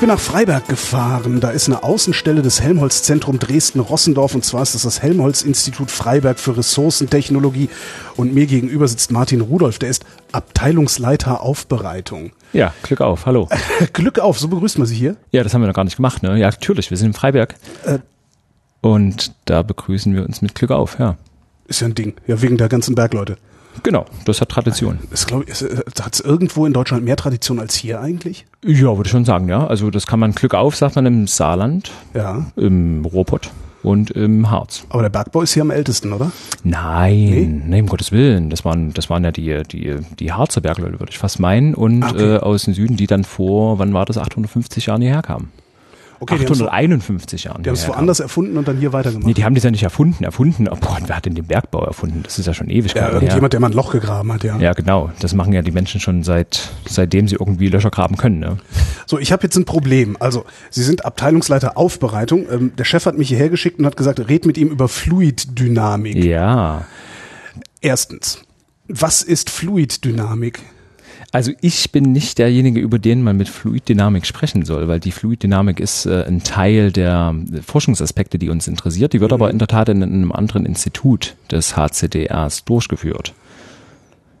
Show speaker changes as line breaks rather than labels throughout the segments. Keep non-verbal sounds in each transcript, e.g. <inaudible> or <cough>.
Ich bin nach Freiberg gefahren. Da ist eine Außenstelle des Helmholtz-Zentrum Dresden-Rossendorf und zwar ist das das Helmholtz-Institut Freiberg für Ressourcentechnologie und mir gegenüber sitzt Martin Rudolph, der ist Abteilungsleiter Aufbereitung.
Ja, Glück auf, hallo. <laughs>
Glück auf, so begrüßt man Sie hier?
Ja, das haben wir noch gar nicht gemacht, ne? Ja, natürlich, wir sind in Freiberg. Äh, und da begrüßen wir uns mit Glück auf, ja.
Ist ja ein Ding, ja, wegen der ganzen Bergleute.
Genau, das hat Tradition.
Hat es irgendwo in Deutschland mehr Tradition als hier eigentlich?
Ja, würde ich schon sagen, ja. Also das kann man Glück auf, sagt man im Saarland,
ja.
im Ruhrpott und im Harz.
Aber der Bergbau ist hier am ältesten, oder?
Nein, nee, nee um Gottes Willen. Das waren, das waren ja die, die, die Harzer Bergleute, würde ich fast meinen. Und ah, okay. äh, aus dem Süden, die dann vor, wann war das, 850 Jahren hierher kamen. Okay, 851 Jahren.
Die haben es woanders erfunden und dann hier weitergemacht.
Nee, die haben das ja nicht erfunden. Erfunden, oh, boah, wer hat denn den Bergbau erfunden? Das ist ja schon ewig.
Ja, irgendjemand, der mal ein Loch gegraben hat, ja.
Ja, genau. Das machen ja die Menschen schon seit, seitdem sie irgendwie Löcher graben können. Ne?
So, ich habe jetzt ein Problem. Also, Sie sind Abteilungsleiter Aufbereitung. Ähm, der Chef hat mich hierher geschickt und hat gesagt, red mit ihm über Fluiddynamik.
Ja.
Erstens, was ist Fluiddynamik?
Also ich bin nicht derjenige, über den man mit Fluiddynamik sprechen soll, weil die Fluiddynamik ist äh, ein Teil der Forschungsaspekte, die uns interessiert. Die wird mhm. aber in der Tat in einem anderen Institut des HCDRs durchgeführt.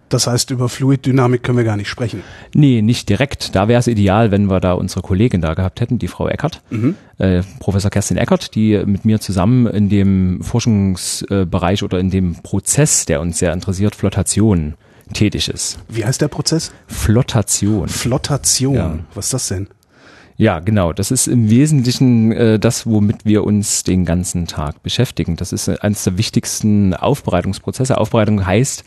Das heißt, über Fluiddynamik können wir gar nicht sprechen.
Nee, nicht direkt. Da wäre es ideal, wenn wir da unsere Kollegin da gehabt hätten, die Frau Eckert, mhm. äh, Professor Kerstin Eckert, die mit mir zusammen in dem Forschungsbereich oder in dem Prozess, der uns sehr interessiert, Flotation tätig ist.
Wie heißt der Prozess?
Flottation.
Flottation. Ja. Was ist das denn?
Ja, genau. Das ist im Wesentlichen äh, das, womit wir uns den ganzen Tag beschäftigen. Das ist eines der wichtigsten Aufbereitungsprozesse. Aufbereitung heißt,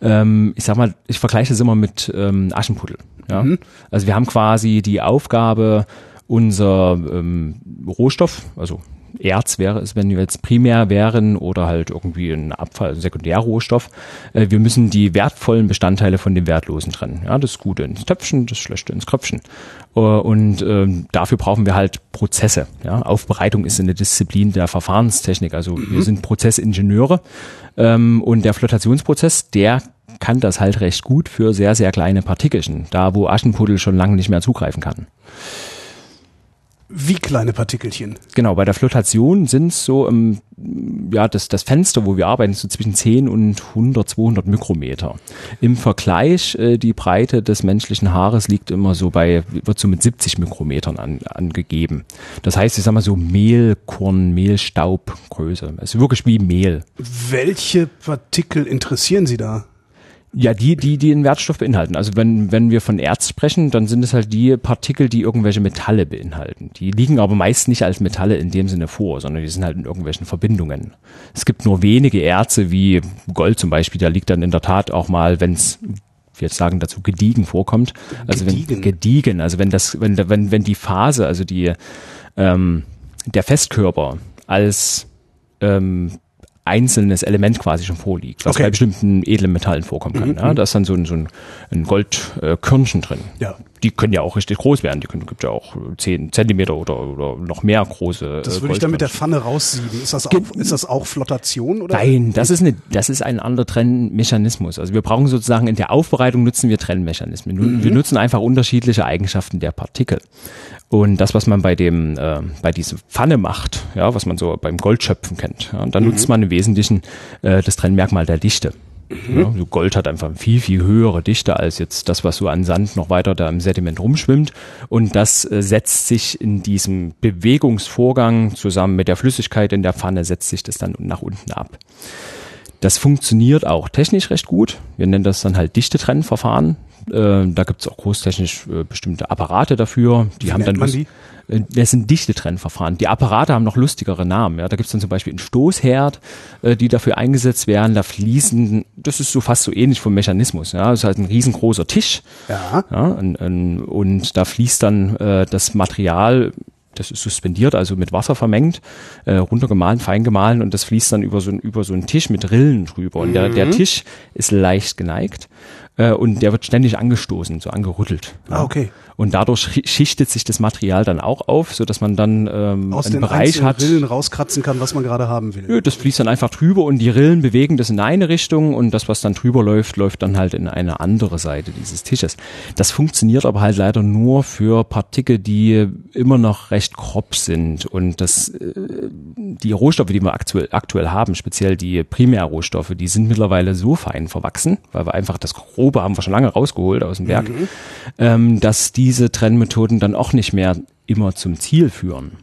ähm, ich sag mal, ich vergleiche das immer mit ähm, Aschenputtel. Ja? Mhm. Also wir haben quasi die Aufgabe, unser ähm, Rohstoff, also Erz wäre es, wenn wir jetzt primär wären oder halt irgendwie ein Abfall, ein Sekundärrohstoff. Äh, wir müssen die wertvollen Bestandteile von dem Wertlosen trennen. Ja, das Gute ins Töpfchen, das Schlechte ins Kröpfchen. Äh, und ähm, dafür brauchen wir halt Prozesse. Ja, Aufbereitung ist eine Disziplin der Verfahrenstechnik. Also wir mhm. sind Prozessingenieure ähm, und der Flotationsprozess, der kann das halt recht gut für sehr, sehr kleine Partikelchen, da wo Aschenputtel schon lange nicht mehr zugreifen kann.
Wie kleine Partikelchen?
Genau, bei der Flotation sind es so, ähm, ja, das, das Fenster, wo wir arbeiten, so zwischen 10 und 100, 200 Mikrometer. Im Vergleich, äh, die Breite des menschlichen Haares liegt immer so bei, wird so mit 70 Mikrometern an, angegeben. Das heißt, ich sag mal so Mehlkorn, Mehlstaubgröße. Es ist wirklich wie Mehl.
Welche Partikel interessieren Sie da?
Ja, die, die, die einen Wertstoff beinhalten. Also wenn, wenn wir von Erz sprechen, dann sind es halt die Partikel, die irgendwelche Metalle beinhalten. Die liegen aber meist nicht als Metalle in dem Sinne vor, sondern die sind halt in irgendwelchen Verbindungen. Es gibt nur wenige Erze, wie Gold zum Beispiel, da liegt dann in der Tat auch mal, wenn es wir jetzt sagen dazu gediegen vorkommt. Also gediegen. wenn gediegen, also wenn das, wenn, wenn, wenn die Phase, also die ähm, der Festkörper als ähm, einzelnes Element quasi schon vorliegt, was okay. bei bestimmten edlen Metallen vorkommen kann. Mhm. Ja, da ist dann so ein, so ein, Goldkörnchen drin.
Ja.
Die können ja auch richtig groß werden. Die können, gibt ja auch zehn Zentimeter oder, oder noch mehr große.
Äh, das würde ich dann mit der Pfanne raussieben. Ist das auch, ist das auch Flotation oder?
Nein, das ist eine, das ist ein anderer Trennmechanismus. Also wir brauchen sozusagen in der Aufbereitung nutzen wir Trennmechanismen. Mhm. Wir nutzen einfach unterschiedliche Eigenschaften der Partikel. Und das, was man bei dem, äh, bei dieser Pfanne macht, ja, was man so beim Goldschöpfen kennt, ja, und dann mhm. nutzt man im Wesentlichen äh, das Trennmerkmal der Dichte. Mhm. Ja, so Gold hat einfach viel, viel höhere Dichte als jetzt das, was so an Sand noch weiter da im Sediment rumschwimmt. Und das äh, setzt sich in diesem Bewegungsvorgang zusammen mit der Flüssigkeit in der Pfanne, setzt sich das dann nach unten ab. Das funktioniert auch technisch recht gut. Wir nennen das dann halt Dichtetrennverfahren. Äh, da gibt es auch großtechnisch äh, bestimmte Apparate dafür. Die Wie haben dann
man die?
Äh, das sind Dichtetrennverfahren. Die Apparate haben noch lustigere Namen. Ja. Da gibt es dann zum Beispiel einen Stoßherd, äh, die dafür eingesetzt werden. Da fließen, das ist so fast so ähnlich vom Mechanismus. Ja. Das ist halt ein riesengroßer Tisch.
Ja.
ja und, und da fließt dann äh, das Material das ist suspendiert, also mit Wasser vermengt, äh, runtergemahlen, fein gemahlen und das fließt dann über so, über so einen Tisch mit Rillen drüber. Und der, der Tisch ist leicht geneigt äh, und der wird ständig angestoßen, so angerüttelt.
Ah, okay.
Und dadurch schi- schichtet sich das Material dann auch auf, so dass man dann ähm,
Aus
einen
den
Bereich hat.
Rillen rauskratzen kann, was man gerade haben will.
Nö, das fließt dann einfach drüber und die Rillen bewegen das in eine Richtung und das, was dann drüber läuft, läuft dann halt in eine andere Seite dieses Tisches. Das funktioniert aber halt leider nur für Partikel, die immer noch recht grob sind und das, äh, die Rohstoffe, die wir aktuell, aktuell haben, speziell die Primärrohstoffe, die sind mittlerweile so fein verwachsen, weil wir einfach das Grobe haben wir schon lange rausgeholt aus dem Berg, ähm, dass diese Trennmethoden dann auch nicht mehr immer zum Ziel führen.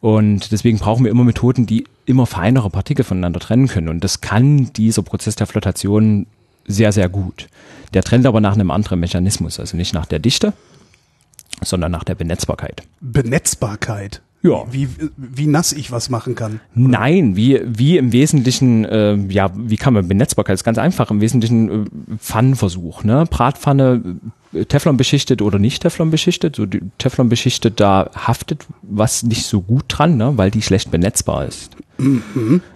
Und deswegen brauchen wir immer Methoden, die immer feinere Partikel voneinander trennen können. Und das kann dieser Prozess der Flotation sehr, sehr gut. Der trennt aber nach einem anderen Mechanismus, also nicht nach der Dichte, sondern nach der Benetzbarkeit.
Benetzbarkeit.
Ja.
Wie, wie nass ich was machen kann.
Nein, wie, wie im Wesentlichen, äh, ja, wie kann man Benetzbarkeit? Das ist ganz einfach. Im Wesentlichen äh, Pfannenversuch, ne? Bratpfanne, äh, Teflon beschichtet oder nicht Teflon beschichtet. So die Teflon beschichtet, da haftet was nicht so gut dran, ne? weil die schlecht benetzbar ist.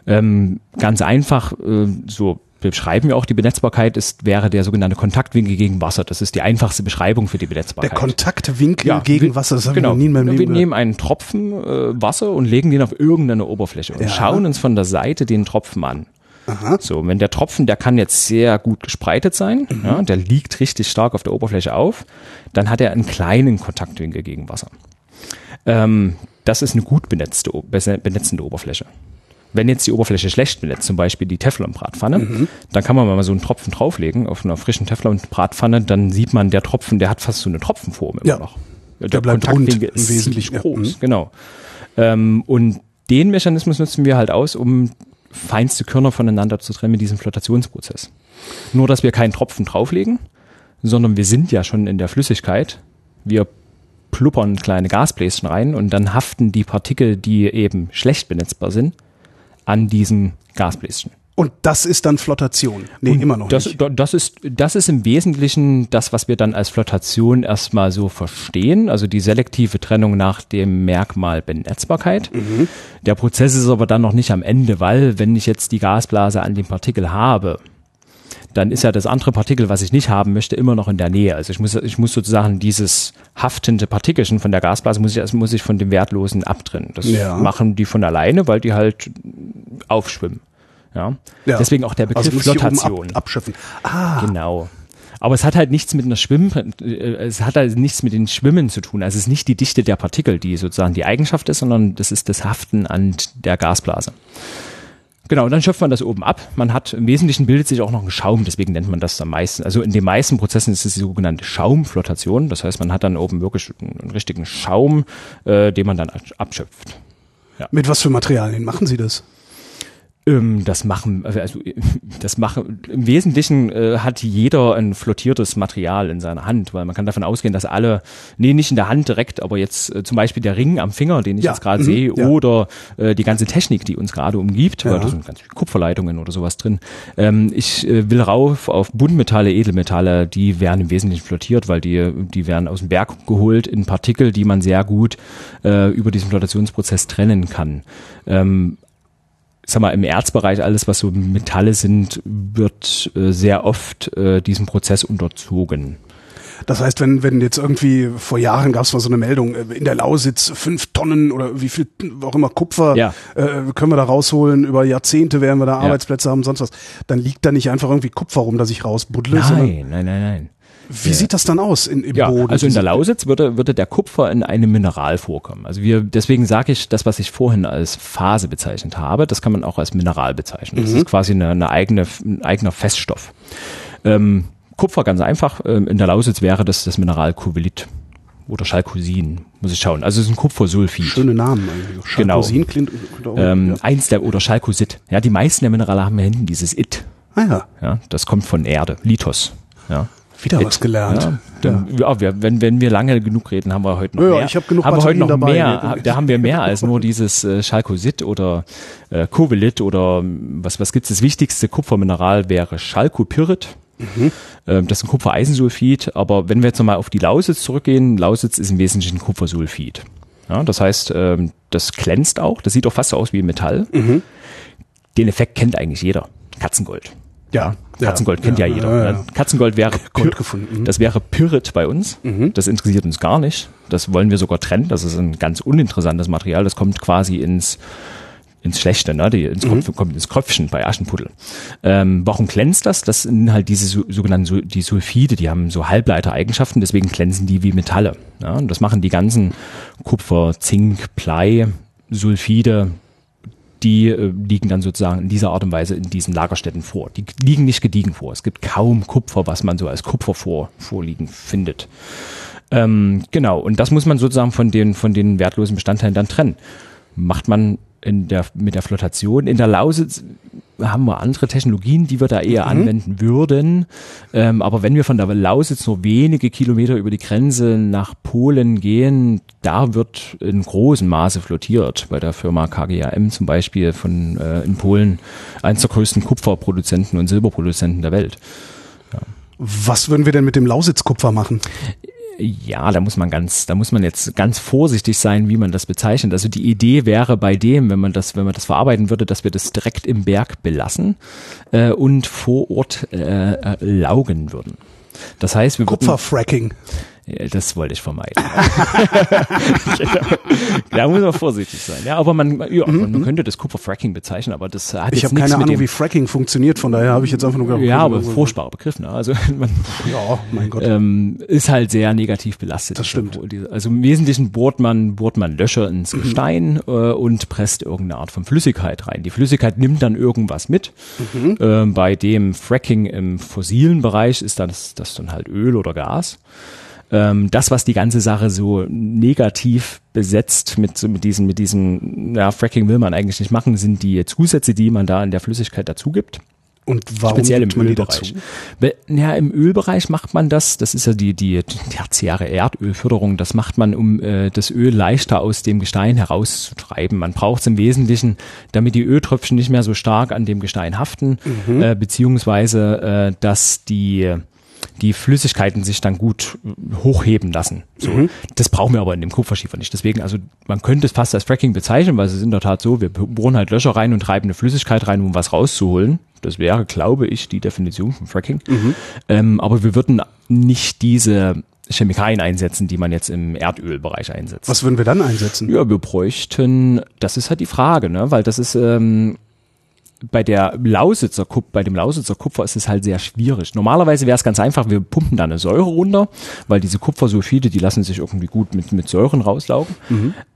Ähm, ganz einfach, äh, so beschreiben wir auch die Benetzbarkeit, ist, wäre der sogenannte Kontaktwinkel gegen Wasser. Das ist die einfachste Beschreibung für die
Der
Benetzbarkeit.
Kontaktwinkel
Ja,
gegen
wir-
Wasser, das habe
genau.
noch nie in meinem
Wir
Leben gehört.
nehmen einen Tropfen äh, Wasser und legen den auf irgendeine Oberfläche und
Ja.
schauen uns von der Seite den Tropfen an.
Aha.
So, wenn der Tropfen, der kann jetzt sehr gut gespreitet sein,
Mhm.
ja, der liegt richtig stark auf der Oberfläche auf, dann hat er einen kleinen Kontaktwinkel gegen Wasser. Ähm, das ist eine gut benetzte, benetzende Oberfläche. Wenn jetzt die Oberfläche schlecht benetzt, zum Beispiel die Teflon-Bratpfanne,
Mhm.
dann kann man mal so einen Tropfen drauflegen auf einer frischen Teflon-Bratpfanne, dann sieht man, der Tropfen, der hat fast so eine Tropfenform immer
Ja.
noch.
Der bleibt rund
ist
ja.
groß,
Mhm.
genau. Ähm, und den Mechanismus nutzen wir halt aus, um feinste Körner voneinander zu trennen mit diesem Flotationsprozess. Nur, dass wir keinen Tropfen drauflegen, sondern wir sind ja schon in der Flüssigkeit. Wir pluppern kleine Gasbläschen rein und dann haften die Partikel, die eben schlecht benetzbar sind, an diesen Gasbläschen.
Und das ist dann Flottation. Nee,
Und
immer noch
das,
nicht.
da- Das ist, das ist im Wesentlichen das, was wir dann als Flotation erstmal so verstehen, also die selektive Trennung nach dem Merkmal Benetzbarkeit.
Mhm.
Der Prozess ist aber dann noch nicht am Ende, weil wenn ich jetzt die Gasblase an dem Partikel habe, dann ist ja das andere Partikel, was ich nicht haben möchte, immer noch in der Nähe. Also ich muss, ich muss sozusagen dieses haftende Partikelchen von der Gasblase muss ich, muss ich von dem Wertlosen abtrennen. Das
Ja.
machen die von alleine, weil die halt aufschwimmen. Ja.
Ja.
Deswegen auch der Begriff
also hier oben
Flotation.
ab, abschöpfen. Ah,
Genau. Aber es hat halt nichts mit einer Schwimm, äh, es hat halt nichts mit den Schwimmen zu tun. Also es ist nicht die Dichte der Partikel, die sozusagen die Eigenschaft ist, sondern das ist das Haften an der Gasblase. Genau, und dann schöpft man das oben ab. Man hat, im Wesentlichen bildet sich auch noch ein Schaum, deswegen nennt man das am meisten. Also in den meisten Prozessen ist es die sogenannte Schaumflotation. Das heißt, man hat dann oben wirklich einen richtigen Schaum, äh, den man dann abschöpft.
mit was für Materialien machen Sie das?
Ähm, das machen, also äh, <laughs> das machen, im Wesentlichen äh, hat jeder ein flottiertes Material in seiner Hand, weil man kann davon ausgehen, dass alle, nee, nicht in der Hand direkt, aber jetzt äh, zum Beispiel der Ring am Finger, den ich
Ja,
jetzt gerade
mhm,
sehe,
ja.
oder äh, die ganze Technik, die uns gerade umgibt,
Ja.
weil da sind ganz viele Kupferleitungen oder sowas drin. Ähm, ich äh, will rauf auf Buntmetalle, Edelmetalle, die werden im Wesentlichen flottiert, weil die, die werden aus dem Berg geholt in Partikel, die man sehr gut äh, über diesen Flotationsprozess trennen kann. Ähm, ich sag mal, im Erzbereich alles, was so Metalle sind, wird äh, sehr oft äh, diesem Prozess unterzogen.
Das heißt, wenn, wenn jetzt irgendwie vor Jahren gab es mal so eine Meldung, äh, in der Lausitz fünf Tonnen oder wie viel auch immer Kupfer
Ja.
äh, können wir da rausholen, über Jahrzehnte werden wir da Arbeitsplätze haben, sonst was, dann liegt da nicht einfach irgendwie Kupfer rum, das ich rausbuddle,
Nein, nein, nein, nein.
Wie sieht das dann aus in, im
Ja,
Boden?
also in der Lausitz würde, würde der Kupfer in einem Mineral vorkommen. Also wir, deswegen sage ich, das, was ich vorhin als Phase bezeichnet habe, das kann man auch als Mineral bezeichnen. Das ist quasi eine, eine eigene, ein eigener Feststoff. Ähm, Kupfer ganz einfach. Ähm, in der Lausitz wäre das das Mineral Kuvelit oder Chalcosin, muss ich schauen. Also es ist ein Kupfersulfid.
Schöne Namen eigentlich.
Genau.
Chalcosin klingt, auch,
Ähm,
ja.
Eins der, oder Chalcosit. Ja, die meisten der Minerale haben ja hinten dieses It.
Ah ja,
Ja, das kommt von Erde, Lithos. Ja.
Wieder was gelernt.
Ja, ja. wir, wenn, wenn wir lange genug reden, haben wir heute noch
Ja, ja,
mehr.
ich hab genug
haben wir heute noch
dabei.
mehr.
Ja.
Da haben wir mehr als nur dieses äh, Chalcosit oder äh, Covelit oder ähm, was, was gibt's? Das wichtigste Kupfermineral wäre Chalcopyrit.
Mhm.
Ähm, das ist ein Kupfereisensulfid, aber wenn wir jetzt nochmal auf die Lausitz zurückgehen, Lausitz ist im Wesentlichen Kupfersulfid. Ja, das heißt, ähm, das glänzt auch, das sieht auch fast so aus wie Metall.
Mhm.
Den Effekt kennt eigentlich jeder. Katzengold.
Ja.
Katzengold kennt ja, jeder.
Ja, ja.
ne? Katzengold wäre
Gold gefunden. Mhm.
Das wäre Pyrit bei uns. Das interessiert uns gar nicht. Das wollen wir sogar trennen. Das ist ein ganz uninteressantes Material. Das kommt quasi ins ins Schlechte, ne? Die, ins Kopf, kommt ins Köpfchen bei Aschenputtel. Ähm, warum glänzt das? Das sind halt diese so, sogenannten die Sulfide, die haben so Halbleitereigenschaften, deswegen glänzen die wie Metalle. Ja? Und das machen die ganzen Kupfer, Zink, Blei, Sulfide, die äh, liegen dann sozusagen in dieser Art und Weise in diesen Lagerstätten vor. Die liegen nicht gediegen vor. Es gibt kaum Kupfer, was man so als Kupfer vor, vorliegen findet. Ähm, genau, und das muss man sozusagen von den, von den wertlosen Bestandteilen dann trennen. Macht man in der, mit der Flotation. In der Lausitz haben wir andere Technologien, die wir da eher anwenden würden. Ähm, aber wenn wir von der Lausitz nur wenige Kilometer über die Grenze nach Polen gehen, da wird in großem Maße flottiert. Bei der Firma KGAM zum Beispiel von äh, in Polen eines der größten Kupferproduzenten und Silberproduzenten der Welt.
Was würden wir denn mit dem Lausitzkupfer machen?
Ja, da muss man ganz, da muss man jetzt ganz vorsichtig sein, wie man das bezeichnet. Also die Idee wäre bei dem, wenn man das, wenn man das verarbeiten würde, dass wir das direkt im Berg belassen äh, und vor Ort äh, äh, laugen würden. Das heißt, wir würden,
Kupferfracking.
Ja, das wollte ich vermeiden. <laughs> genau. Da muss man vorsichtig sein. Ja, aber man, ja, man könnte das Kupferfracking bezeichnen, aber das hat
Mhm, Ich
jetzt nichts
keine
mit
Ahnung,
dem,
wie Fracking funktioniert, von daher habe ich jetzt einfach nur gedacht,
ja, aber furchtbarer Begriff. Ne? Also <laughs> man,
Ja, mein Gott.
ähm, ist halt sehr negativ belastet.
Das stimmt.
Also im Wesentlichen bohrt man, bohrt man Löcher ins
Mhm.
Gestein äh, und presst irgendeine Art von Flüssigkeit rein. Die Flüssigkeit nimmt dann irgendwas mit.
Mhm.
Ähm, bei dem Fracking im fossilen Bereich ist das, das dann halt Öl oder Gas. Ähm, das, was die ganze Sache so negativ besetzt mit, mit diesen, mit diesen, ja, Fracking will man eigentlich nicht machen, sind die Zusätze, die man da in der Flüssigkeit dazu gibt.
Und warum
Speziell im Ölbereich.
dazu?
Be- Ja, im Ölbereich macht man das, das ist ja die, die tertiäre Erdölförderung, das macht man, um äh, das Öl leichter aus dem Gestein herauszutreiben. Man braucht es im Wesentlichen, damit die Öltröpfchen nicht mehr so stark an dem Gestein haften,
Mhm.
äh, beziehungsweise, äh, dass die die Flüssigkeiten sich dann gut hochheben lassen. So.
Mhm.
Das brauchen wir aber in dem Kupferschiefer nicht. Deswegen, also man könnte es fast als Fracking bezeichnen, weil es ist in der Tat so, wir bohren halt Löcher rein und treiben eine Flüssigkeit rein, um was rauszuholen. Das wäre, glaube ich, die Definition von Fracking. Ähm, aber wir würden nicht diese Chemikalien einsetzen, die man jetzt im Erdölbereich einsetzt.
Was würden wir dann einsetzen?
Ja, wir bräuchten, das ist halt die Frage, ne? Weil das ist ähm, bei der Lausitzer Kupfer, bei dem Lausitzer Kupfer ist es halt sehr schwierig. Normalerweise wäre es ganz einfach, wir pumpen da eine Säure runter, weil diese Kupfersulfide, die lassen sich irgendwie gut mit, mit Säuren rauslaugen.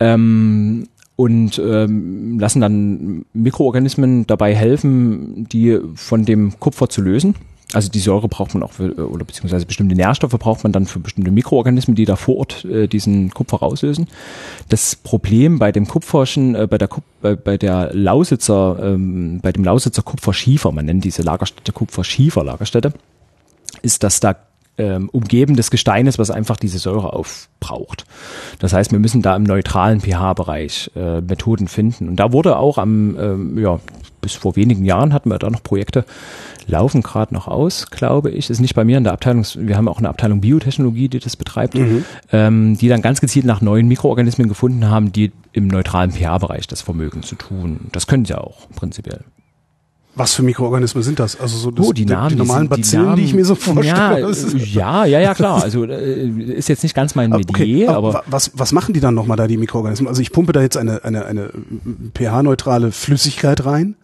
Ähm, und ähm, lassen dann Mikroorganismen dabei helfen, die von dem Kupfer zu lösen. Also die Säure braucht man auch für, oder beziehungsweise bestimmte Nährstoffe braucht man dann für bestimmte Mikroorganismen, die da vor Ort äh, diesen Kupfer rauslösen. Das Problem bei dem Kupferschen, äh, bei der Kup bei, bei der Lausitzer, ähm, bei dem Lausitzer Kupferschiefer, man nennt diese Lagerstätte Kupferschiefer-Lagerstätte, ist, dass da ähm, umgebendes Gestein ist, was einfach diese Säure aufbraucht. Das heißt, wir müssen da im neutralen pH-Bereich äh, Methoden finden. Und da wurde auch am, ähm, ja, bis vor wenigen Jahren hatten wir da noch Projekte, laufen gerade noch aus, glaube ich. Ist nicht bei mir in der Abteilung, wir haben auch eine Abteilung Biotechnologie, die das betreibt, ähm, die dann ganz gezielt nach neuen Mikroorganismen gefunden haben, die im neutralen pH-Bereich das Vermögen zu tun. Das können sie auch prinzipiell.
Was für Mikroorganismen sind das? Also so das,
Oh, die Namen,
die, normalen
sind-
Bazillen, die,
Namen-
ich mir so vorstelle.
Ja, ja, ja, ja, klar. Also äh, ist jetzt nicht ganz mein
Ah,
Metier, aber,
wa- was, was machen die dann nochmal da, die Mikroorganismen? Also ich pumpe da jetzt eine, eine, eine äh, pH-neutrale Flüssigkeit rein.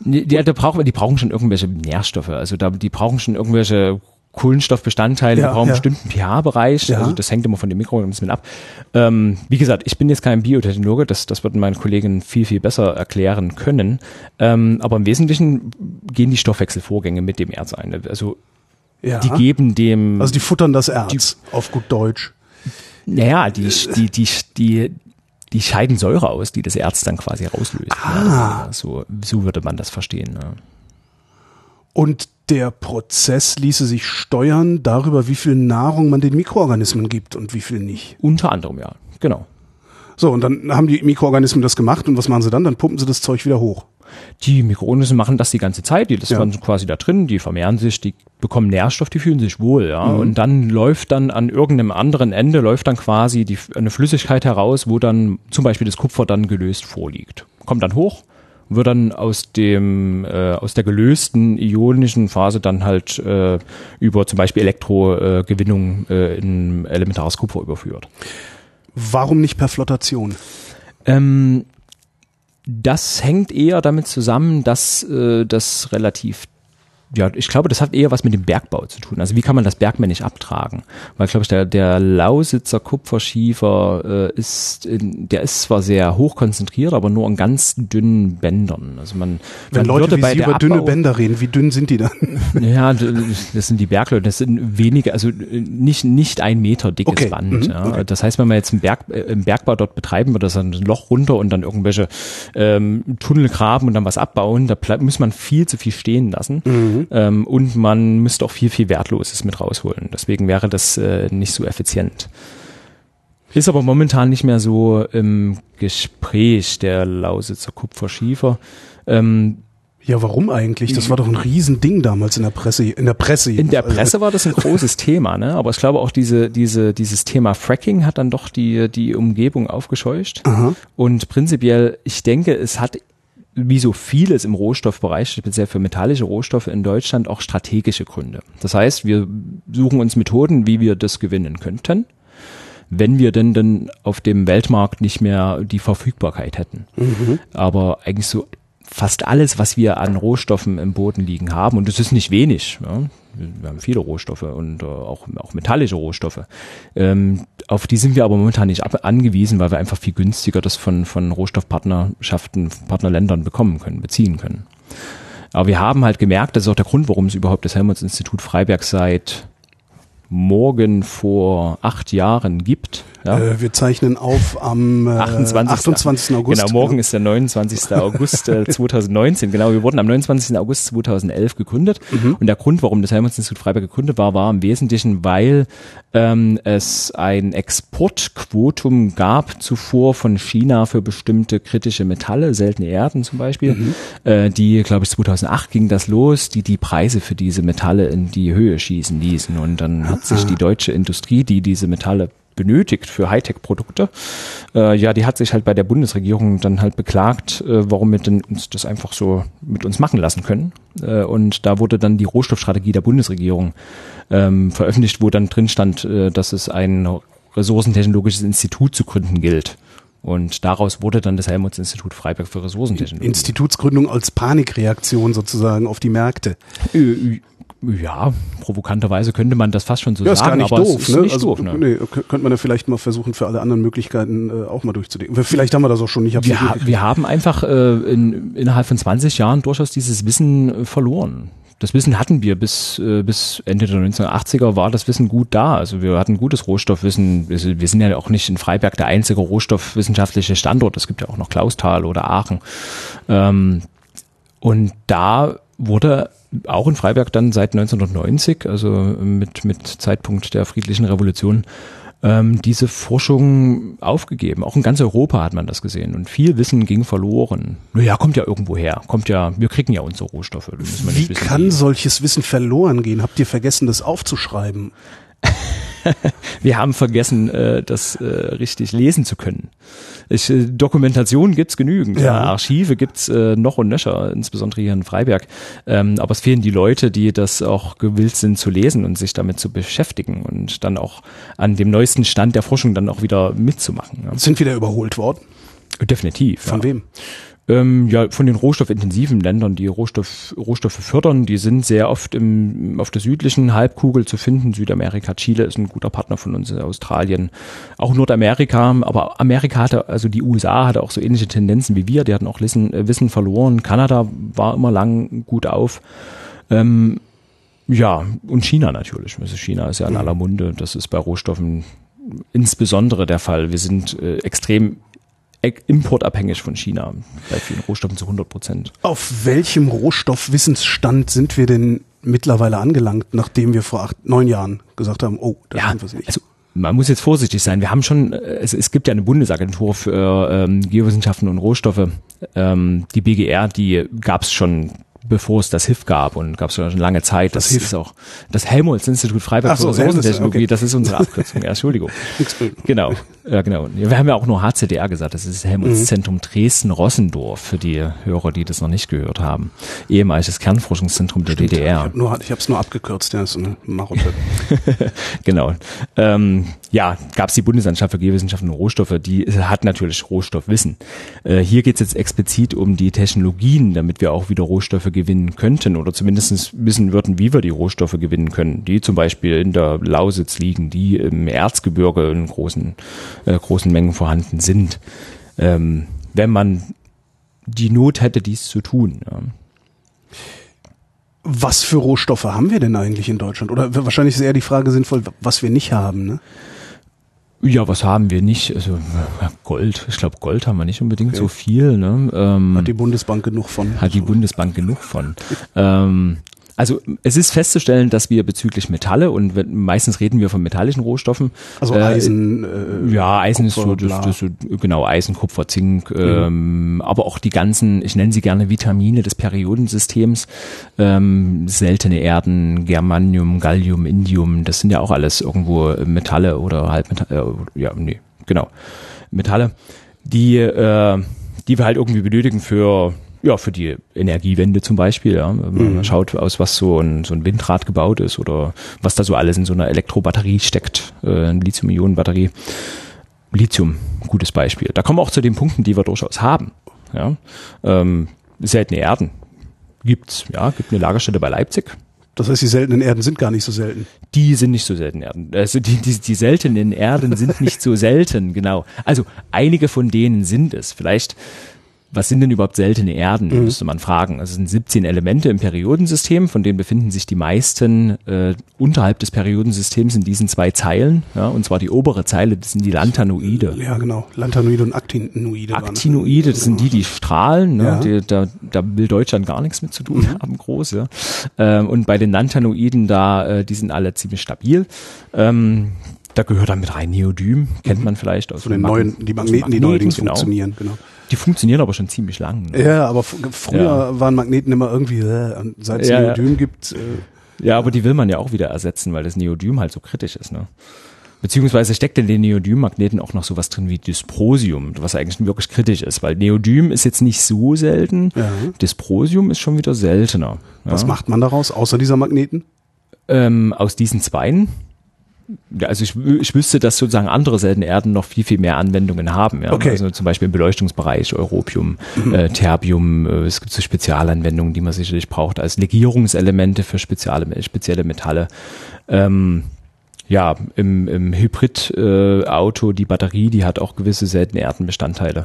Die, die, die, brauchen, die brauchen schon irgendwelche Nährstoffe. Also da, die brauchen schon irgendwelche Kohlenstoffbestandteile,
Ja,
die brauchen
ja.
einen bestimmten pH-Bereich.
Ja.
Also das hängt immer von den Mikroorganismen ab. Ähm, wie gesagt, ich bin jetzt kein Biotechnologe, das, das würden meine Kollegen viel, viel besser erklären können. Ähm, aber im Wesentlichen gehen die Stoffwechselvorgänge mit dem Erz ein. Also
Ja.
die geben dem
also die futtern das Erz, auf gut Deutsch.
Naja, die, die, die, die, die scheiden Säure aus, die das Erz dann quasi rauslöst. Ah. So, so würde man das verstehen. Ne?
Und der Prozess ließe sich steuern darüber, wie viel Nahrung man den Mikroorganismen gibt und wie viel nicht.
Unter anderem, ja. Genau.
So, und dann haben die Mikroorganismen das gemacht und was machen sie dann? Dann pumpen sie das Zeug wieder hoch.
Die Mikroorganismen machen das die ganze Zeit, die das ja. quasi da drin, die vermehren sich, die bekommen Nährstoff, die fühlen sich wohl, ja. Mhm. Und dann läuft dann an irgendeinem anderen Ende läuft dann quasi die, eine Flüssigkeit heraus, wo dann zum Beispiel das Kupfer dann gelöst vorliegt. Kommt dann hoch, wird dann aus dem äh, aus der gelösten ionischen Phase dann halt äh, über zum Beispiel Elektrogewinnung äh, in elementares Kupfer überführt.
Warum nicht per Flotation?
Ähm, das hängt eher damit zusammen, dass äh, das relativ ja, ich glaube, das hat eher was mit dem Bergbau zu tun. Also wie kann man das bergmännisch abtragen? Weil, glaube ich, der, der Lausitzer Kupferschiefer äh, ist, in, der ist zwar sehr hoch konzentriert, aber nur an ganz dünnen Bändern. Also man,
Wenn
man
Leute wie Sie über Abbau, dünne Bänder reden, wie dünn sind die dann? <laughs>
Ja, das sind die Bergleute. Das sind wenige, also nicht nicht ein Meter dickes okay. Band. Mhm. Ja. Okay. Das heißt, wenn man jetzt einen Berg, äh, im Bergbau dort betreiben würde, das ein Loch runter und dann irgendwelche ähm, Tunnel graben und dann was abbauen, da bleibt, muss man viel zu viel stehen lassen. Mhm. Ähm, und man müsste auch viel, viel Wertloses mit rausholen. Deswegen wäre das äh, nicht so effizient. Ist aber momentan nicht mehr so im Gespräch der Lausitzer Kupferschiefer. Ähm,
ja, warum eigentlich? Das war doch ein Riesending damals in der Presse. In der Presse.
In der Presse war das ein großes <laughs> Thema, ne? Aber ich glaube auch diese, diese, dieses Thema Fracking hat dann doch die, die Umgebung aufgescheucht. Aha. Und prinzipiell, ich denke, es hat wie so vieles im Rohstoffbereich, speziell für metallische Rohstoffe in Deutschland, auch strategische Gründe. Das heißt, wir suchen uns Methoden, wie wir das gewinnen könnten, wenn wir denn dann auf dem Weltmarkt nicht mehr die Verfügbarkeit hätten. Mhm. Aber eigentlich so fast alles, was wir an Rohstoffen im Boden liegen haben, und das ist nicht wenig, ja, wir haben viele Rohstoffe und äh, auch, auch metallische Rohstoffe, ähm, auf die sind wir aber momentan nicht ab angewiesen, weil wir einfach viel günstiger das von, von Rohstoffpartnerschaften, Partnerländern bekommen können, beziehen können. Aber wir haben halt gemerkt, das ist auch der Grund, warum es überhaupt das Helmholtz-Institut Freiberg seit morgen vor acht Jahren gibt.
Ja. Äh, wir zeichnen auf am äh, 28. 28. August.
Genau, morgen ist der 29. August äh, <laughs> 2019. Genau, wir wurden am 29. August 2011 gegründet. Mhm. Und der Grund, warum das Helmholtz-Institut Freiberg gegründet war, war im Wesentlichen, weil ähm, es ein Exportquotum gab zuvor von China für bestimmte kritische Metalle, seltene Erden zum Beispiel, mhm. äh, die, glaube ich, 2008 ging das los, die die Preise für diese Metalle in die Höhe schießen ließen. Und dann hat sich ah. die deutsche Industrie, die diese Metalle benötigt für Hightech-Produkte. Äh, ja, die hat sich halt bei der Bundesregierung dann halt beklagt, äh, warum wir denn uns das einfach so mit uns machen lassen können. Äh, und da wurde dann die Rohstoffstrategie der Bundesregierung ähm, veröffentlicht, wo dann drin stand, äh, dass es ein ressourcentechnologisches Institut zu gründen gilt. Und daraus wurde dann das Helmholtz-Institut Freiberg für Ressourcentechnologie.
Institutsgründung als Panikreaktion sozusagen auf die Märkte.
Ja, provokanterweise könnte man das fast schon so
ja,
sagen,
ist gar nicht doof, ne? Nicht also, doof, ne? Nee, könnte man ja vielleicht mal versuchen, für alle anderen Möglichkeiten äh, auch mal durchzudenken. Vielleicht haben wir das auch schon nicht.
Wir, ha wir haben einfach äh, in, innerhalb von 20 Jahren durchaus dieses Wissen äh, verloren. Das Wissen hatten wir bis, äh, bis Ende der 1980er war das Wissen gut da. Also wir hatten gutes Rohstoffwissen. Wir, wir sind ja auch nicht in Freiberg der einzige rohstoffwissenschaftliche Standort. Es gibt ja auch noch Klausthal oder Aachen. Ähm, und da wurde auch in Freiberg dann seit 1990, also mit, mit Zeitpunkt der friedlichen Revolution, ähm, diese Forschung aufgegeben. Auch in ganz Europa hat man das gesehen und viel Wissen ging verloren. Naja, kommt ja irgendwo her. Kommt ja, wir kriegen ja unsere Rohstoffe.
Wie kann wie. solches Wissen verloren gehen? Habt ihr vergessen, das aufzuschreiben? <laughs>
wir haben vergessen, äh, das äh, richtig lesen zu können. Ich, äh, Dokumentation gibt's genügend, ja. ja Archive gibt's äh, noch und nöcher, insbesondere hier in Freiberg. Ähm, aber es fehlen die Leute, die das auch gewillt sind zu lesen und sich damit zu beschäftigen und dann auch an dem neuesten Stand der Forschung dann auch wieder mitzumachen.
Ja. Sind wieder überholt worden?
Definitiv.
Von ja. wem?
Ähm, ja, von den rohstoffintensiven Ländern, die Rohstoff, Rohstoffe fördern, die sind sehr oft im, auf der südlichen Halbkugel zu finden. Südamerika, Chile ist ein guter Partner von uns, Australien, auch Nordamerika, aber Amerika hatte, also die USA hatte auch so ähnliche Tendenzen wie wir, die hatten auch Wissen, äh, Wissen verloren. Kanada war immer lang gut auf. Ähm, ja, und China natürlich. Also China ist ja in aller Munde. Das ist bei Rohstoffen insbesondere der Fall. Wir sind äh, extrem importabhängig von China bei vielen Rohstoffen zu 100 Prozent.
Auf welchem Rohstoffwissensstand sind wir denn mittlerweile angelangt, nachdem wir vor acht, neun Jahren gesagt haben, oh,
da ja, sind wir nicht? Also man muss jetzt vorsichtig sein. Wir haben schon, äh, es, es gibt ja eine Bundesagentur für ähm, Geowissenschaften und Rohstoffe, ähm, die BGR, die gab es schon bevor es das HIF gab und gab es schon lange Zeit.
Das
Das,
HIF?
ist auch das Helmholtz-Institut Freiburg
Ach so,
für Ressourcentechnologie,
okay.
das ist unsere Abkürzung. Ja, Entschuldigung. <laughs> Genau, ja, genau. Wir haben ja auch nur HCDR gesagt, das ist das Helmholtz-Zentrum Dresden-Rossendorf für die Hörer, die das noch nicht gehört haben. Ehemaliges Kernforschungszentrum der
Ich
DDR.
habe ich hab's nur abgekürzt, ja, ist eine Marotte. <laughs>
Genau. Ähm, ja, gab es die Bundesanstalt für Geowissenschaften und Rohstoffe, die hat natürlich Rohstoffwissen. Äh, hier geht es jetzt explizit um die Technologien, damit wir auch wieder Rohstoffe gewinnen könnten oder zumindest wissen würden, wie wir die Rohstoffe gewinnen können, die zum Beispiel in der Lausitz liegen, die im Erzgebirge in großen, äh, großen Mengen vorhanden sind. Ähm, wenn man die Not hätte, dies zu tun. Ja.
Was für Rohstoffe haben wir denn eigentlich in Deutschland? Oder wahrscheinlich ist eher die Frage sinnvoll, was wir nicht haben, ne?
Ja, was haben wir nicht? Also äh, Gold. Ich glaube, Gold haben wir nicht unbedingt
Okay.
so viel. Ne? Ähm,
Hat die Bundesbank genug von.
hat die Bundesbank genug von. ähm, also es ist festzustellen, dass wir bezüglich Metalle und meistens reden wir von metallischen Rohstoffen.
Also
äh,
Eisen, äh,
Ja, Eisen
Kupfer,
ist so, das, das, so, genau, Eisen, Kupfer, Zink, ähm, aber auch die ganzen, ich nenne sie gerne Vitamine des Periodensystems, ähm, seltene Erden, Germanium, Gallium, Indium, das sind ja auch alles irgendwo Metalle oder Halbmetalle, äh, ja, nee, genau, Metalle, die, äh, die wir halt irgendwie benötigen für ja, für die Energiewende zum Beispiel, ja. Wenn man schaut, aus was so ein, so ein Windrad gebaut ist oder was da so alles in so einer Elektrobatterie steckt, äh, eine Lithium-Ionen-Batterie. Lithium, gutes Beispiel. Da kommen wir auch zu den Punkten, die wir durchaus haben. Ja. Ähm, seltene Erden gibt's, ja, gibt eine Lagerstätte bei Leipzig.
Das heißt, die seltenen Erden sind gar nicht so selten.
Die sind nicht so selten Erden. Also die, die, die seltenen Erden sind nicht so selten, <laughs> genau. Also einige von denen sind es. Vielleicht, was sind denn überhaupt seltene Erden, müsste man fragen. Also es sind 17 Elemente im Periodensystem, von denen befinden sich die meisten äh, unterhalb des Periodensystems in diesen zwei Zeilen. Ja, und zwar die obere Zeile, das sind die Lanthanoide.
Ja, genau. Lanthanoide und Actinoide.
Actinoide, das sind die, die strahlen. Ne?
Ja.
Die, da, da will Deutschland gar nichts mit zu tun haben, groß. Ja? Ähm, und bei den Lanthanoiden, da, äh, die sind alle ziemlich stabil. Ähm, da gehört dann mit rein Neodym, kennt man vielleicht aus
Von den neuen, die
aus
Magneten, die neuerdings
genau.
funktionieren, genau.
Die funktionieren aber schon ziemlich lang. Ne?
Ja, aber früher
Ja.
waren Magneten immer irgendwie, äh, und seit es
Ja.
Neodym gibt, äh,
Ja, aber die will man ja auch wieder ersetzen, weil das Neodym halt so kritisch ist. Ne? Beziehungsweise steckt in den Neodym-Magneten auch noch sowas drin wie Dysprosium, was eigentlich wirklich kritisch ist, weil Neodym ist jetzt nicht so selten,
Ja.
Dysprosium ist schon wieder seltener.
was
ja?
macht man daraus, außer dieser Magneten?
Ähm, aus diesen Zweien. Ja, also ich, ich wüsste, dass sozusagen andere seltene Erden noch viel, viel mehr Anwendungen haben. Ja?
Okay.
Also zum Beispiel im Beleuchtungsbereich, Europium, äh, Terbium, äh, es gibt so Spezialanwendungen, die man sicherlich braucht als Legierungselemente für spezielle, spezielle Metalle. Ähm, ja, im, im Hybrid-Auto, äh, die Batterie, die hat auch gewisse seltene Erdenbestandteile.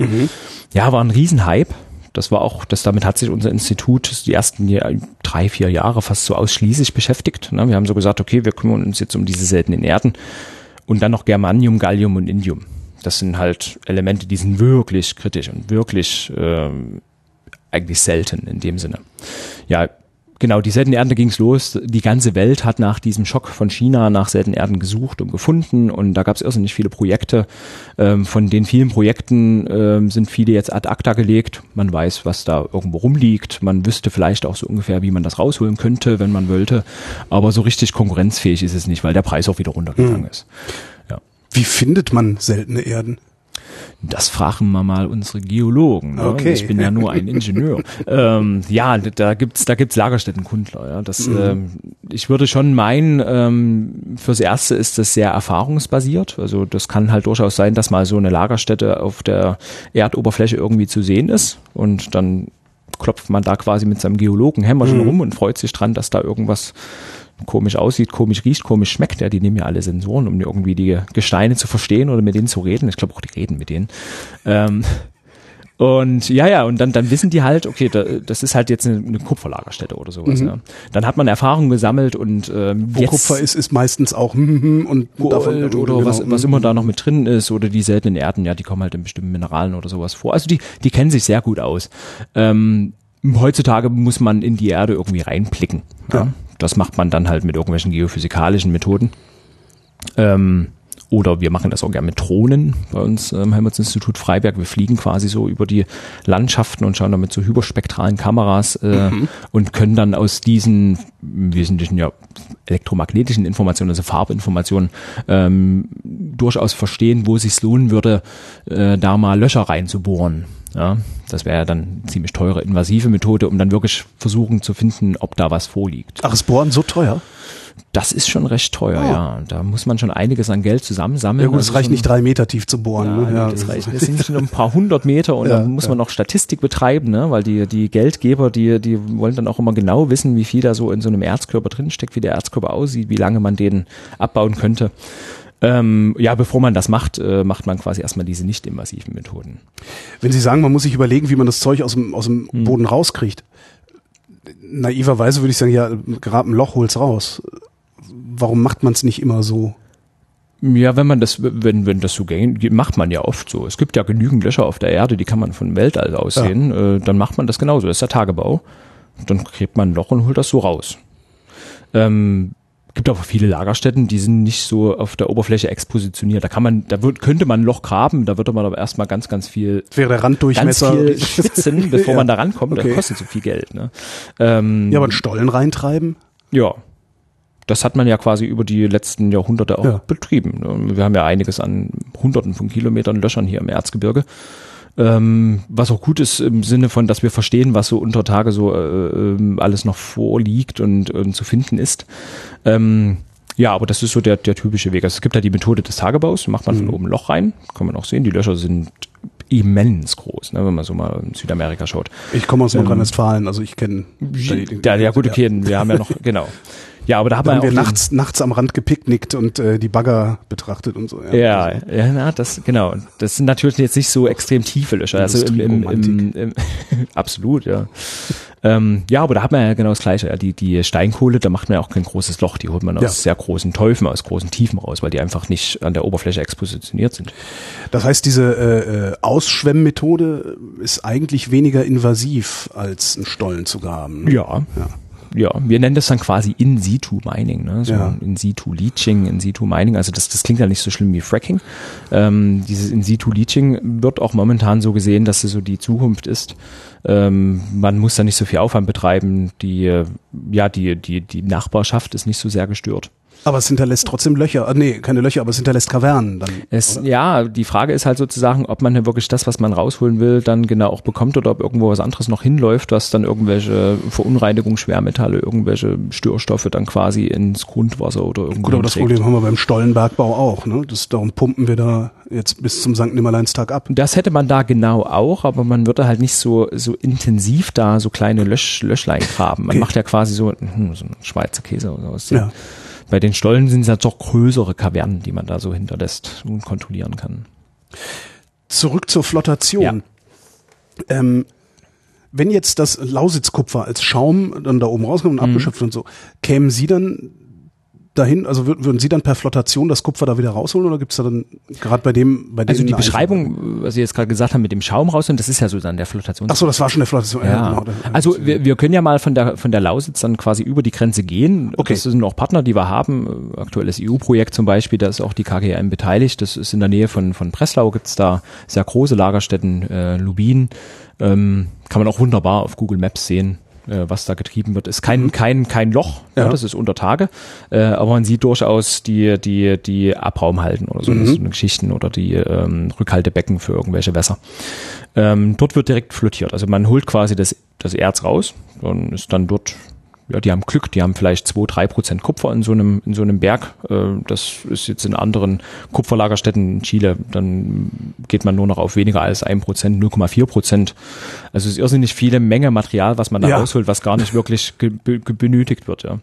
Ja, war ein Riesenhype. Das war auch, das damit hat sich unser Institut die ersten Jahr, drei, vier Jahre fast so ausschließlich beschäftigt. Ne? Wir haben so gesagt, okay, wir kümmern uns jetzt um diese seltenen Erden und dann noch Germanium, Gallium und Indium. Das sind halt Elemente, die sind wirklich kritisch und wirklich ähm, eigentlich selten in dem Sinne. Ja, genau, die seltenen Erden, da ging's los. Die ganze Welt hat nach diesem Schock von China nach seltenen Erden gesucht und gefunden und da gab's irrsinnig viele Projekte. Ähm, von den vielen Projekten ähm, sind viele jetzt ad acta gelegt. Man weiß, was da irgendwo rumliegt. Man wüsste vielleicht auch so ungefähr, wie man das rausholen könnte, wenn man wollte. Aber so richtig konkurrenzfähig ist es nicht, weil der Preis auch wieder runtergegangen ist. Ja.
Wie findet man seltene Erden?
Das fragen wir mal unsere Geologen. Ne?
Okay.
Ich bin ja nur ein Ingenieur. <laughs> ähm, ja, da gibt's da gibt's Lagerstättenkundler. Ja? Das, ähm, ich würde schon meinen, ähm, fürs Erste ist das sehr erfahrungsbasiert. Also das kann halt durchaus sein, dass mal so eine Lagerstätte auf der Erdoberfläche irgendwie zu sehen ist und dann klopft man da quasi mit seinem Geologenhämmerchen rum und freut sich dran, dass da irgendwas komisch aussieht, komisch riecht, komisch schmeckt. Ja, die nehmen ja alle Sensoren, um irgendwie die Gesteine zu verstehen oder mit denen zu reden. Ich glaube auch, die reden mit denen. Ähm, und ja, ja, und dann, dann wissen die halt, okay, da, das ist halt jetzt eine, eine Kupferlagerstätte oder sowas. Ja. Dann hat man Erfahrung gesammelt und ähm,
Wo
jetzt
Kupfer ist, ist meistens auch <laughs> und
Gold oder
genau,
was, was
mhm.
immer da noch mit drin ist oder die seltenen Erden, ja, die kommen halt in bestimmten Mineralen oder sowas vor. Also die, die kennen sich sehr gut aus. Ähm, heutzutage muss man in die Erde irgendwie reinblicken. Ja.
Ja.
Das macht man dann halt mit irgendwelchen geophysikalischen Methoden. Ähm, oder wir machen das auch gerne mit Drohnen bei uns im Helmholtz-Institut Freiberg. Wir fliegen quasi so über die Landschaften und schauen damit so hyperspektralen Kameras äh, mhm. und können dann aus diesen Wesentlichen ja elektromagnetischen Informationen, also Farbinformationen, ähm, durchaus verstehen, wo es sich lohnen würde, äh, da mal Löcher reinzubohren. Ja, das wäre ja dann eine ziemlich teure, invasive Methode, um dann wirklich versuchen zu finden, ob da was vorliegt.
Ach, ist Bohren so teuer?
Das ist schon recht teuer, oh. ja. Da muss man schon einiges an Geld zusammensammeln.
Ja gut, es also reicht nicht drei Meter tief zu bohren.
Ja, ne? ja. das reicht. Das sind schon ein paar <laughs> hundert Meter und ja, dann muss man noch Statistik betreiben, ne? weil die, die Geldgeber, die, die wollen dann auch immer genau wissen, wie viel da so in so einem Erzkörper drinsteckt, wie der Erzkörper aussieht, wie lange man den abbauen könnte. Ähm, ja, bevor man das macht, äh, macht man quasi erstmal diese nicht invasiven Methoden.
Wenn Sie sagen, man muss sich überlegen, wie man das Zeug aus dem, aus dem hm. Boden rauskriegt, naiverweise würde ich sagen, ja, grab ein Loch, hol's raus warum macht man es nicht immer so?
Ja, wenn man das, wenn, wenn das so geht, macht man ja oft so. Es gibt ja genügend Löcher auf der Erde, die kann man von Weltall aus ja. sehen. Äh, dann macht man das genauso. Das ist der Tagebau. Dann gräbt man ein Loch und holt das so raus. Ähm, gibt aber viele Lagerstätten, die sind nicht so auf der Oberfläche expositioniert. Da kann man, da wird, könnte man ein Loch graben, da würde man aber erstmal ganz, ganz viel,
wäre der Randdurchmesser,
ganz viel schwitzen, <laughs> bevor ja. man da rankommt. Okay. Das kostet so viel Geld. Ne?
Ähm, ja, aber einen Stollen reintreiben?
Ja, das hat man ja quasi über die letzten Jahrhunderte auch ja. betrieben. Wir haben ja einiges an Hunderten von Kilometern Löchern hier im Erzgebirge. Ähm, was auch gut ist im Sinne von, dass wir verstehen, was so unter Tage so äh, ähm, alles noch vorliegt und, und zu finden ist. Ähm, ja, aber das ist so der, der typische Weg. Also es gibt ja die Methode des Tagebaus, macht man mhm. von oben ein Loch rein, kann man auch sehen, die Löcher sind immens groß, ne, wenn man so mal in Südamerika schaut.
Ich komme aus Nordrhein-Westfalen, also ich kenne.
Ja, ja, gut, okay, wir haben ja noch, <laughs> genau. Ja, aber da haben, da haben
wir nachts, nachts am Rand gepicknickt und äh, die Bagger betrachtet und so.
Ja, ja, ja na, das genau. Das sind natürlich jetzt nicht so extrem tiefe Löcher. Also im, im, im, im <laughs> absolut, ja. ähm, ja, aber da hat man ja genau das Gleiche. Ja. Die, die Steinkohle, da macht man ja auch kein großes Loch. Die holt man aus ja. sehr großen Teufen, aus großen Tiefen raus, weil die einfach nicht an der Oberfläche expositioniert sind.
Das heißt, diese äh, äh Ausschwemmmethode ist eigentlich weniger invasiv als ein Stollen zu graben.
Ne? Ja. ja ja, wir nennen das dann quasi In-Situ-Mining, ne? so ja. In-Situ-Leaching, In-Situ-Mining. Also das, das klingt ja nicht so schlimm wie Fracking. Ähm, dieses In-Situ-Leaching wird auch momentan so gesehen, dass es so die Zukunft ist. Ähm, man muss da nicht so viel Aufwand betreiben. Die, ja, die, die, die Nachbarschaft ist nicht so sehr gestört.
Aber es hinterlässt trotzdem Löcher. Ah, nee, keine Löcher, aber es hinterlässt Kavernen dann.
Es, ja, die Frage ist halt sozusagen, ob man wirklich das, was man rausholen will, dann genau auch bekommt oder ob irgendwo was anderes noch hinläuft, was dann irgendwelche Verunreinigung, Schwermetalle, irgendwelche Störstoffe dann quasi ins Grundwasser oder irgendwo.
Gut, aber das Problem haben wir beim Stollenbergbau auch, ne? Das, darum pumpen wir da jetzt bis zum St. Nimmerleinstag ab.
Das hätte man da genau auch, aber man würde halt nicht so, so intensiv da so kleine Lösch, Löschlein graben. Man okay. macht ja quasi so, hm, so einen Schweizer Käse oder sowas. Ja. Bei den Stollen sind es ja doch größere Kavernen, die man da so hinterlässt und kontrollieren kann.
Zurück zur Flottation. Ja. Ähm, wenn jetzt das Lausitzkupfer als Schaum dann da oben rauskommt und mhm. abgeschöpft und so, kämen Sie dann dahin, also würden Sie dann per Flottation das Kupfer da wieder rausholen oder gibt's da dann gerade bei dem, bei dem
Also die Beschreibung, was Sie jetzt gerade gesagt haben mit dem Schaum rausholen, das ist ja so dann der Flotation.
Ach so, das war schon der Flotation.
Ja. ja genau. Also wir, wir können ja mal von der von der Lausitz dann quasi über die Grenze gehen. Okay. Das sind auch Partner, die wir haben. Aktuelles EU-Projekt zum Beispiel, da ist auch die KGM beteiligt. Das ist in der Nähe von von Breslau gibt's da sehr große Lagerstätten, äh, Lubin. Ähm, kann man auch wunderbar auf Google Maps sehen äh, was da getrieben wird. Ist kein, mhm. kein, kein Loch, ja. ja. das ist unter Tage, äh, aber man sieht durchaus die, die, die Abraumhalten oder so, mhm. so Geschichten oder die ähm, Rückhaltebecken für irgendwelche Wässer. Ähm, dort wird direkt flottiert. Also man holt quasi das, das Erz raus und ist dann dort ja, die haben Glück, die haben vielleicht zwei, drei Prozent Kupfer in so einem, in so einem Berg. Äh, das ist jetzt in anderen Kupferlagerstätten in Chile, dann geht man nur noch auf weniger als ein Prozent, 0,4 Prozent. Also es ist irrsinnig viele Menge Material, was man da ja. rausholt, was gar nicht wirklich benötigt wird, ja.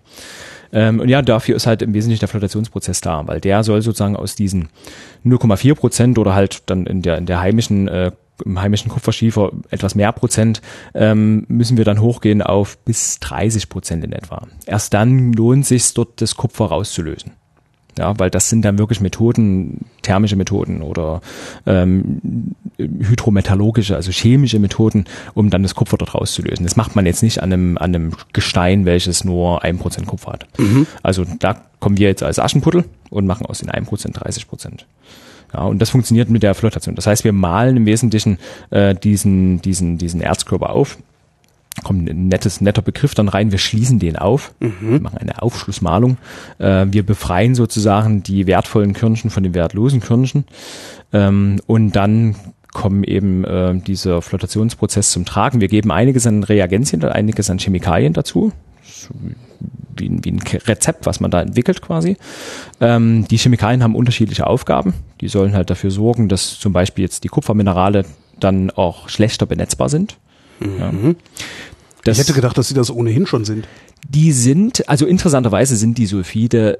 Ähm, und ja, dafür ist halt im Wesentlichen der Flotationsprozess da, weil der soll sozusagen aus diesen 0,4 Prozent oder halt dann in der, in der heimischen äh, im heimischen Kupferschiefer etwas mehr Prozent, ähm, müssen wir dann hochgehen auf bis 30 Prozent in etwa. Erst dann lohnt sich dort das Kupfer rauszulösen. Ja, weil das sind dann wirklich Methoden, thermische Methoden oder ähm, hydrometallurgische, also chemische Methoden, um dann das Kupfer dort rauszulösen. Das macht man jetzt nicht an einem, an einem Gestein, welches nur ein Prozent Kupfer hat. Mhm. Also da kommen wir jetzt als Aschenputtel und machen aus den 1% 30 Prozent. Ja, und das funktioniert mit der Flotation. Das heißt, wir malen im Wesentlichen äh, diesen, diesen, diesen Erzkörper auf. Kommt ein nettes, netter Begriff dann rein. Wir schließen den auf, mhm. machen eine Aufschlussmalung. Äh, wir befreien sozusagen die wertvollen Körnchen von den wertlosen Körnchen. Ähm, und dann kommen eben äh, dieser Flotationsprozess zum Tragen. Wir geben einiges an Reagenzien, einiges an Chemikalien dazu wie, wie ein Rezept, was man da entwickelt quasi. Ähm, die Chemikalien haben unterschiedliche Aufgaben. Die sollen halt dafür sorgen, dass zum Beispiel jetzt die Kupferminerale dann auch schlechter benetzbar sind.
Mhm. Ja. ich hätte gedacht, dass sie das ohnehin schon sind.
Die sind, also interessanterweise sind die Sulfide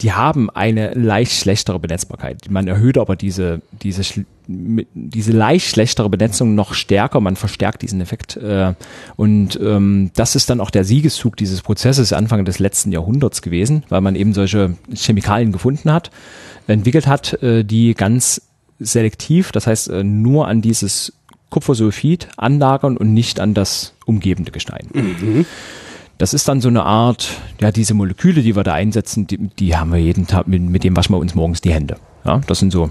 die haben eine leicht schlechtere Benetzbarkeit. Man erhöht aber diese, diese, diese leicht schlechtere Benetzung noch stärker, man verstärkt diesen Effekt. Äh, und ähm, das ist dann auch der Siegeszug dieses Prozesses Anfang des letzten Jahrhunderts gewesen, weil man eben solche Chemikalien gefunden hat, entwickelt hat, äh, die ganz selektiv, das heißt äh, nur an dieses Kupfersulfid anlagern und nicht an das umgebende Gestein. Mhm. Das ist dann so eine Art, ja, diese Moleküle, die wir da einsetzen, die, die haben wir jeden Tag, mit, mit dem waschen wir uns morgens die Hände. Ja, das sind so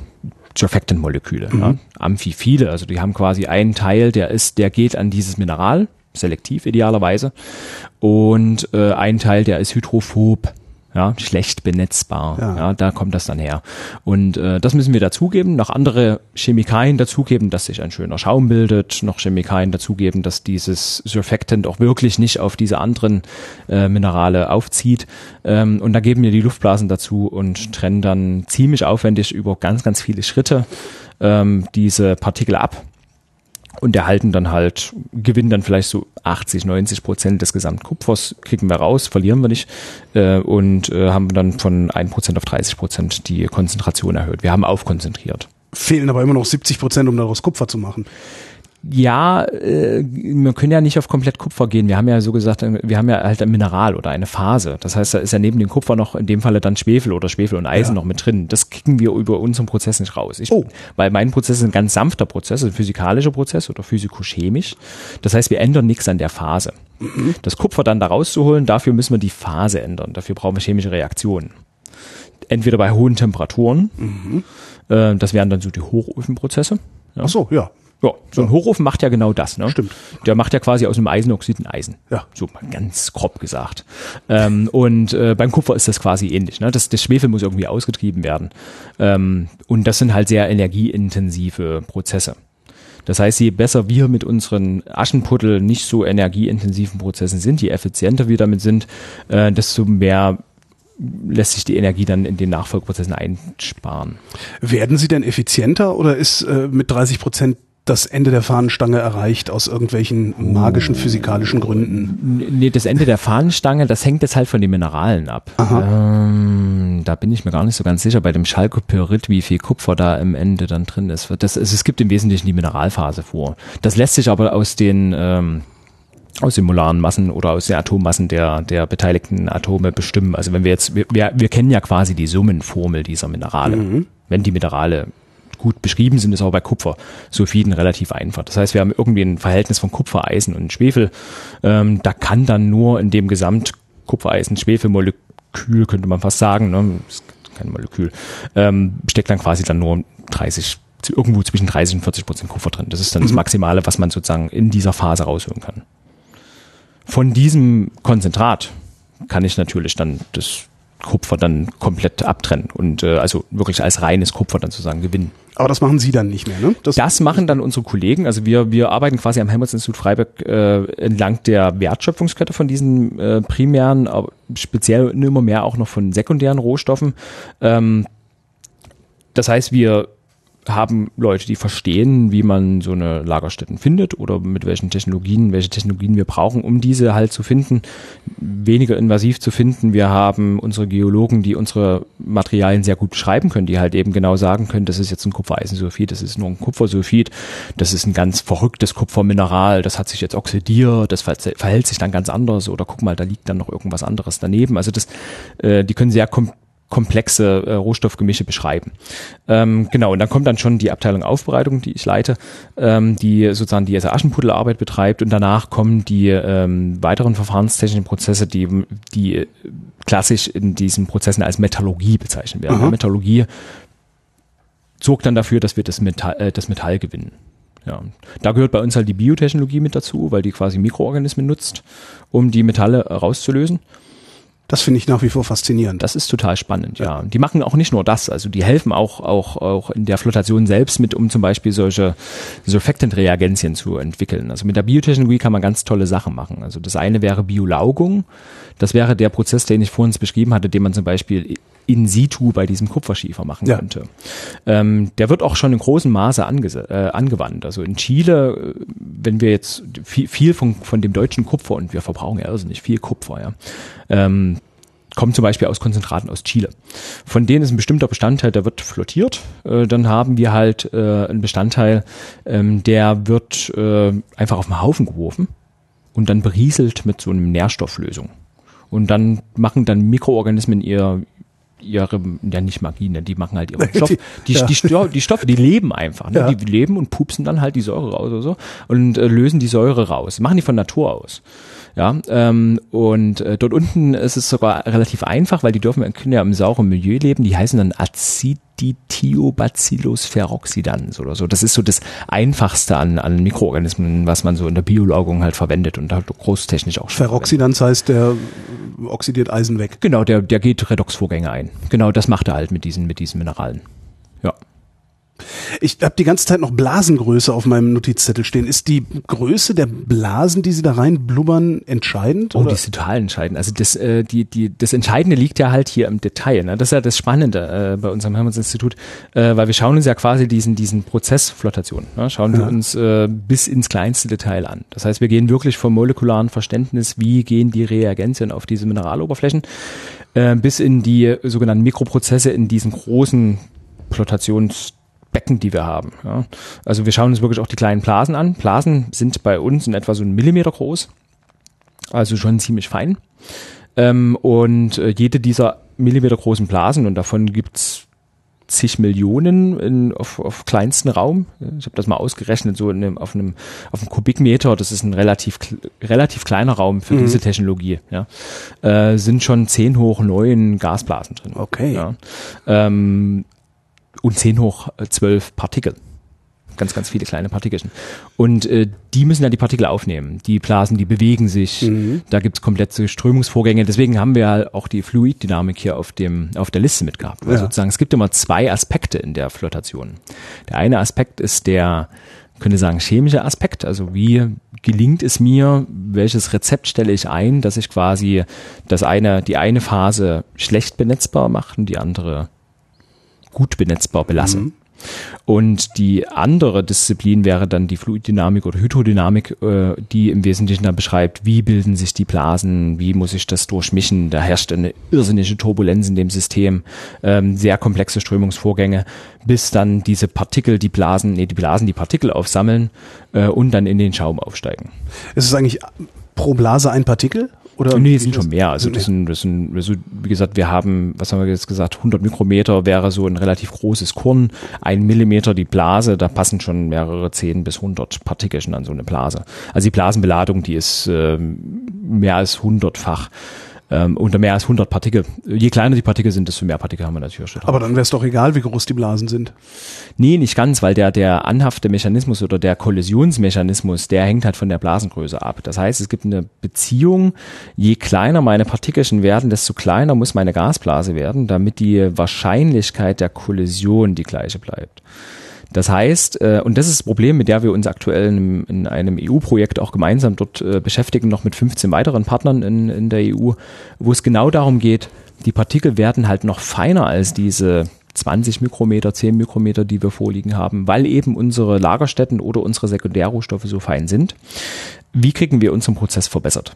Surfactant-Moleküle, mhm. ja, Amphiphile, also die haben quasi einen Teil, der ist, der geht an dieses Mineral, selektiv idealerweise, und äh, ein Teil, der ist hydrophob ja, schlecht benetzbar. Ja. ja, da kommt das dann her. Und äh, das müssen wir dazugeben, noch andere Chemikalien dazugeben, dass sich ein schöner Schaum bildet, noch Chemikalien dazugeben, dass dieses Surfactant auch wirklich nicht auf diese anderen äh, Minerale aufzieht. Ähm, und da geben wir die Luftblasen dazu und trennen dann ziemlich aufwendig über ganz, ganz viele Schritte ähm, diese Partikel ab und erhalten dann halt, gewinnen dann vielleicht so 80, 90 Prozent des Gesamtkupfers, kriegen wir raus, verlieren wir nicht äh, und äh, haben dann von 1 Prozent auf 30 Prozent die Konzentration erhöht. Wir haben aufkonzentriert.
Fehlen aber immer noch 70 Prozent, um daraus Kupfer zu machen
ja, äh, wir können ja nicht auf komplett Kupfer gehen. Wir haben ja so gesagt, wir haben ja halt ein Mineral oder eine Phase. Das heißt, da ist ja neben dem Kupfer noch in dem Falle dann Schwefel oder Schwefel und Eisen ja. noch mit drin. Das kicken wir über unseren Prozess nicht raus. Ich, oh. Weil mein Prozess ist ein ganz sanfter Prozess, ein physikalischer Prozess oder physikochemisch. Das heißt, wir ändern nichts an der Phase. Mhm. Das Kupfer dann da rauszuholen, dafür müssen wir die Phase ändern. Dafür brauchen wir chemische Reaktionen. Entweder bei hohen Temperaturen, mhm. äh, das wären dann so die Hochofenprozesse.
Ja. Ach so, ja.
Ja, so ein Hochofen macht ja genau das. Ne?
Stimmt.
Der macht ja quasi aus einem Eisenoxid ein Eisen.
Ja.
So mal ganz grob gesagt. Ähm, und äh, beim Kupfer ist das quasi ähnlich. Ne? Das, das Schwefel muss irgendwie ausgetrieben werden. Ähm, und das sind halt sehr energieintensive Prozesse. Das heißt, je besser wir mit unseren Aschenputtel nicht so energieintensiven Prozessen sind, je effizienter wir damit sind, äh, desto mehr lässt sich die Energie dann in den Nachfolgeprozessen einsparen.
Werden sie denn effizienter oder ist äh, mit 30 Prozent das Ende der Fahnenstange erreicht aus irgendwelchen magischen physikalischen Gründen?
Nee, das Ende der Fahnenstange, das hängt jetzt halt von den Mineralen ab. Ähm, da bin ich mir gar nicht so ganz sicher bei dem Schalkopyrit, wie viel Kupfer da im Ende dann drin ist. Das, also es gibt im Wesentlichen die Mineralphase vor. Das lässt sich aber aus den ähm, aus den molaren Massen oder aus den Atommassen der, der beteiligten Atome bestimmen. Also wenn wir jetzt, wir, wir, wir kennen ja quasi die Summenformel dieser Minerale. Mhm. Wenn die Minerale gut beschrieben sind, ist auch bei Kupfersulfiden relativ einfach. Das heißt, wir haben irgendwie ein Verhältnis von Kupfer, Eisen und Schwefel. Ähm, da kann dann nur in dem Gesamt Kupfer-Eisen-Schwefel-Molekül, könnte man fast sagen, ne? Das ist kein Molekül, ähm, steckt dann quasi dann nur 30 irgendwo zwischen 30 und 40 Prozent Kupfer drin. Das ist dann das mhm. Maximale, was man sozusagen in dieser Phase rausholen kann. Von diesem Konzentrat kann ich natürlich dann das Kupfer dann komplett abtrennen und äh, also wirklich als reines Kupfer dann sozusagen gewinnen.
Aber das machen Sie dann nicht mehr, ne?
Das, das machen dann unsere Kollegen. Also wir, wir arbeiten quasi am Helmholtz-Institut Freiberg äh, entlang der Wertschöpfungskette von diesen äh, primären, aber speziell immer mehr auch noch von sekundären Rohstoffen. Ähm, das heißt, wir haben Leute, die verstehen, wie man so eine Lagerstätten findet oder mit welchen Technologien, welche Technologien wir brauchen, um diese halt zu finden, weniger invasiv zu finden. Wir haben unsere Geologen, die unsere Materialien sehr gut beschreiben können, die halt eben genau sagen können, das ist jetzt ein Kupfereisensulfid, das ist nur ein Kupfersulfid, das ist ein ganz verrücktes Kupfermineral, das hat sich jetzt oxidiert, das verhält sich dann ganz anders oder guck mal, da liegt dann noch irgendwas anderes daneben. Also das, äh, die können sehr kom komplexe äh, Rohstoffgemische beschreiben. Ähm, genau, und dann kommt dann schon die Abteilung Aufbereitung, die ich leite, ähm, die sozusagen die Aschenputtelarbeit betreibt und danach kommen die ähm, weiteren verfahrenstechnischen Prozesse, die, die klassisch in diesen Prozessen als Metallurgie bezeichnet werden. Mhm. Metallurgie sorgt dann dafür, dass wir das Metall, äh, das Metall gewinnen. Ja. Da gehört bei uns halt die Biotechnologie mit dazu, weil die quasi Mikroorganismen nutzt, um die Metalle rauszulösen.
Das finde ich nach wie vor faszinierend.
Das ist total spannend, ja. ja. Die machen auch nicht nur das, also die helfen auch, auch, auch in der Flotation selbst mit, um zum Beispiel solche Surfactant-Reagenzien zu entwickeln. Also mit der Biotechnologie kann man ganz tolle Sachen machen. Also das eine wäre Biolaugung. Das wäre der Prozess, den ich vorhin beschrieben hatte, den man zum Beispiel in situ bei diesem Kupferschiefer machen ja. könnte. Ähm, der wird auch schon in großem Maße äh, angewandt. Also in Chile, äh, wenn wir jetzt viel, viel von, von dem deutschen Kupfer, und wir verbrauchen ja irrsinnig viel Kupfer, ja, ähm, kommt zum Beispiel aus Konzentraten aus Chile. Von denen ist ein bestimmter Bestandteil, der wird flottiert. Äh, dann haben wir halt äh, einen Bestandteil, ähm, der wird einfach auf den Haufen geworfen und dann berieselt mit so einem Nährstofflösung. Und dann machen dann Mikroorganismen ihr, ihre, ja nicht Magie, ne? die machen halt ihren <laughs> Stoff. Die, ja. die, die, die, Stoffe, die leben einfach. Ne? Ja. Die leben und pupsen dann halt die Säure raus oder so und äh, lösen die Säure raus. Machen die von Natur aus. Ja, ähm, und äh, dort unten ist es sogar relativ einfach, weil die dürfen können ja im sauren Milieu leben. Die heißen dann Aciditiobacillus ferroxidans oder so. Das ist so das Einfachste an, an Mikroorganismen, was man so in der Biolaugung halt verwendet und halt großtechnisch auch
schon. Ferroxidans heißt, der oxidiert Eisen weg.
Genau, der, der geht Redoxvorgänge ein. Genau, das macht er halt mit diesen, mit diesen Mineralen.
Ich habe die ganze Zeit noch Blasengröße auf meinem Notizzettel stehen. Ist die Größe der Blasen, die Sie da rein blubbern, entscheidend?
Oh, oder? die ist total entscheidend. Also das, äh, die, die, das Entscheidende liegt ja halt hier im Detail. Ne? Das ist ja das Spannende äh, bei unserem Hermanns-Institut, äh, weil wir schauen uns ja quasi diesen, diesen Prozess Flotation, ne? schauen ja. wir uns äh, bis ins kleinste Detail an. Das heißt, wir gehen wirklich vom molekularen Verständnis, wie gehen die Reagenzien auf diese Mineraloberflächen, äh, bis in die sogenannten Mikroprozesse in diesen großen Flotations Becken, die wir haben. Ja. Also wir schauen uns wirklich auch die kleinen Blasen an. Blasen sind bei uns in etwa so einen Millimeter groß, also schon ziemlich fein. Ähm, und äh, jede dieser Millimeter großen Blasen, und davon gibt's zig Millionen in, auf, auf kleinsten Raum. Ich habe das mal ausgerechnet, so in einem, auf, einem, auf einem Kubikmeter, das ist ein relativ, relativ kleiner Raum für mhm. diese Technologie, ja, äh, sind schon zehn hoch neun Gasblasen drin.
Okay.
Ja. Ähm, und 10 hoch 12 Partikel. Ganz, ganz viele kleine Partikelchen. Und äh, die müssen dann die Partikel aufnehmen. Die Blasen, die bewegen sich. Mhm. Da gibt's komplette Strömungsvorgänge. Deswegen haben wir ja auch die Fluiddynamik hier auf, dem, auf der Liste mitgehabt. Ja. Also sozusagen, es gibt immer zwei Aspekte in der Flotation. Der eine Aspekt ist der, könnte sagen, chemische Aspekt. Also wie gelingt es mir, welches Rezept stelle ich ein, dass ich quasi das eine, die eine Phase schlecht benetzbar mache und die andere gut benetzbar belassen. Mhm. Und die andere Disziplin wäre dann die Fluiddynamik oder Hydrodynamik, äh, die im Wesentlichen dann beschreibt, wie bilden sich die Blasen, wie muss ich das durchmischen. Da herrscht eine irrsinnige Turbulenz in dem System, ähm, sehr komplexe Strömungsvorgänge, bis dann diese Partikel, die Blasen, nee, die Blasen die Partikel aufsammeln äh, und dann in den Schaum aufsteigen.
Ist es eigentlich pro Blase ein Partikel?
Oder nee, sind schon mehr. Also das sind, das sind, also wie gesagt, wir haben, was haben wir jetzt gesagt, 100 Mikrometer wäre so ein relativ großes Korn, ein Millimeter die Blase, da passen schon mehrere 10 bis 100 Partikelchen an so eine Blase. Also die Blasenbeladung, die ist äh, mehr als hundertfach ähm, unter mehr als 100 Partikel. Je kleiner die Partikel sind, desto mehr Partikel haben wir natürlich.
Aber dann wäre es doch egal, wie groß die Blasen sind.
Nee, nicht ganz, weil der, der anhafte Mechanismus oder der Kollisionsmechanismus, der hängt halt von der Blasengröße ab. Das heißt, es gibt eine Beziehung, je kleiner meine Partikelchen werden, desto kleiner muss meine Gasblase werden, damit die Wahrscheinlichkeit der Kollision die gleiche bleibt. Das heißt, äh, und das ist das Problem, mit der wir uns aktuell in, in einem EU-Projekt auch gemeinsam dort äh, beschäftigen, noch mit 15 weiteren Partnern in, in der EU, wo es genau darum geht, die Partikel werden halt noch feiner als diese 20 Mikrometer, 10 Mikrometer, die wir vorliegen haben, weil eben unsere Lagerstätten oder unsere Sekundärrohstoffe so fein sind. Wie kriegen wir unseren Prozess verbessert?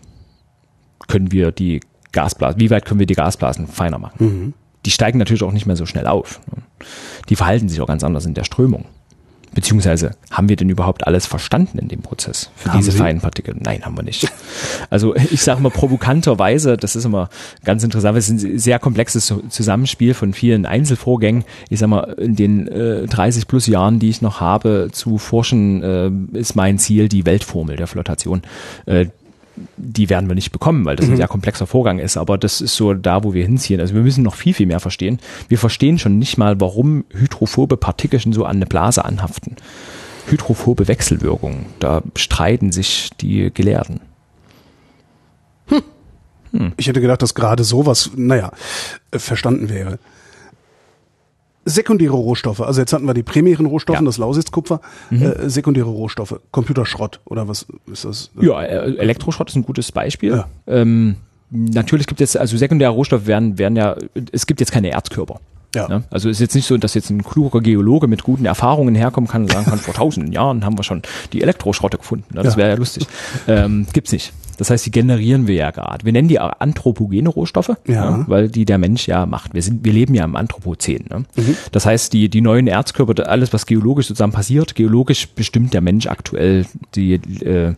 Können wir die Gasblasen, wie weit können wir die Gasblasen feiner machen? Mhm die steigen natürlich auch nicht mehr so schnell auf. Die verhalten sich auch ganz anders in der Strömung. Beziehungsweise haben wir denn überhaupt alles verstanden in dem Prozess für
Haben
diese
Sie?
feinen Partikel? Nein, haben wir nicht. Also ich sage mal provokanterweise, das ist immer ganz interessant, es ist ein sehr komplexes Zusammenspiel von vielen Einzelvorgängen. Ich sag mal, in den äh, 30 plus Jahren, die ich noch habe zu forschen, äh, ist mein Ziel die Weltformel der Flotation. Äh, die werden wir nicht bekommen, weil das ein sehr komplexer Vorgang ist. Aber das ist so da, wo wir hinziehen. Also wir müssen noch viel, viel mehr verstehen. Wir verstehen schon nicht mal, warum hydrophobe Partikelchen so an eine Blase anhaften. Hydrophobe Wechselwirkungen, da streiten sich die Gelehrten.
Ich hätte gedacht, dass gerade sowas, naja, äh, verstanden wäre. Sekundäre Rohstoffe, also jetzt hatten wir die primären Rohstoffe,
Ja.
das Lausitzkupfer, äh, sekundäre Rohstoffe, Computerschrott oder was ist das?
Ja, äh, Elektroschrott ist ein gutes Beispiel.
Ja.
Ähm, natürlich gibt es, also sekundäre Rohstoffe werden, werden ja, es gibt jetzt keine Erzkörper.
Ja.
Ne? Also ist jetzt nicht so, dass jetzt ein kluger Geologe mit guten Erfahrungen herkommen kann und sagen kann, <laughs> vor tausenden Jahren haben wir schon die Elektroschrotte gefunden. Ne? Das
Ja.
wäre ja lustig. Ähm, gibt's nicht. Das heißt, die generieren wir ja gerade. Wir nennen die auch anthropogene Rohstoffe,
Ja.
weil die der Mensch ja macht. Wir sind, wir leben ja im Anthropozän. Ne?
Mhm.
Das heißt, die, die neuen Erzkörper, alles, was geologisch sozusagen passiert, geologisch bestimmt der Mensch aktuell die, äh,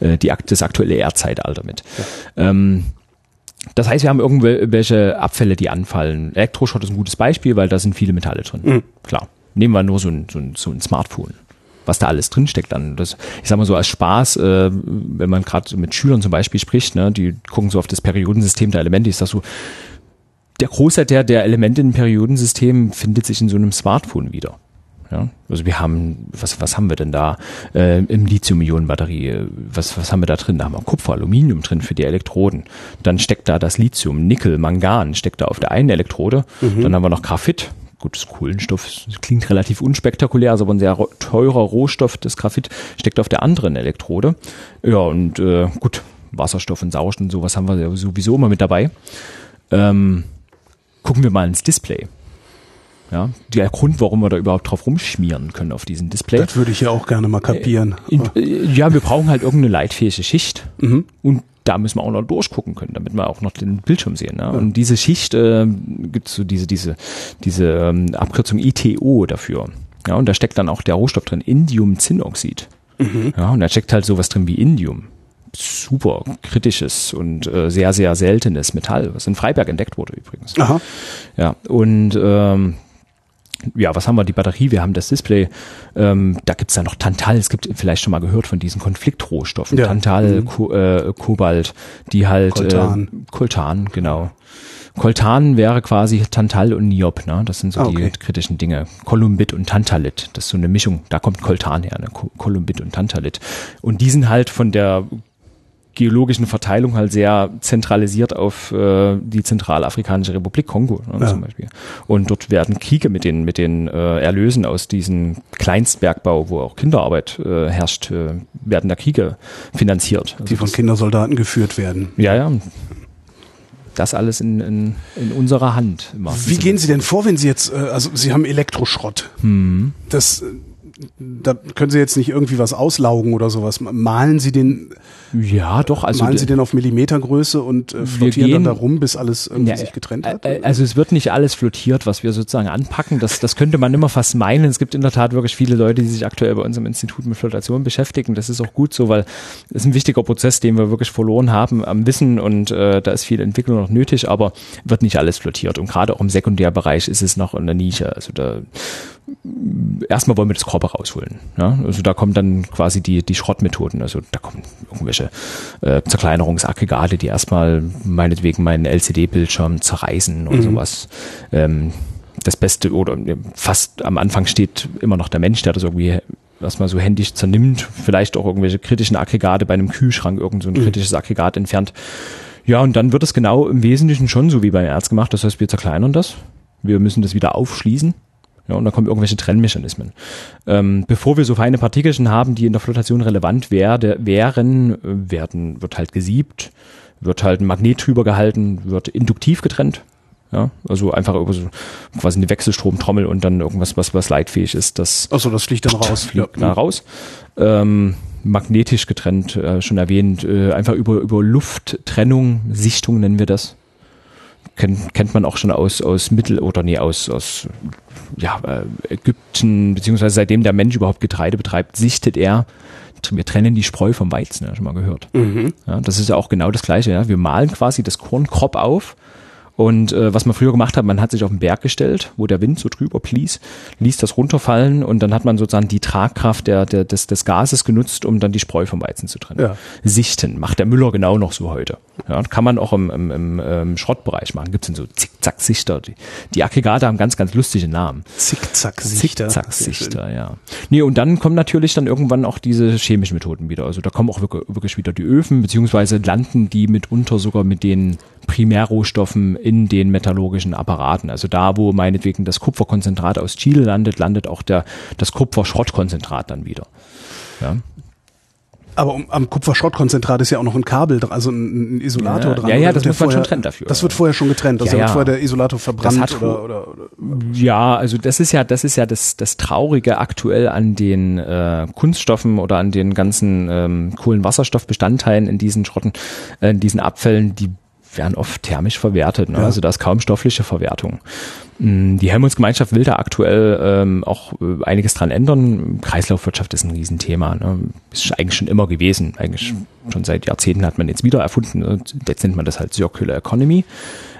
äh, die, das aktuelle Erdzeitalter mit. Ähm, das heißt, wir haben irgendwelche Abfälle, die anfallen. Elektroschrott ist ein gutes Beispiel, weil da sind viele Metalle drin.
Mhm.
Klar. Nehmen wir nur so ein, so ein, so ein Smartphone. Was da alles drinsteckt dann. Das, ich sag mal so als Spaß, äh, wenn man gerade mit Schülern zum Beispiel spricht, ne, die gucken so auf das Periodensystem der Elemente, ich sag so, der Großteil der, der Elemente im Periodensystem findet sich in so einem Smartphone wieder. Ja, also wir haben, was, was haben wir denn da äh, im Lithium-Ionen-Batterie? äh, Was, was haben wir da drin? Da haben wir Kupfer, Aluminium drin für die Elektroden. Dann steckt da das Lithium, Nickel, Mangan steckt da auf der einen Elektrode. Dann haben wir noch Graphit. Gut, das Kohlenstoff klingt relativ unspektakulär, aber ein sehr teurer Rohstoff. Das Graphit steckt auf der anderen Elektrode. Ja, und äh, gut, Wasserstoff und Sauerstoff und sowas haben wir sowieso immer mit dabei. Ähm, gucken wir mal ins Display. Ja, der Grund, warum wir da überhaupt drauf rumschmieren können auf diesem Display.
Das würde ich ja auch gerne mal kapieren.
In, äh, ja, wir brauchen halt irgendeine leitfähige Schicht.
Mhm.
Und da müssen wir auch noch durchgucken können, damit wir auch noch den Bildschirm sehen. Ne? Und diese Schicht äh, gibt so diese, diese, diese ähm, Abkürzung ITO dafür. Ja, und da steckt dann auch der Rohstoff drin, Indiumzinnoxid. Ja, und da steckt halt sowas drin wie Indium. Super kritisches und äh, sehr, sehr seltenes Metall, was in Freiberg entdeckt wurde übrigens.
Aha.
Ja, und ähm, ja, was haben wir? Die Batterie, wir haben das Display. Ähm, da gibt's dann noch Tantal. Es gibt vielleicht schon mal gehört von diesen Konfliktrohstoffen.
Ja.
Tantal, Ko äh, Kobalt, die halt
Coltan.
Äh, Coltan, genau. Coltan wäre quasi Tantal und Niob, ne? Das sind so
Ah, okay.
die kritischen Dinge. Kolumbit und Tantalit, das ist so eine Mischung. Da kommt Coltan her, ne? Ko- Kolumbit und Tantalit. Und die sind halt von der geologischen Verteilung halt sehr zentralisiert auf äh, die Zentralafrikanische Republik Kongo ne,
Ja.
zum Beispiel. Und dort werden Kriege mit den mit den äh, Erlösen aus diesem Kleinstbergbau, wo auch Kinderarbeit äh, herrscht, äh, werden da Kriege finanziert. Also
Die von
das-
Kindersoldaten geführt werden.
ja, ja. Das alles in, in, in unserer Hand.
Wie gehen Sie denn vor, wenn Sie jetzt, äh, also Sie haben Elektroschrott.
Hm.
Das, da können Sie jetzt nicht irgendwie was auslaugen oder sowas. Malen Sie den,
Ja, doch. Also
malen Sie den auf Millimetergröße und äh, flottieren dann
gehen-
da rum, bis alles irgendwie
Ja,
sich getrennt hat?
äh, Also es wird nicht alles flottiert, was wir sozusagen anpacken. Das, das könnte man immer fast meinen. Es gibt in der Tat wirklich viele Leute, die sich aktuell bei uns im Institut mit Flotation beschäftigen. Das ist auch gut so, weil es ist ein wichtiger Prozess, den wir wirklich verloren haben am Wissen und äh, da ist viel Entwicklung noch nötig, aber wird nicht alles flottiert. Und gerade auch im Sekundärbereich ist es noch in der Nische. Also da erstmal wollen wir das Körper rausholen. Ja? Also da kommen dann quasi die, die Schrottmethoden. Also da kommen irgendwelche äh, Zerkleinerungsaggregate, die erstmal meinetwegen meinen LCD-Bildschirm zerreißen oder sowas. Ähm, das Beste oder äh, fast am Anfang steht immer noch der Mensch, der das irgendwie erstmal so händisch zernimmt, vielleicht auch irgendwelche kritischen Aggregate bei einem Kühlschrank, irgend so ein kritisches Aggregat entfernt. Ja, und dann wird es genau im Wesentlichen schon so wie beim Erz gemacht. Das heißt, wir zerkleinern das. Wir müssen das wieder aufschließen. Ja, und dann kommen irgendwelche Trennmechanismen. Ähm, bevor wir so feine Partikelchen haben, die in der Flotation relevant werde, wären, äh, werden, wird halt gesiebt, wird halt ein Magnet drüber gehalten, wird induktiv getrennt. Ja, also einfach über so quasi eine Wechselstromtrommel und dann irgendwas, was, was leitfähig ist, das
Achso, das fliegt dann raus.
fliegt da raus. Ähm, magnetisch getrennt, äh, schon erwähnt, äh, einfach über, über Lufttrennung, Sichtung nennen wir das. Kennt, kennt man auch schon aus, aus Mittel- oder nee, aus, aus ja, äh, Ägypten, beziehungsweise seitdem der Mensch überhaupt Getreide betreibt, sichtet er, wir trennen die Spreu vom Weizen, ja, schon mal gehört.
Mhm.
Ja, das ist ja auch genau das Gleiche. Ja. Wir malen quasi das Korn grob auf und äh, was man früher gemacht hat, man hat sich auf den Berg gestellt, wo der Wind so drüber blies, ließ das runterfallen und dann hat man sozusagen die Tragkraft der, der, des, des Gases genutzt, um dann die Spreu vom Weizen zu trennen.
Ja.
Sichten macht der Müller genau noch so heute. Ja, kann man auch im, im, im, im Schrottbereich machen. Gibt es so Zickzack-Sichter. Die, die Aggregate haben ganz, ganz lustige Namen.
Zickzack-Sichter.
Zickzack-Sichter, ja. Nee, und dann kommen natürlich dann irgendwann auch diese chemischen Methoden wieder. Also da kommen auch wirklich, wirklich wieder die Öfen, beziehungsweise landen die mitunter sogar mit den Primärrohstoffen in den metallurgischen Apparaten. Also da, wo meinetwegen das Kupferkonzentrat aus Chile landet, landet auch der, das Kupferschrottkonzentrat dann wieder. Ja.
Aber um, am Kupferschrottkonzentrat ist ja auch noch ein Kabel, also ein, ein Isolator
ja,
dran.
Ja, ja, das
wird
muss man schon
vorher-
trennen dafür.
Das wird vorher schon getrennt. Also
Ja,
wird
ja.
vorher der Isolator verbrannt
hat-
oder, oder, oder
Ja, also das ist ja, das ist ja das, das Traurige aktuell an den äh, Kunststoffen oder an den ganzen ähm, Kohlenwasserstoffbestandteilen in diesen Schrotten, äh, in diesen Abfällen, die werden oft thermisch verwertet. Ne?
Ja.
Also da ist kaum stoffliche Verwertung. Mm, Die Helmholtz-Gemeinschaft will da aktuell ähm, auch äh, einiges dran ändern. Kreislaufwirtschaft ist ein Riesenthema. Ne? Ist eigentlich schon immer gewesen. Eigentlich schon seit Jahrzehnten hat man jetzt wieder erfunden. Und jetzt nennt man das halt Circular Economy.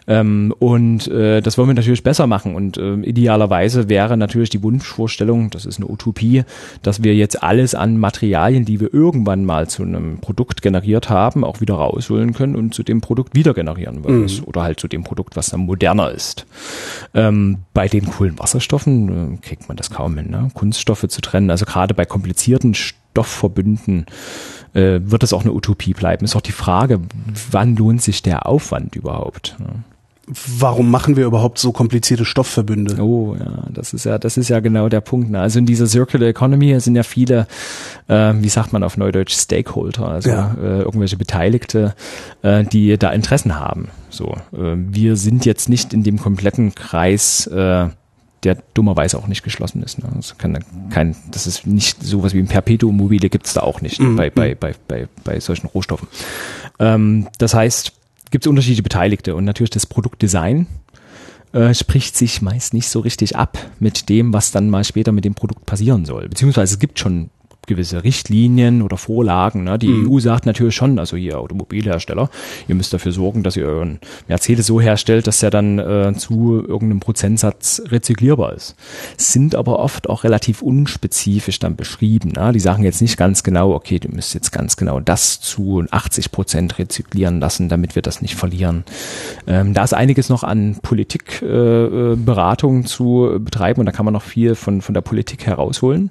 Ähm, und äh, das wollen wir natürlich besser machen. Und ähm, idealerweise wäre natürlich die Wunschvorstellung, das ist eine Utopie, dass wir jetzt alles an Materialien, die wir irgendwann mal zu einem Produkt generiert haben, auch wieder rausholen können und zu dem Produkt wieder generieren wollen. Das- Oder halt zu dem Produkt, was dann moderner ist. Ähm, bei den coolen Wasserstoffen äh, kriegt man das kaum hin, ne? Kunststoffe zu trennen. Also gerade bei komplizierten Stoffverbünden äh, wird das auch eine Utopie bleiben. Ist auch die Frage, wann lohnt sich der Aufwand überhaupt? Ne?
Warum machen wir überhaupt so komplizierte Stoffverbünde?
Oh ja, das ist ja, das ist ja genau der Punkt. Ne? Also in dieser Circular Economy sind ja viele, äh, wie sagt man auf Neudeutsch, Stakeholder, also
Ja.
äh, irgendwelche Beteiligte, äh, die da Interessen haben. So, äh, wir sind jetzt nicht in dem kompletten Kreis. Äh, der dummerweise auch nicht geschlossen ist. Ne? Das, kann kein, das ist nicht sowas wie ein Perpetuum mobile gibt es da auch nicht
Mhm.
bei, bei, bei, bei, bei solchen Rohstoffen. Ähm, das heißt, gibt es unterschiedliche Beteiligte und natürlich das Produktdesign äh, spricht sich meist nicht so richtig ab mit dem, was dann mal später mit dem Produkt passieren soll. Beziehungsweise es gibt schon gewisse Richtlinien oder Vorlagen. Ne? Die EU sagt natürlich schon, also ihr Automobilhersteller, ihr müsst dafür sorgen, dass ihr euren Mercedes so herstellt, dass er dann äh, zu irgendeinem Prozentsatz rezyklierbar ist. Sind aber oft auch relativ unspezifisch dann beschrieben. Ne? Die sagen jetzt nicht ganz genau, okay, du müsst jetzt ganz genau das zu 80 Prozent rezyklieren lassen, damit wir das nicht verlieren. Ähm, da ist einiges noch an Politikberatung äh, äh, Beratung zu betreiben und da kann man noch viel von, von der Politik herausholen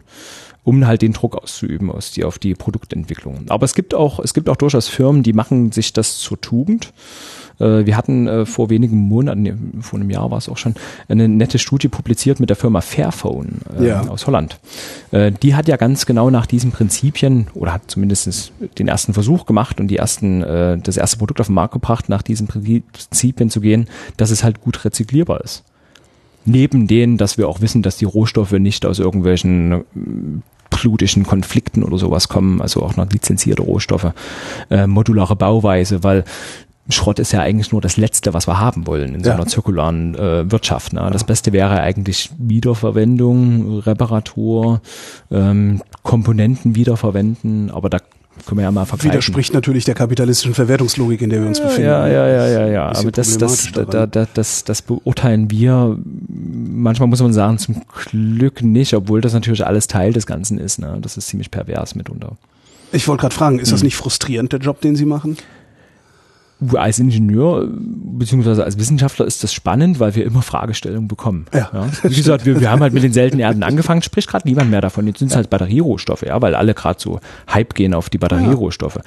um halt den Druck auszuüben aus die, auf die Produktentwicklung. Aber es gibt auch, es gibt auch durchaus Firmen, die machen sich das zur Tugend. Äh, Wir hatten äh, vor wenigen Monaten, vor einem Jahr war es auch schon, eine nette Studie publiziert mit der Firma Fairphone äh,
Ja.
aus Holland. Die hat ja ganz genau nach diesen Prinzipien oder hat zumindest den ersten Versuch gemacht und die ersten, das erste Produkt auf den Markt gebracht, nach diesen Prinzipien zu gehen, dass es halt gut rezyklierbar ist. Neben denen, dass wir auch wissen, dass die Rohstoffe nicht aus irgendwelchen politischen Konflikten oder sowas kommen, also auch noch lizenzierte Rohstoffe, äh, modulare Bauweise, weil Schrott ist ja eigentlich nur das Letzte, was wir haben wollen in so
Ja.
einer zirkularen äh, Wirtschaft. Ne? Das Beste wäre eigentlich Wiederverwendung, Reparatur, ähm, Komponenten wiederverwenden, aber da können wir ja mal vergleichen.
Widerspricht natürlich der kapitalistischen Verwertungslogik, in der wir uns befinden.
Ja, ja, ja, ja, ja. Aber das, das, da, da, das, das beurteilen wir manchmal muss man sagen, zum Glück nicht, obwohl das natürlich alles Teil des Ganzen ist. Ne? Das ist ziemlich pervers mitunter.
Ich wollte gerade fragen, ist
Hm.
das nicht frustrierend, der Job, den Sie machen?
Als Ingenieur beziehungsweise als Wissenschaftler ist das spannend, weil wir immer Fragestellungen bekommen.
Ja.
Wie gesagt, wir, wir haben halt mit den seltenen Erden angefangen, spricht gerade niemand mehr davon. Jetzt sind es halt Batterierohstoffe, ja, weil alle gerade so Hype gehen auf die Batterierohstoffe.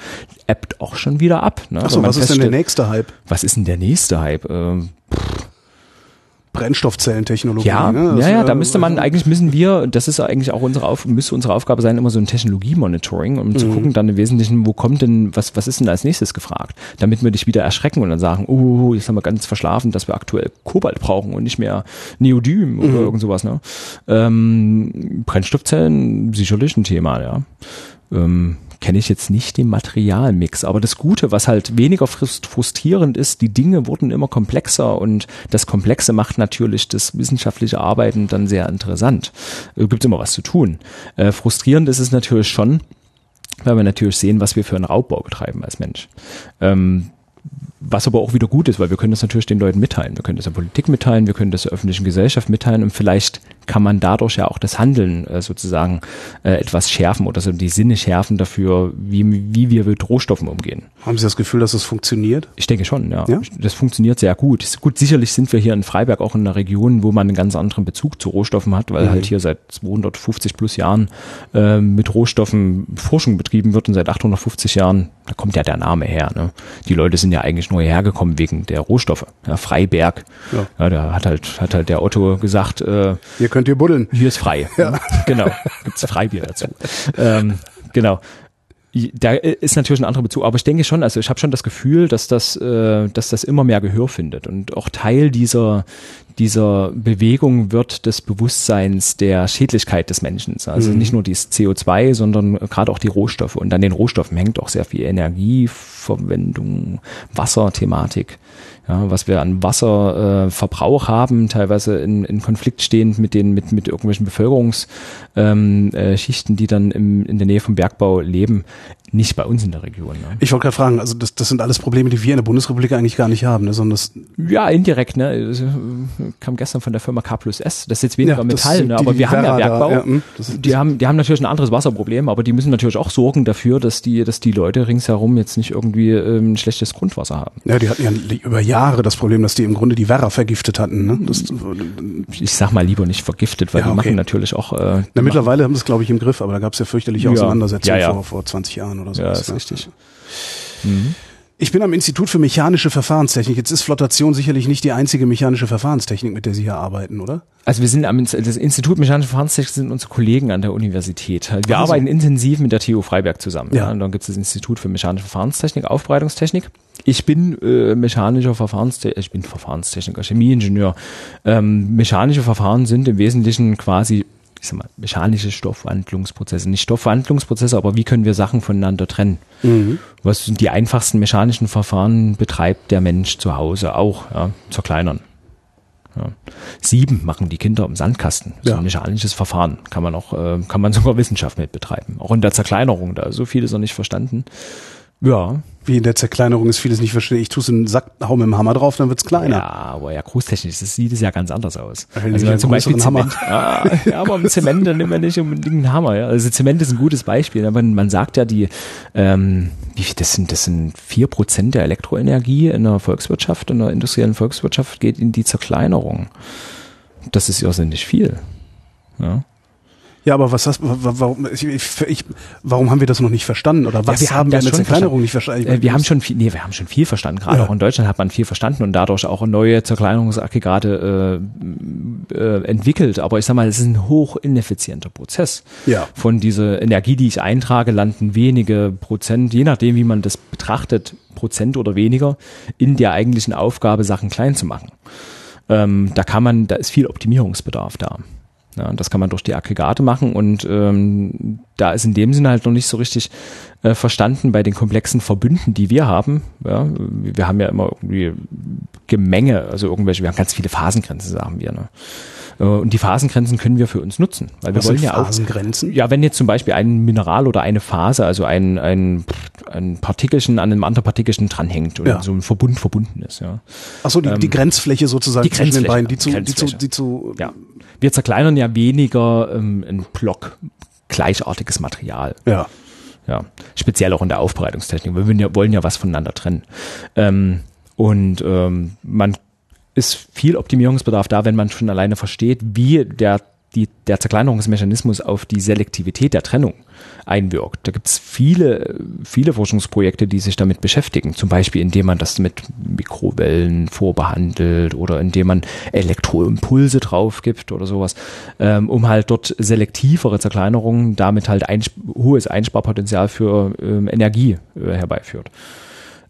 Ebbt auch schon wieder ab. Ne?
Achso, was ist denn der nächste Hype?
Was ist denn der nächste Hype? Ähm,
Brennstoffzellentechnologie.
Ja,
ne? Das,
ja, ja,
äh,
da müsste man, eigentlich müssen wir, das ist eigentlich auch unsere Aufgabe, müsste unsere Aufgabe sein, immer so ein Technologie-Monitoring, um
Mhm.
zu gucken dann im Wesentlichen, wo kommt denn, was, was ist denn als nächstes gefragt? Damit wir dich wieder erschrecken und dann sagen, oh, jetzt haben wir ganz verschlafen, dass wir aktuell Kobalt brauchen und nicht mehr Neodym oder
Mhm.
irgend sowas, ne? Ähm, Brennstoffzellen, sicherlich ein Thema, ja. Ähm, kenne ich jetzt nicht den Materialmix. Aber das Gute, was halt weniger frustrierend ist, die Dinge wurden immer komplexer und das Komplexe macht natürlich das wissenschaftliche Arbeiten dann sehr interessant. Äh, Gibt immer was zu tun. Äh, frustrierend ist es natürlich schon, weil wir natürlich sehen, was wir für einen Raubbau betreiben als Mensch. Ähm, was aber auch wieder gut ist, weil wir können das natürlich den Leuten mitteilen. Wir können das der Politik mitteilen, wir können das der öffentlichen Gesellschaft mitteilen und vielleicht kann man dadurch ja auch das Handeln äh, sozusagen äh, etwas schärfen oder so die Sinne schärfen dafür, wie, wie wir mit Rohstoffen umgehen.
Haben Sie das Gefühl, dass es das funktioniert?
Ich denke schon, ja. ja. Das funktioniert sehr gut. Gut, sicherlich sind wir hier in Freiberg auch in einer Region, wo man einen ganz anderen Bezug zu Rohstoffen hat, weil mhm. halt hier seit 250 plus Jahren äh, mit Rohstoffen Forschung betrieben wird und seit 850 Jahren, da kommt ja der Name her. Ne? Die Leute sind ja eigentlich nur hierher gekommen wegen der Rohstoffe. Ja, Freiberg, ja. ja. da hat halt, hat halt der Otto gesagt, äh,
könnt ihr buddeln.
Hier ist frei. Ja. <laughs> Genau. Gibt's Freibier dazu. <laughs> ähm, genau. Da ist natürlich ein anderer Bezug, aber ich denke schon, also ich habe schon das Gefühl, dass das, äh, dass das immer mehr Gehör findet und auch Teil dieser dieser Bewegung wird des Bewusstseins der Schädlichkeit des Menschen. Also mhm. nicht nur dieses CO2, sondern gerade auch die Rohstoffe. Und an den Rohstoffen hängt auch sehr viel Energieverwendung, Wasserthematik ja, was wir an Wasserverbrauch äh, haben, teilweise in, in Konflikt stehend mit den mit mit irgendwelchen Bevölkerungsschichten, ähm, äh, die dann im, in der Nähe vom Bergbau leben, nicht bei uns in der Region. Ne?
Ich wollte gerade fragen, also das, das sind alles Probleme, die wir in der Bundesrepublik eigentlich gar nicht haben, ne, sondern das
ja indirekt. Ne, also, kam gestern von der Firma K plus S. Das ist jetzt weniger ja, Metall, ne, aber wir haben ja Bergbau. Ja, hm, die haben die haben natürlich ein anderes Wasserproblem, aber die müssen natürlich auch sorgen dafür, dass die dass die Leute ringsherum jetzt nicht irgendwie ähm, schlechtes Grundwasser haben.
Ja, die hatten ja über Jahre Jahre das Problem, dass die im Grunde die Werra vergiftet hatten. Ne? Das,
ich sag mal lieber nicht vergiftet, weil ja, die machen natürlich auch. Äh,
Na, mittlerweile haben sie es, glaube ich, im Griff, aber da gab es ja fürchterliche Auseinandersetzungen ja, ja. Vor, vor 20 Jahren oder so.
Ja, ist richtig.
Mhm. Ich bin am Institut für mechanische Verfahrenstechnik. Jetzt ist Flottation sicherlich nicht die einzige mechanische Verfahrenstechnik, mit der Sie hier arbeiten, oder?
Also wir sind am das Institut mechanische Verfahrenstechnik sind unsere Kollegen an der Universität. Wir also. arbeiten intensiv mit der TU Freiberg zusammen. Ja. ja. Und dann gibt es das Institut für mechanische Verfahrenstechnik, Aufbereitungstechnik. Ich bin äh, mechanischer Verfahrenstechniker, ich bin Verfahrenstechniker, Chemieingenieur. Ähm, mechanische Verfahren sind im Wesentlichen quasi ich sag mal, mechanische Stoffwandlungsprozesse. Nicht Stoffwandlungsprozesse, aber wie können wir Sachen voneinander trennen? Mhm. Was sind die einfachsten mechanischen Verfahren betreibt der Mensch zu Hause auch, ja, zerkleinern. Ja. Sieben machen die Kinder im Sandkasten. So ja. ein mechanisches Verfahren. Kann man auch, äh, kann man sogar Wissenschaft mit betreiben. Auch in der Zerkleinerung, da so viele noch nicht verstanden. Ja.
Wie in der Zerkleinerung ist vieles nicht verstehe. Ich tue es in den Sack, hau mit dem Hammer drauf, dann wird's kleiner.
Ja, aber ja, großtechnisch das sieht es ja ganz anders aus. Also, also zum Beispiel Zement. Ah, ja, aber mit Zement dann nimmt man nicht unbedingt einen Hammer. Ja. Also Zement ist ein gutes Beispiel. Aber man sagt ja, die, ähm, wie viel, das sind, das sind vier Prozent der Elektroenergie in der Volkswirtschaft, in der industriellen Volkswirtschaft geht in die Zerkleinerung. Das ist ja nicht viel. Ja.
Ja, aber was hast, warum, ich, ich, warum haben wir das noch nicht verstanden? Oder was ja, wir haben wir mit Zerkleinerung nicht verstanden?
Äh, wir haben schon viel, nee, wir haben schon viel verstanden. Gerade ja. auch in Deutschland hat man viel verstanden und dadurch auch neue Zerkleinerungsaggregate äh, äh, entwickelt. Aber ich sag mal, es ist ein hoch ineffizienter Prozess.
Ja.
Von dieser Energie, die ich eintrage, landen wenige Prozent, je nachdem, wie man das betrachtet, Prozent oder weniger, in der eigentlichen Aufgabe, Sachen klein zu machen. Ähm, da kann man, da ist viel Optimierungsbedarf da. Ja, das kann man durch die Aggregate machen und ähm, da ist in dem Sinne halt noch nicht so richtig äh, verstanden bei den komplexen Verbünden, die wir haben. Ja, wir haben ja immer irgendwie Gemenge, also irgendwelche, wir haben ganz viele Phasengrenzen, sagen wir. Ne? Äh, und die Phasengrenzen können wir für uns nutzen, weil wir Was wollen ja
auch. Phasengrenzen?
Ja, wenn jetzt zum Beispiel ein Mineral oder eine Phase, also ein, ein, ein Partikelchen an einem anderen Partikelchen dranhängt und ja. so ein Verbund verbunden ist. Ja.
Achso, die, ähm, die Grenzfläche sozusagen
die zwischen den beiden,
die zu, die zu, die zu.
Ja. Wir zerkleinern ja weniger ähm, ein Block gleichartiges Material.
Ja.
Ja. Speziell auch in der Aufbereitungstechnik. Wir wollen ja, wollen ja was voneinander trennen. Ähm, und ähm, man ist viel Optimierungsbedarf da, wenn man schon alleine versteht, wie der, die, der Zerkleinerungsmechanismus auf die Selektivität der Trennung einwirkt. Da gibt es viele, viele Forschungsprojekte, die sich damit beschäftigen. Zum Beispiel, indem man das mit Mikrowellen vorbehandelt oder indem man Elektroimpulse drauf gibt oder sowas, ähm, um halt dort selektivere Zerkleinerungen, damit halt ein hohes Einsparpotenzial für ähm, Energie äh, herbeiführt.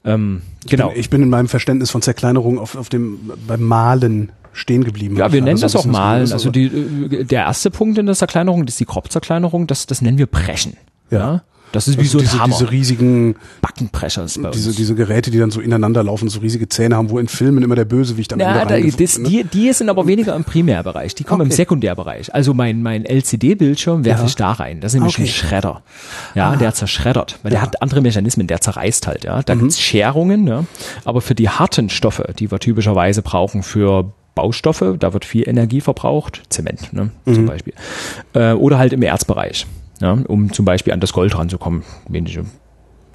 Ähm, genau. Ich bin, ich bin in meinem Verständnis von Zerkleinerung auf, auf dem, beim Malen stehen geblieben.
Ja, wir nennen das auch Malen. Also die, äh, der erste Punkt in der Zerkleinerung, das ist die Kropfzerkleinerung, das, das nennen wir Brechen. Ja. ja? Das ist wie so ein
diese,
Hammer.
diese riesigen
Backenpressers bei
diese,
uns.
diese Geräte, die dann so ineinander laufen, so riesige Zähne haben, wo in Filmen immer der Bösewicht am
Ja,
Ende
da, das,
ne?
die, die sind aber weniger im Primärbereich, die kommen im
Okay.
Sekundärbereich. Also mein, mein LCD-Bildschirm werfe
Ja.
ich da rein. Das ist nämlich
Okay.
ein Schredder. Ja, der zerschreddert, weil der
Ja.
hat andere Mechanismen, der zerreißt halt. Ja, Da gibt's Scherungen, ja. aber für die harten Stoffe, die wir typischerweise brauchen für Baustoffe, da wird viel Energie verbraucht, Zement ne, zum Beispiel. Äh, oder halt im Erzbereich, ja, um zum Beispiel an das Gold ranzukommen, wenige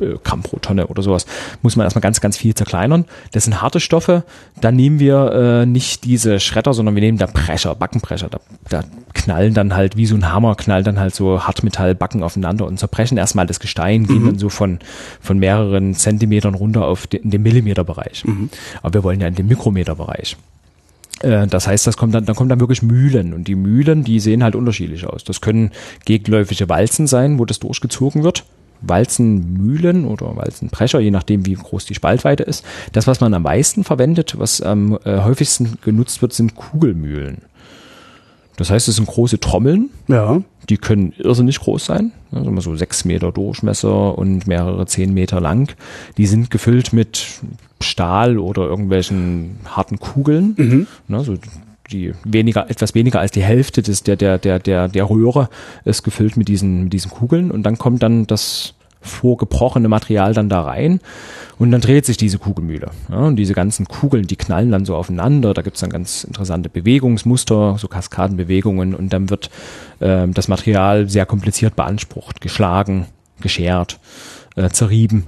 äh, Gramm pro Tonne oder sowas, muss man erstmal ganz, ganz viel zerkleinern. Das sind harte Stoffe. Dann nehmen wir äh, nicht diese Schredder, sondern wir nehmen da Prescher, Backenprescher. Da, da knallen dann halt wie so ein Hammer, knallen dann halt so Hartmetallbacken aufeinander und zerbrechen erstmal das Gestein, gehen dann so von, von mehreren Zentimetern runter auf den, in den Millimeterbereich. Aber wir wollen ja in den Mikrometerbereich. Äh, Das heißt, das kommt dann, dann kommen dann wirklich Mühlen und die Mühlen, die sehen halt unterschiedlich aus. Das können gegläufige Walzen sein, wo das durchgezogen wird. Walzenmühlen oder Walzenbrecher, je nachdem, wie groß die Spaltweite ist. Das, was man am meisten verwendet, was am äh, häufigsten genutzt wird, sind Kugelmühlen. Das heißt, es sind große Trommeln,
Ja.
die können irrsinnig groß sein, also mal so sechs Meter Durchmesser und mehrere zehn Meter lang. Die sind gefüllt mit Stahl oder irgendwelchen harten Kugeln, ne, so die weniger, etwas weniger als die Hälfte des, der, der, der, der, der Röhre ist gefüllt mit diesen, mit diesen Kugeln. Und dann kommt dann das vorgebrochene Material dann da rein und dann dreht sich diese Kugelmühle. Ja, und diese ganzen Kugeln, die knallen dann so aufeinander. Da gibt's dann ganz interessante Bewegungsmuster, so Kaskadenbewegungen und dann wird ähm, das Material sehr kompliziert beansprucht, geschlagen, geschert, äh, zerrieben.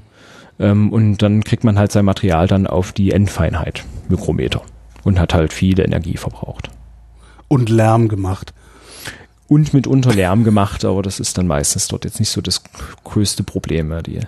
Ähm, und dann kriegt man halt sein Material dann auf die Endfeinheit, Mikrometer. Und hat halt viel Energie verbraucht.
Und Lärm gemacht.
Und mitunter Lärm gemacht, aber das ist dann meistens dort jetzt nicht so das größte Problem. Ja. Die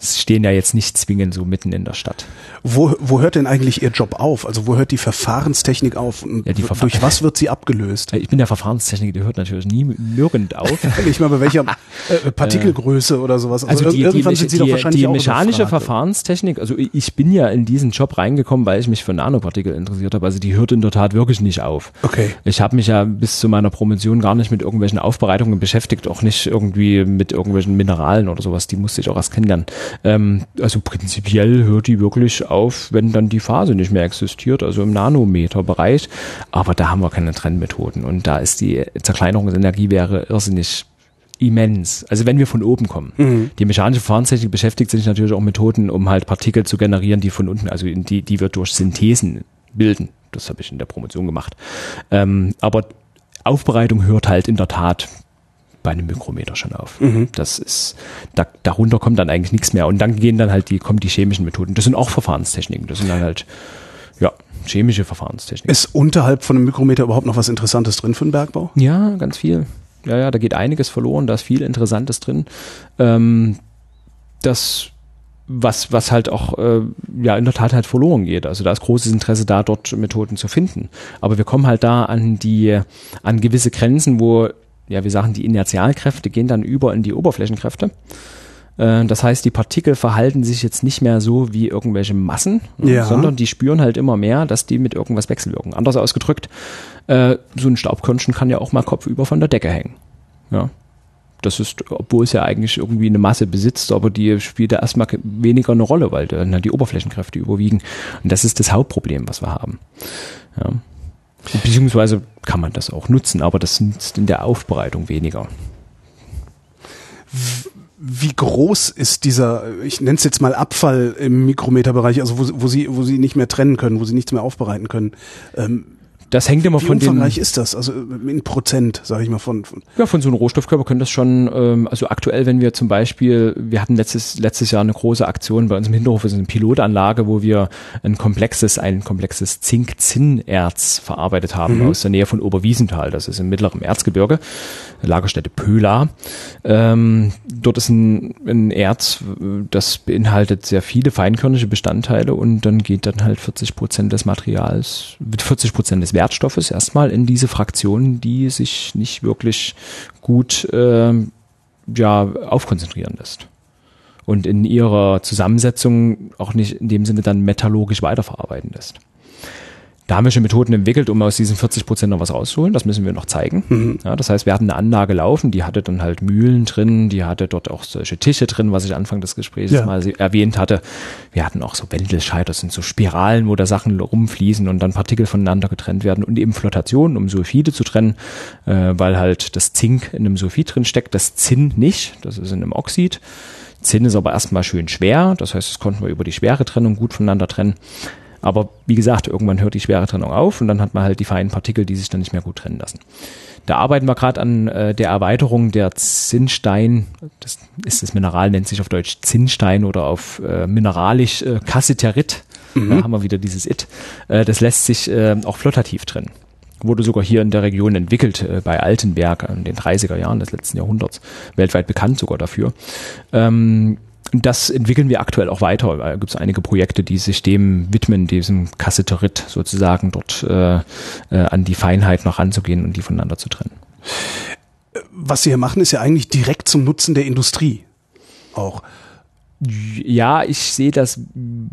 stehen ja jetzt nicht zwingend so mitten in der Stadt.
Wo, wo hört denn eigentlich Ihr Job auf? Also wo hört die Verfahrenstechnik auf?
Ja, die Verfahr-
durch was wird sie abgelöst?
Ich bin der Verfahrenstechniker, die hört natürlich nie nirgend auf. <laughs>
Nicht mal bei welcher <laughs> äh, Partikelgröße oder sowas.
Also
ir-
die, die,
irgendwann sind Sie doch
die,
wahrscheinlich
die mechanische
überfragt.
Verfahrenstechnik, also ich bin ja in diesen Job reingekommen, weil ich mich für Nanopartikel interessiert habe. Also die hört in der Tat wirklich nicht auf.
Okay.
Ich habe mich ja bis zu meiner Promotion gar nicht mit irgendwelchen Aufbereitungen beschäftigt, auch nicht irgendwie mit irgendwelchen Mineralen oder sowas. Die musste ich auch erst kennenlernen. Ähm, also prinzipiell hört die wirklich auf, wenn dann die Phase nicht mehr existiert, also im Nanometerbereich. Aber da haben wir keine Trennmethoden und da ist die Zerkleinerungsenergie wäre irrsinnig immens. Also wenn wir von oben kommen. Die mechanische Verfahrenstechnik beschäftigt sich natürlich auch mit Methoden, um halt Partikel zu generieren, die von unten, also die, die wir durch Synthesen bilden. Das habe ich in der Promotion gemacht. Ähm, aber Aufbereitung hört halt in der Tat bei einem Mikrometer schon auf. Das ist, da, darunter kommt dann eigentlich nichts mehr. Und dann gehen dann halt die, kommen die chemischen Methoden. Das sind auch Verfahrenstechniken. Das sind dann halt, ja, chemische Verfahrenstechniken.
Ist unterhalb von einem Mikrometer überhaupt noch was Interessantes drin für den Bergbau?
Ja, ganz viel. Ja, ja, da geht einiges verloren, da ist viel Interessantes drin. Ähm, das, was, was halt auch äh, ja in der Tat halt verloren geht. Also da ist großes Interesse da, dort Methoden zu finden. Aber wir kommen halt da an die, an gewisse Grenzen, wo, ja, wir sagen, die Inertialkräfte gehen dann über in die Oberflächenkräfte. Äh, Das heißt, die Partikel verhalten sich jetzt nicht mehr so wie irgendwelche Massen, ne,
Ja.
sondern die spüren halt immer mehr, dass die mit irgendwas wechselwirken. Anders ausgedrückt, äh, so ein Staubkörnchen kann ja auch mal kopfüber von der Decke hängen. Ja. Das ist, obwohl es ja eigentlich irgendwie eine Masse besitzt, aber die spielt da erstmal weniger eine Rolle, weil dann die Oberflächenkräfte überwiegen. Und das ist das Hauptproblem, was wir haben. Ja. Beziehungsweise kann man das auch nutzen, aber das nutzt in der Aufbereitung weniger.
Wie groß ist dieser, ich nenne es jetzt mal Abfall im Mikrometerbereich, also wo, wo Sie, wo Sie nicht mehr trennen können, wo Sie nichts mehr aufbereiten können? Ähm,
Das hängt immer
wie
von den,
umfangreich ist das? Also in Prozent, sage ich mal von, von
Ja, von so einem Rohstoffkörper können das schon, ähm, also aktuell, wenn wir zum Beispiel, wir hatten letztes, letztes Jahr eine große Aktion bei uns im Hinterhof, ist eine Pilotanlage, wo wir ein komplexes, ein komplexes Zink-Zinn-Erz verarbeitet haben aus der Nähe von Oberwiesenthal, das ist im mittleren Erzgebirge, Lagerstätte Pöla. Ähm, dort ist ein, ein Erz, das beinhaltet sehr viele feinkörnige Bestandteile und dann geht dann halt 40 Prozent des Materials, 40 Prozent des Wertstoffes erstmal in diese Fraktionen, die sich nicht wirklich gut ähm, ja, aufkonzentrieren lässt. Und in ihrer Zusammensetzung auch nicht in dem Sinne dann metallurgisch weiterverarbeiten lässt. Da haben wir schon Methoden entwickelt, um aus diesen 40 Prozent noch was rauszuholen. Das müssen wir noch zeigen. Mhm. Ja, das heißt, wir hatten eine Anlage laufen, die hatte dann halt Mühlen drin, die hatte dort auch solche Tische drin, was ich Anfang des Gesprächs ja. mal erwähnt hatte. Wir hatten auch so Wendelscheider, das sind so Spiralen, wo da Sachen rumfließen und dann Partikel voneinander getrennt werden und eben Flotation, um Sulfide zu trennen, äh, weil halt das Zink in einem Sulfid drin steckt, das Zinn nicht, das ist in einem Oxid. Zinn ist aber erstmal schön schwer, das heißt, das konnten wir über die schwere Trennung gut voneinander trennen. Aber wie gesagt, irgendwann hört die schwere Trennung auf und dann hat man halt die feinen Partikel, die sich dann nicht mehr gut trennen lassen. Da arbeiten wir gerade an äh, der Erweiterung der Zinnstein, das ist das Mineral, nennt sich auf Deutsch Zinnstein oder auf äh, mineralisch äh, Cassiterit. Mhm. Da haben wir wieder dieses It. Äh, das lässt sich äh, auch flottativ trennen. Wurde sogar hier in der Region entwickelt, äh, bei Altenberg in den 30er Jahren des letzten Jahrhunderts. Weltweit bekannt sogar dafür. Ähm, das entwickeln wir aktuell auch weiter. Da gibt es einige Projekte, die sich dem widmen, diesem Kasseterit sozusagen dort äh, äh, an die Feinheit noch ranzugehen und die voneinander zu trennen.
Was Sie hier machen, ist ja eigentlich direkt zum Nutzen der Industrie auch.
Ja, ich sehe das,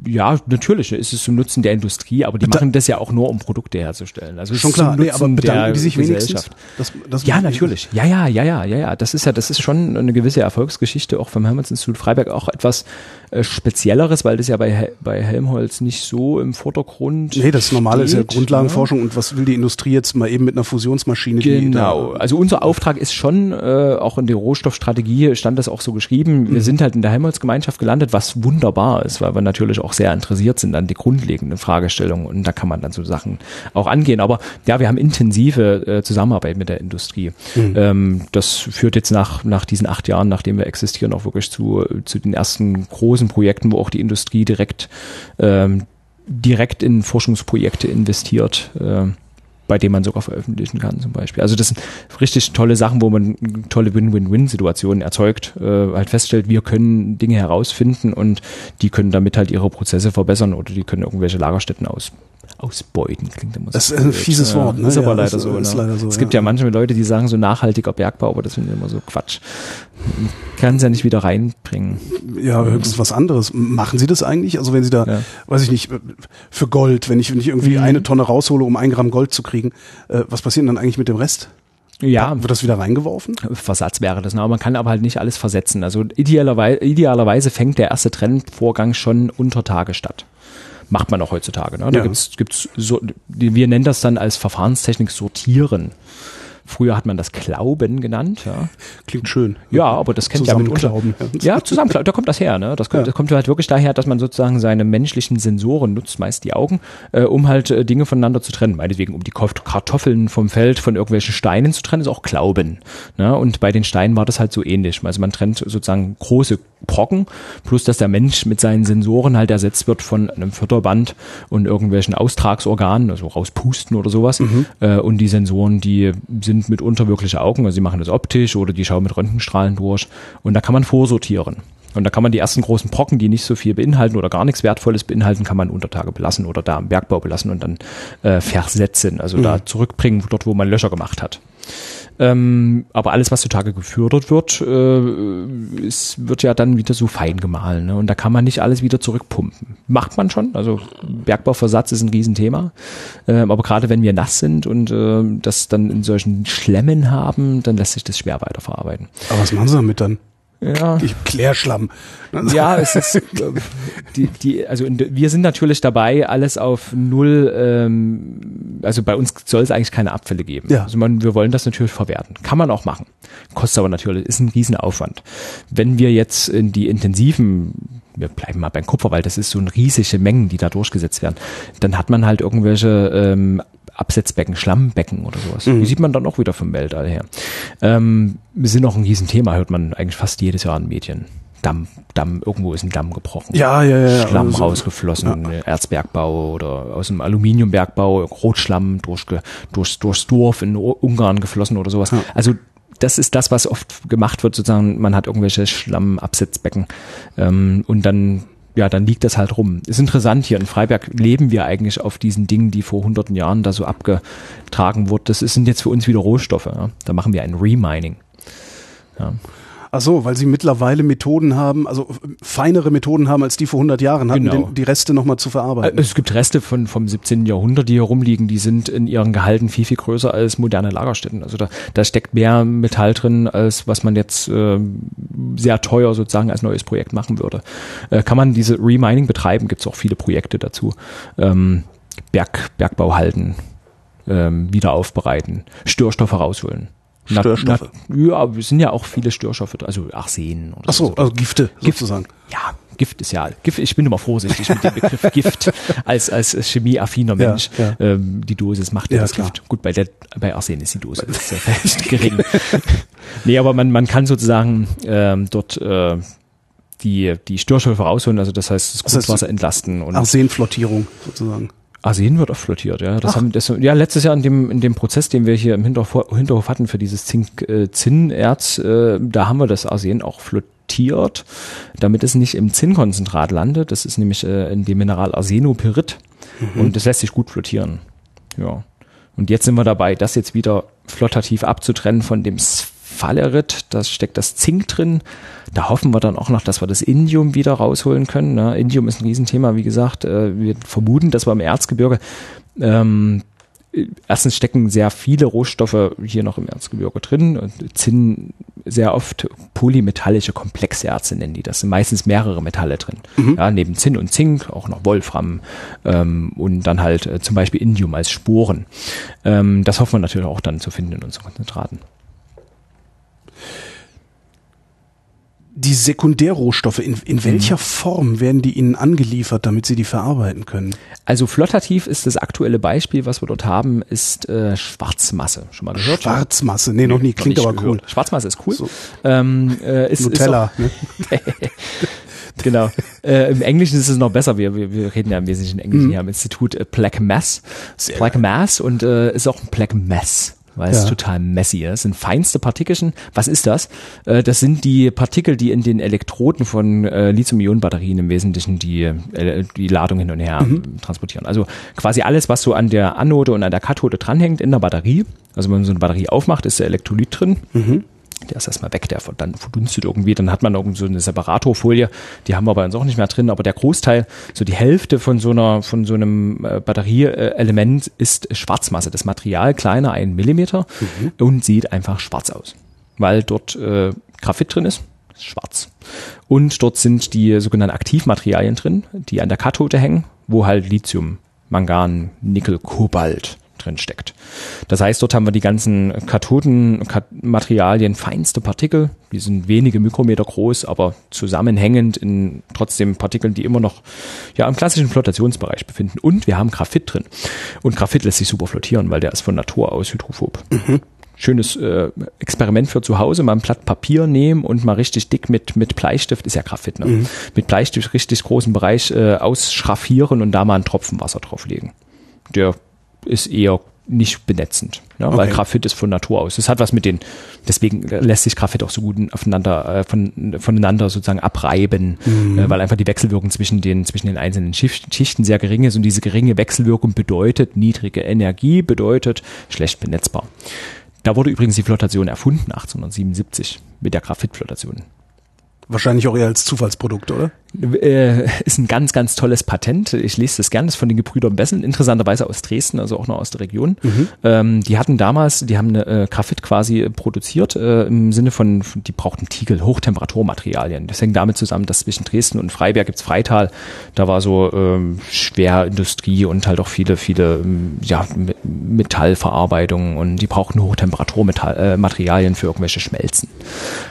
ja, natürlich ist es zum Nutzen der Industrie, aber die da, machen das ja auch nur, um Produkte herzustellen. Also
schon klar, nee, aber bedanken die sich wenigstens?
Das, das ja, natürlich. Ja, ja, ja, ja, ja, ja. Das ist ja, das ist schon eine gewisse Erfolgsgeschichte auch vom Hermanns-Institut Freiberg, auch etwas, äh, Spezielleres, weil das ja bei, bei Helmholtz nicht so im Vordergrund
Nee, das Normale ist ja Grundlagenforschung ne? und was will die Industrie jetzt mal eben mit einer Fusionsmaschine?
Genau, also unser Auftrag ist schon, äh, auch in der Rohstoffstrategie stand das auch so geschrieben, wir mhm. sind halt in der Helmholtz-Gemeinschaft gelandet, was wunderbar ist, weil wir natürlich auch sehr interessiert sind an die grundlegenden Fragestellungen und da kann man dann so Sachen auch angehen. Aber ja, wir haben intensive äh, Zusammenarbeit mit der Industrie. Mhm. Ähm, das führt jetzt nach, nach diesen acht Jahren, nachdem wir existieren, auch wirklich zu, zu den ersten großen großen Projekten, wo auch die Industrie direkt, ähm, direkt in Forschungsprojekte investiert. Äh, bei denen man sogar veröffentlichen kann zum Beispiel. Also das sind richtig tolle Sachen, wo man tolle Win-Win-Win-Situationen erzeugt, äh, halt feststellt, wir können Dinge herausfinden und die können damit halt ihre Prozesse verbessern oder die können irgendwelche Lagerstätten aus, ausbeuten,
klingt immer so. Das ist ein fieses Wort,
ne? Ist aber ja, leider, ist, so, ist ne? leider so. Es gibt ja manche Leute, die sagen so nachhaltiger Bergbau, aber das finde ich immer so Quatsch. Kann es ja nicht wieder reinbringen.
Ja, höchstens was anderes. Machen Sie das eigentlich? Also wenn Sie da, ja. weiß ich nicht, für Gold, wenn ich, wenn ich irgendwie mhm. eine Tonne raushole, um ein Gramm Gold zu kriegen, äh, was passiert dann eigentlich mit dem Rest?
Ja.
Wird das wieder reingeworfen?
Versatz wäre das, ne? aber man kann aber halt nicht alles versetzen. Also idealerweise, idealerweise fängt der erste Trennvorgang schon unter Tage statt macht man auch heutzutage. Ne? Da ja. gibt's gibt's so, wir nennen das dann als Verfahrenstechnik sortieren. Früher hat man das Klauben genannt. Ja.
Klingt schön.
Ja, aber das kennt ja mit Glauben. Ja, ja zusammenklauben, da kommt das her. Ne? Das, kommt, ja. das kommt halt wirklich daher, dass man sozusagen seine menschlichen Sensoren nutzt, meist die Augen, äh, um halt äh, Dinge voneinander zu trennen. Meinetwegen, um die Kartoffeln vom Feld von irgendwelchen Steinen zu trennen, ist auch Glauben. Ne? Und bei den Steinen war das halt so ähnlich. Also man trennt sozusagen große Brocken, plus dass der Mensch mit seinen Sensoren halt ersetzt wird von einem Förderband und irgendwelchen Austragsorganen, also rauspusten oder sowas. Mhm. Äh, und die Sensoren, die sind mitunter wirkliche Augen, also sie machen das optisch oder die schauen mit Röntgenstrahlen durch und da kann man vorsortieren. Und da kann man die ersten großen Brocken, die nicht so viel beinhalten oder gar nichts Wertvolles beinhalten, kann man Untertage belassen oder da im Bergbau belassen und dann äh, versetzen, also mhm. da zurückbringen, dort wo man Löcher gemacht hat. Ähm, aber alles, was zutage gefördert wird, äh, es wird ja dann wieder so fein gemahlen. Ne? Und da kann man nicht alles wieder zurückpumpen. Macht man schon. Also Bergbauversatz ist ein Riesenthema. Ähm, aber gerade wenn wir nass sind und äh, das dann in solchen Schlemmen haben, dann lässt sich das schwer weiterverarbeiten.
Aber was machen Sie damit dann? Ja. Klärschlamm.
Ja, es ist <laughs> äh, die, die, also wir sind natürlich dabei, alles auf null, ähm, also bei uns soll es eigentlich keine Abfälle geben. Ja. Also man, wir wollen das natürlich verwerten. Kann man auch machen. Kostet aber natürlich, ist ein Riesenaufwand. Wenn wir jetzt in die intensiven wir bleiben mal beim Kupfer, weil das ist so ein riesige Mengen, die da durchgesetzt werden. Dann hat man halt irgendwelche ähm, Absetzbecken, Schlammbecken oder sowas. Mhm. Die sieht man dann auch wieder vom Weltall her. Ähm, sind auch ein Riesenthema, hört man eigentlich fast jedes Jahr in Medien. Damm, Damm, irgendwo ist ein Damm gebrochen.
Ja, ja, ja.
Schlamm also, rausgeflossen, ja. Erzbergbau oder aus dem Aluminiumbergbau, Rotschlamm durch, durch, durchs Dorf in Ungarn geflossen oder sowas. Ja. Also das ist das, was oft gemacht wird, sozusagen, man hat irgendwelche Schlammabsetzbecken ähm, und dann ja, dann liegt das halt rum. Ist interessant hier in Freiberg leben wir eigentlich auf diesen Dingen, die vor hunderten Jahren da so abgetragen wurden. Das sind jetzt für uns wieder Rohstoffe. Ja? Da machen wir ein Remining.
Ja. Ach so, weil sie mittlerweile Methoden haben, also feinere Methoden haben, als die vor 100 Jahren hatten,
Genau.
den, die Reste nochmal zu verarbeiten.
Es gibt Reste von, vom 17. Jahrhundert, die hier rumliegen, die sind in ihren Gehalten viel, viel größer als moderne Lagerstätten. Also da, da steckt mehr Metall drin, als was man jetzt äh, sehr teuer sozusagen als neues Projekt machen würde. Äh, kann man diese Remining betreiben, gibt es auch viele Projekte dazu. Ähm, Berg, Bergbau halten, ähm, wieder aufbereiten, Störstoffe rausholen. Na-
Störstoffe?
Na, ja, aber es sind ja auch viele Störstoffe, also Arsen oder
Ach so, also Gifte sozusagen.
ja, Gift ist ja, Gift, ich bin immer vorsichtig mit dem Begriff <laughs> Gift als, als chemieaffiner
Ja,
Mensch.
ja.
Ähm, die Dosis macht ja,
Ja,
das
klar.
Gift. Gut, bei, der, bei Arsen ist die Dosis <laughs> vielleicht gering. <laughs> nee, aber man, man kann sozusagen ähm, dort äh, die, die Störstoffe rausholen, also das heißt das
Das heißt,
Grundwasser entlasten und
Arsenflottierung sozusagen.
Arsen wird oft flottiert, ja. Das
Ach.
haben das, ja letztes Jahr in dem in dem Prozess, den wir hier im Hinterhof, Hinterhof hatten für dieses Zink äh, Zinnerz, äh, da haben wir das Arsen auch flottiert, damit es nicht im Zinnkonzentrat landet. Das ist nämlich äh, in dem Mineral Arsenopyrit und das lässt sich gut flottieren. Ja. Und jetzt sind wir dabei, das jetzt wieder flottativ abzutrennen von dem Sphalerit. Da steckt das Zink drin. Da hoffen wir dann auch noch, dass wir das Indium wieder rausholen können. Ne? Indium ist ein Riesenthema, wie gesagt. Äh, wir vermuten, dass wir im Erzgebirge ähm, erstens stecken sehr viele Rohstoffe hier noch im Erzgebirge drin. Und Zinn sehr oft polymetallische Komplexerze nennen die. Das sind meistens mehrere Metalle drin. Ja, neben Zinn und Zink auch noch Wolfram ähm, und dann halt äh, zum Beispiel Indium als Sporen. Ähm, das hoffen wir natürlich auch dann zu finden in unseren Konzentraten.
Die Sekundärrohstoffe, in, in
Mhm.
welcher Form werden die Ihnen angeliefert, damit Sie die verarbeiten können?
Also flottativ ist das aktuelle Beispiel, was wir dort haben, ist äh, Schwarzmasse. Schon mal gehört?
Schwarzmasse, nee, noch nie, klingt aber cool.
gehört. Schwarzmasse ist cool.
So.
Ähm, äh, ist,
Nutella, ne?
Ist auch, <laughs> genau. Äh, Im Englischen ist es noch besser. Wir, wir, wir reden ja im Wesentlichen Englisch
Mhm.
hier am Institut äh, Black Mass. Black Mass und äh, ist auch ein Black Mess. Weil es
Ja.
total messy ist. Das sind feinste Partikelchen. Was ist das? Äh, das sind die Partikel, die in den Elektroden von äh, Lithium-Ionen-Batterien im Wesentlichen die, äh, die Ladung hin und her
Mhm.
ähm, transportieren. Also quasi alles, was so an der Anode und an der Kathode dranhängt in der Batterie. Also wenn man so eine Batterie aufmacht, ist der Elektrolyt drin. Der ist erstmal weg, der dann verdunstet irgendwie. Dann hat man irgend so eine Separatorfolie, die haben wir bei uns auch nicht mehr drin, aber der Großteil, so die Hälfte von so einer, von so einem äh, Batterieelement ist Schwarzmasse. Das Material kleiner, ein Millimeter und sieht einfach schwarz aus. Weil dort äh, Graphit drin ist, ist schwarz. Und dort sind die sogenannten Aktivmaterialien drin, die an der Kathode hängen, wo halt Lithium, Mangan, Nickel, Kobalt drin steckt. Das heißt, dort haben wir die ganzen Kathodenmaterialien, feinste Partikel, die sind wenige Mikrometer groß, aber zusammenhängend in trotzdem Partikeln, die immer noch ja im klassischen Flottationsbereich befinden. Und wir haben Graphit drin. Und Graphit lässt sich super flottieren, weil der ist von Natur aus hydrophob schönes äh, Experiment für zu Hause, mal ein Blatt Papier nehmen und mal richtig dick mit, mit Bleistift, ist ja Graphit, ne? mit Bleistift richtig großen Bereich äh, ausschraffieren und da mal einen Tropfen Wasser drauflegen. Der ist eher nicht benetzend, ne? weil
Okay.
Graphit ist von Natur aus. Das hat was mit den, deswegen lässt sich Graphit auch so gut aufeinander, äh, von, voneinander sozusagen abreiben, äh, weil einfach die Wechselwirkung zwischen den, zwischen den einzelnen Schicht, Schichten sehr gering ist und diese geringe Wechselwirkung bedeutet niedrige Energie, bedeutet schlecht benetzbar. Da wurde übrigens die Flotation erfunden, 1877, mit der Graphitflotation.
Wahrscheinlich auch eher als Zufallsprodukt, oder?
Äh, ist ein ganz, ganz tolles Patent. Ich lese das gerne, das ist von den Gebrüdern Bessel, interessanterweise aus Dresden, also auch noch aus der Region. Ähm, die hatten damals, die haben eine äh, Graphit quasi produziert, äh, im Sinne von, die brauchten Tiegel, Hochtemperaturmaterialien. Das hängt damit zusammen, dass zwischen Dresden und Freiberg gibt's Freital, da war so ähm, Schwerindustrie und halt auch viele, viele ähm, ja, Me- Metallverarbeitungen und die brauchten Hochtemperaturmaterialien äh, für irgendwelche Schmelzen.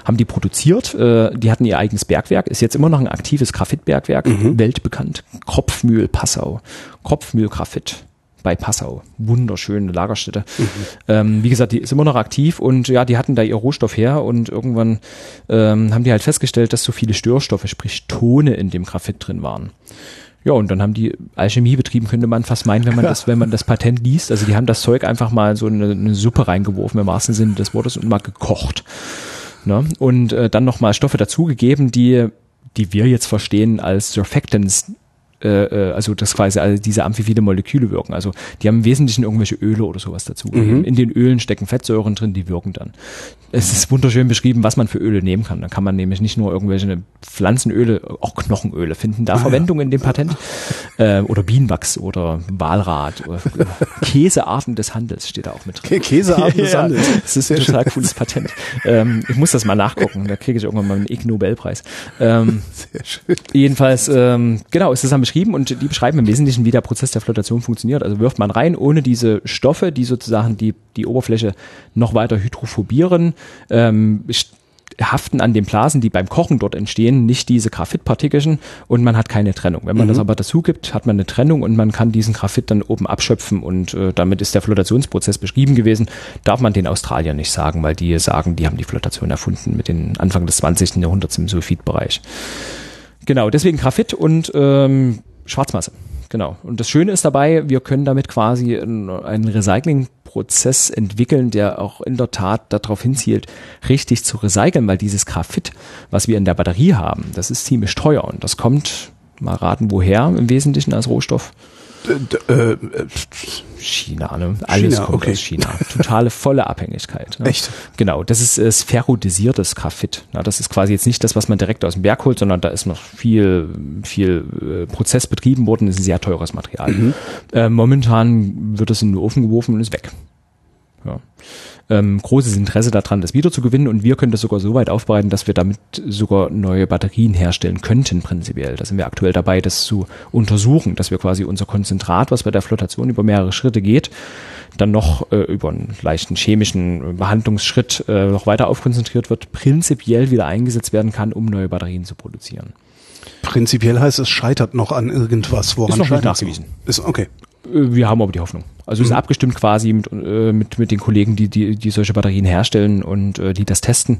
Haben die produziert, äh, die hatten ihr eigenes Bergwerk, ist jetzt immer noch ein aktives Graphitbergwerk, weltbekannt. Kropfmühl Passau. Kropfmühl Graphit bei Passau. Wunderschöne Lagerstätte. Ähm, wie gesagt, die ist immer noch aktiv und ja, die hatten da ihr Rohstoff her und irgendwann ähm, haben die halt festgestellt, dass so viele Störstoffe, sprich Tone in dem Graphit drin waren. Ja, und dann haben die Alchemie betrieben, könnte man fast meinen, wenn man das, wenn man das Patent liest. Also die haben das Zeug einfach mal so in eine, eine Suppe reingeworfen, im wahrsten Sinne des Wortes, und mal gekocht. Ne? Und äh, dann nochmal Stoffe dazugegeben, die, die wir jetzt verstehen als Surfactants, äh, äh, also das quasi also diese amphiphile Moleküle wirken. Also die haben im Wesentlichen irgendwelche Öle oder sowas dazu. Mhm. In den Ölen stecken Fettsäuren drin, die wirken dann. Es ist wunderschön beschrieben, was man für Öle nehmen kann. Da kann man nämlich nicht nur irgendwelche Pflanzenöle, auch Knochenöle finden da ah, <laughs> Verwendung ja. in dem Patent. Äh, oder Bienenwachs oder Walrat oder <laughs> Käsearten des Handels steht da auch mit
drin. Käsearten des <laughs> Handels.
Das ist ein total schön. cooles Patent. Ähm, ich muss das mal nachgucken, da kriege ich irgendwann mal einen Ig Nobelpreis. Ähm, Sehr schön. Jedenfalls, ähm, genau, ist das dann beschrieben und die beschreiben im Wesentlichen, wie der Prozess der Flotation funktioniert. Also wirft man rein, ohne diese Stoffe, die sozusagen die, die Oberfläche noch weiter hydrophobieren, ähm, haften an den Blasen, die beim Kochen dort entstehen, nicht diese Graphitpartikelchen und man hat keine Trennung. Wenn man mhm. das aber dazu gibt, hat man eine Trennung und man kann diesen Graphit dann oben abschöpfen und äh, damit ist der Flotationsprozess beschrieben gewesen. Darf man den Australiern nicht sagen, weil die sagen, die haben die Flotation erfunden mit den Anfang des 20. Jahrhunderts im Sulfidbereich. Genau, deswegen Graphit und ähm, Schwarzmasse. Genau. Und das Schöne ist dabei, wir können damit quasi einen Recyclingprozess entwickeln, der auch in der Tat darauf hinzielt, richtig zu recyceln, weil dieses Graphit, was wir in der Batterie haben, das ist ziemlich teuer und das kommt, mal raten, woher im Wesentlichen als Rohstoff? Äh, China, ne? Alles China, kommt okay. aus China. Totale volle Abhängigkeit.
Ne? Echt?
Genau, das ist äh, spherodisiertes Graphit. Ja, das ist quasi jetzt nicht das, was man direkt aus dem Berg holt, sondern da ist noch viel, viel äh, Prozess betrieben worden. Das ist ein sehr teures Material. Mhm. Äh, momentan wird es in den Ofen geworfen und ist weg. Ja ähm, großes Interesse daran, das wiederzugewinnen und wir können das sogar so weit aufbereiten, dass wir damit sogar neue Batterien herstellen könnten prinzipiell. Da sind wir aktuell dabei, das zu untersuchen, dass wir quasi unser Konzentrat, was bei der Flotation über mehrere Schritte geht, dann noch äh, über einen leichten chemischen Behandlungsschritt äh, noch weiter aufkonzentriert wird, prinzipiell wieder eingesetzt werden kann, um neue Batterien zu produzieren.
Prinzipiell heißt es scheitert noch an irgendwas,
woran ist noch nicht nachgewiesen.
Ist okay.
Äh, wir haben aber die Hoffnung. Also mhm. ist abgestimmt quasi mit, äh, mit, mit den Kollegen, die, die, die solche Batterien herstellen und äh, die das testen.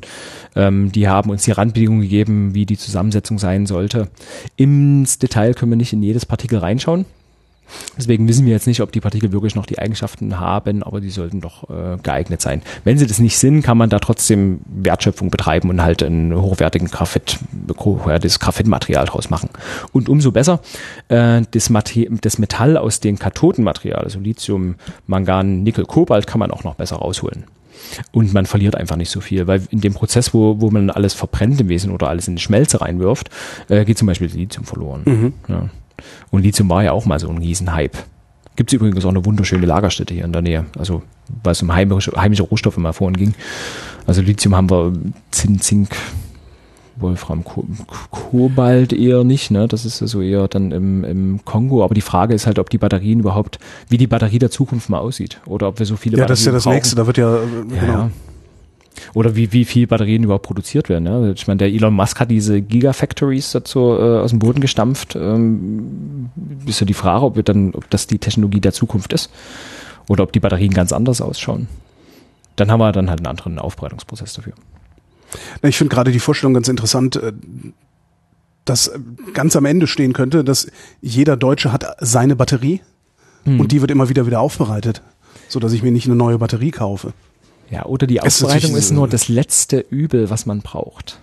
Ähm, die haben uns die Randbedingungen gegeben, wie die Zusammensetzung sein sollte. Ins Detail können wir nicht in jedes Partikel reinschauen. Deswegen wissen wir jetzt nicht, ob die Partikel wirklich noch die Eigenschaften haben, aber die sollten doch äh, geeignet sein. Wenn sie das nicht sind, kann man da trotzdem Wertschöpfung betreiben und halt einen hochwertigen Graphit, hochwertiges Graphitmaterial draus machen. Und umso besser, äh, das, das Metall aus dem Kathodenmaterial, also Lithium, Mangan, Nickel, Kobalt, kann man auch noch besser rausholen. Und man verliert einfach nicht so viel, weil in dem Prozess, wo, wo man alles verbrennt im Wesen oder alles in die Schmelze reinwirft, äh, geht zum Beispiel Lithium verloren. Mhm. Ja. Und Lithium war ja auch mal so ein Riesenhype. Gibt es übrigens auch eine wunderschöne Lagerstätte hier in der Nähe. Also, weil es um heimische, heimische Rohstoffe mal vorhin ging. Also Lithium haben wir Zinn, Zink, Wolfram, Kobalt eher nicht, ne? Das ist so also eher dann im, im Kongo. Aber die Frage ist halt, ob die Batterien überhaupt, wie die Batterie der Zukunft mal aussieht. Oder ob wir so viele
ja, Batterien Ja, das ist ja das nächste. Da wird ja, äh,
ja genau. Ja. Oder wie, wie viel Batterien überhaupt produziert werden. Ja? Ich meine, der Elon Musk hat diese Gigafactories dazu äh, aus dem Boden gestampft. Ähm, ist ja die Frage, ob, wir dann, ob das die Technologie der Zukunft ist oder ob die Batterien ganz anders ausschauen. Dann haben wir dann halt einen anderen Aufbereitungsprozess dafür.
Ich finde gerade die Vorstellung ganz interessant, äh, dass ganz am Ende stehen könnte, dass jeder Deutsche hat seine Batterie hm. und die wird immer wieder wieder aufbereitet, so dass ich mir nicht eine neue Batterie kaufe.
Ja, oder die Aufbereitung ist, ist nur das letzte Übel, was man braucht.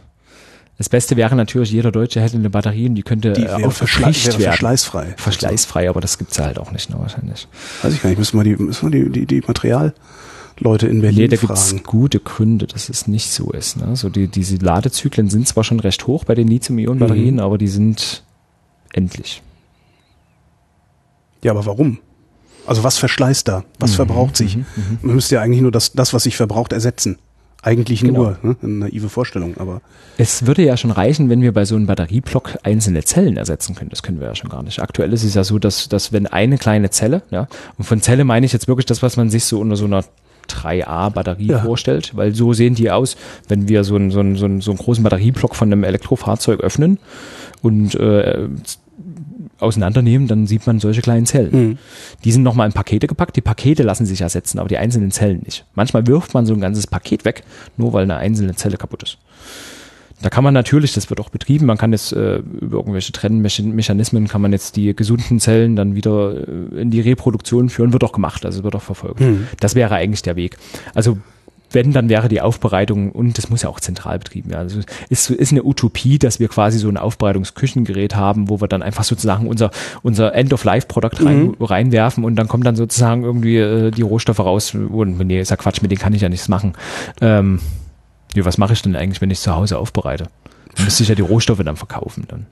Das Beste wäre natürlich, jeder Deutsche hätte eine Batterie und die könnte die
äh, auch verschle werden. Verschleißfrei.
Verschleißfrei, aber das gibt's halt auch nicht, ne, wahrscheinlich.
Weiß ich gar nicht, müssen wir die, müssen wir die, die, die Materialleute in Berlin nee, da fragen. gibt's
gute Gründe, dass es nicht so ist. Ne? So die, diese Ladezyklen sind zwar schon recht hoch bei den Lithium-Ionen-Batterien, mhm. aber die sind endlich.
Ja, aber warum? Also was verschleißt da? Was mhm, verbraucht sich? Mhm, mhm, Man müsste ja eigentlich nur das, das, was sich verbraucht, ersetzen. Eigentlich genau. nur, ne? eine naive Vorstellung, aber.
Es würde ja schon reichen, wenn wir bei so einem Batterieblock einzelne Zellen ersetzen können. Das können wir ja schon gar nicht. Aktuell ist es ja so, dass, dass wenn eine kleine Zelle, ja, und von Zelle meine ich jetzt wirklich das, was man sich so unter so einer 3A-Batterie ja. vorstellt, weil so sehen die aus, wenn wir so einen, so einen, so einen, so einen großen Batterieblock von einem Elektrofahrzeug öffnen und äh, auseinandernehmen, dann sieht man solche kleinen Zellen. Mhm. Die sind nochmal in Pakete gepackt. Die Pakete lassen sich ersetzen, aber die einzelnen Zellen nicht. Manchmal wirft man so ein ganzes Paket weg, nur weil eine einzelne Zelle kaputt ist. Da kann man natürlich, das wird auch betrieben, man kann jetzt äh, über irgendwelche Trennmechanismen kann man jetzt die gesunden Zellen dann wieder äh, in die Reproduktion führen, wird auch gemacht, also wird auch verfolgt. Mhm. Das wäre eigentlich der Weg. Also wenn, dann wäre die Aufbereitung, und das muss ja auch zentral betrieben werden. Also ist, ist eine Utopie, dass wir quasi so ein Aufbereitungsküchengerät haben, wo wir dann einfach sozusagen unser, unser End-of-Life-Produkt rein, mhm. reinwerfen und dann kommt dann sozusagen irgendwie äh, die Rohstoffe raus. Und nee, ist ja Quatsch, mit denen kann ich ja nichts machen. Ähm, ja, was mache ich denn eigentlich, wenn ich zu Hause aufbereite? Dann müsste ich ja die Rohstoffe dann verkaufen. Dann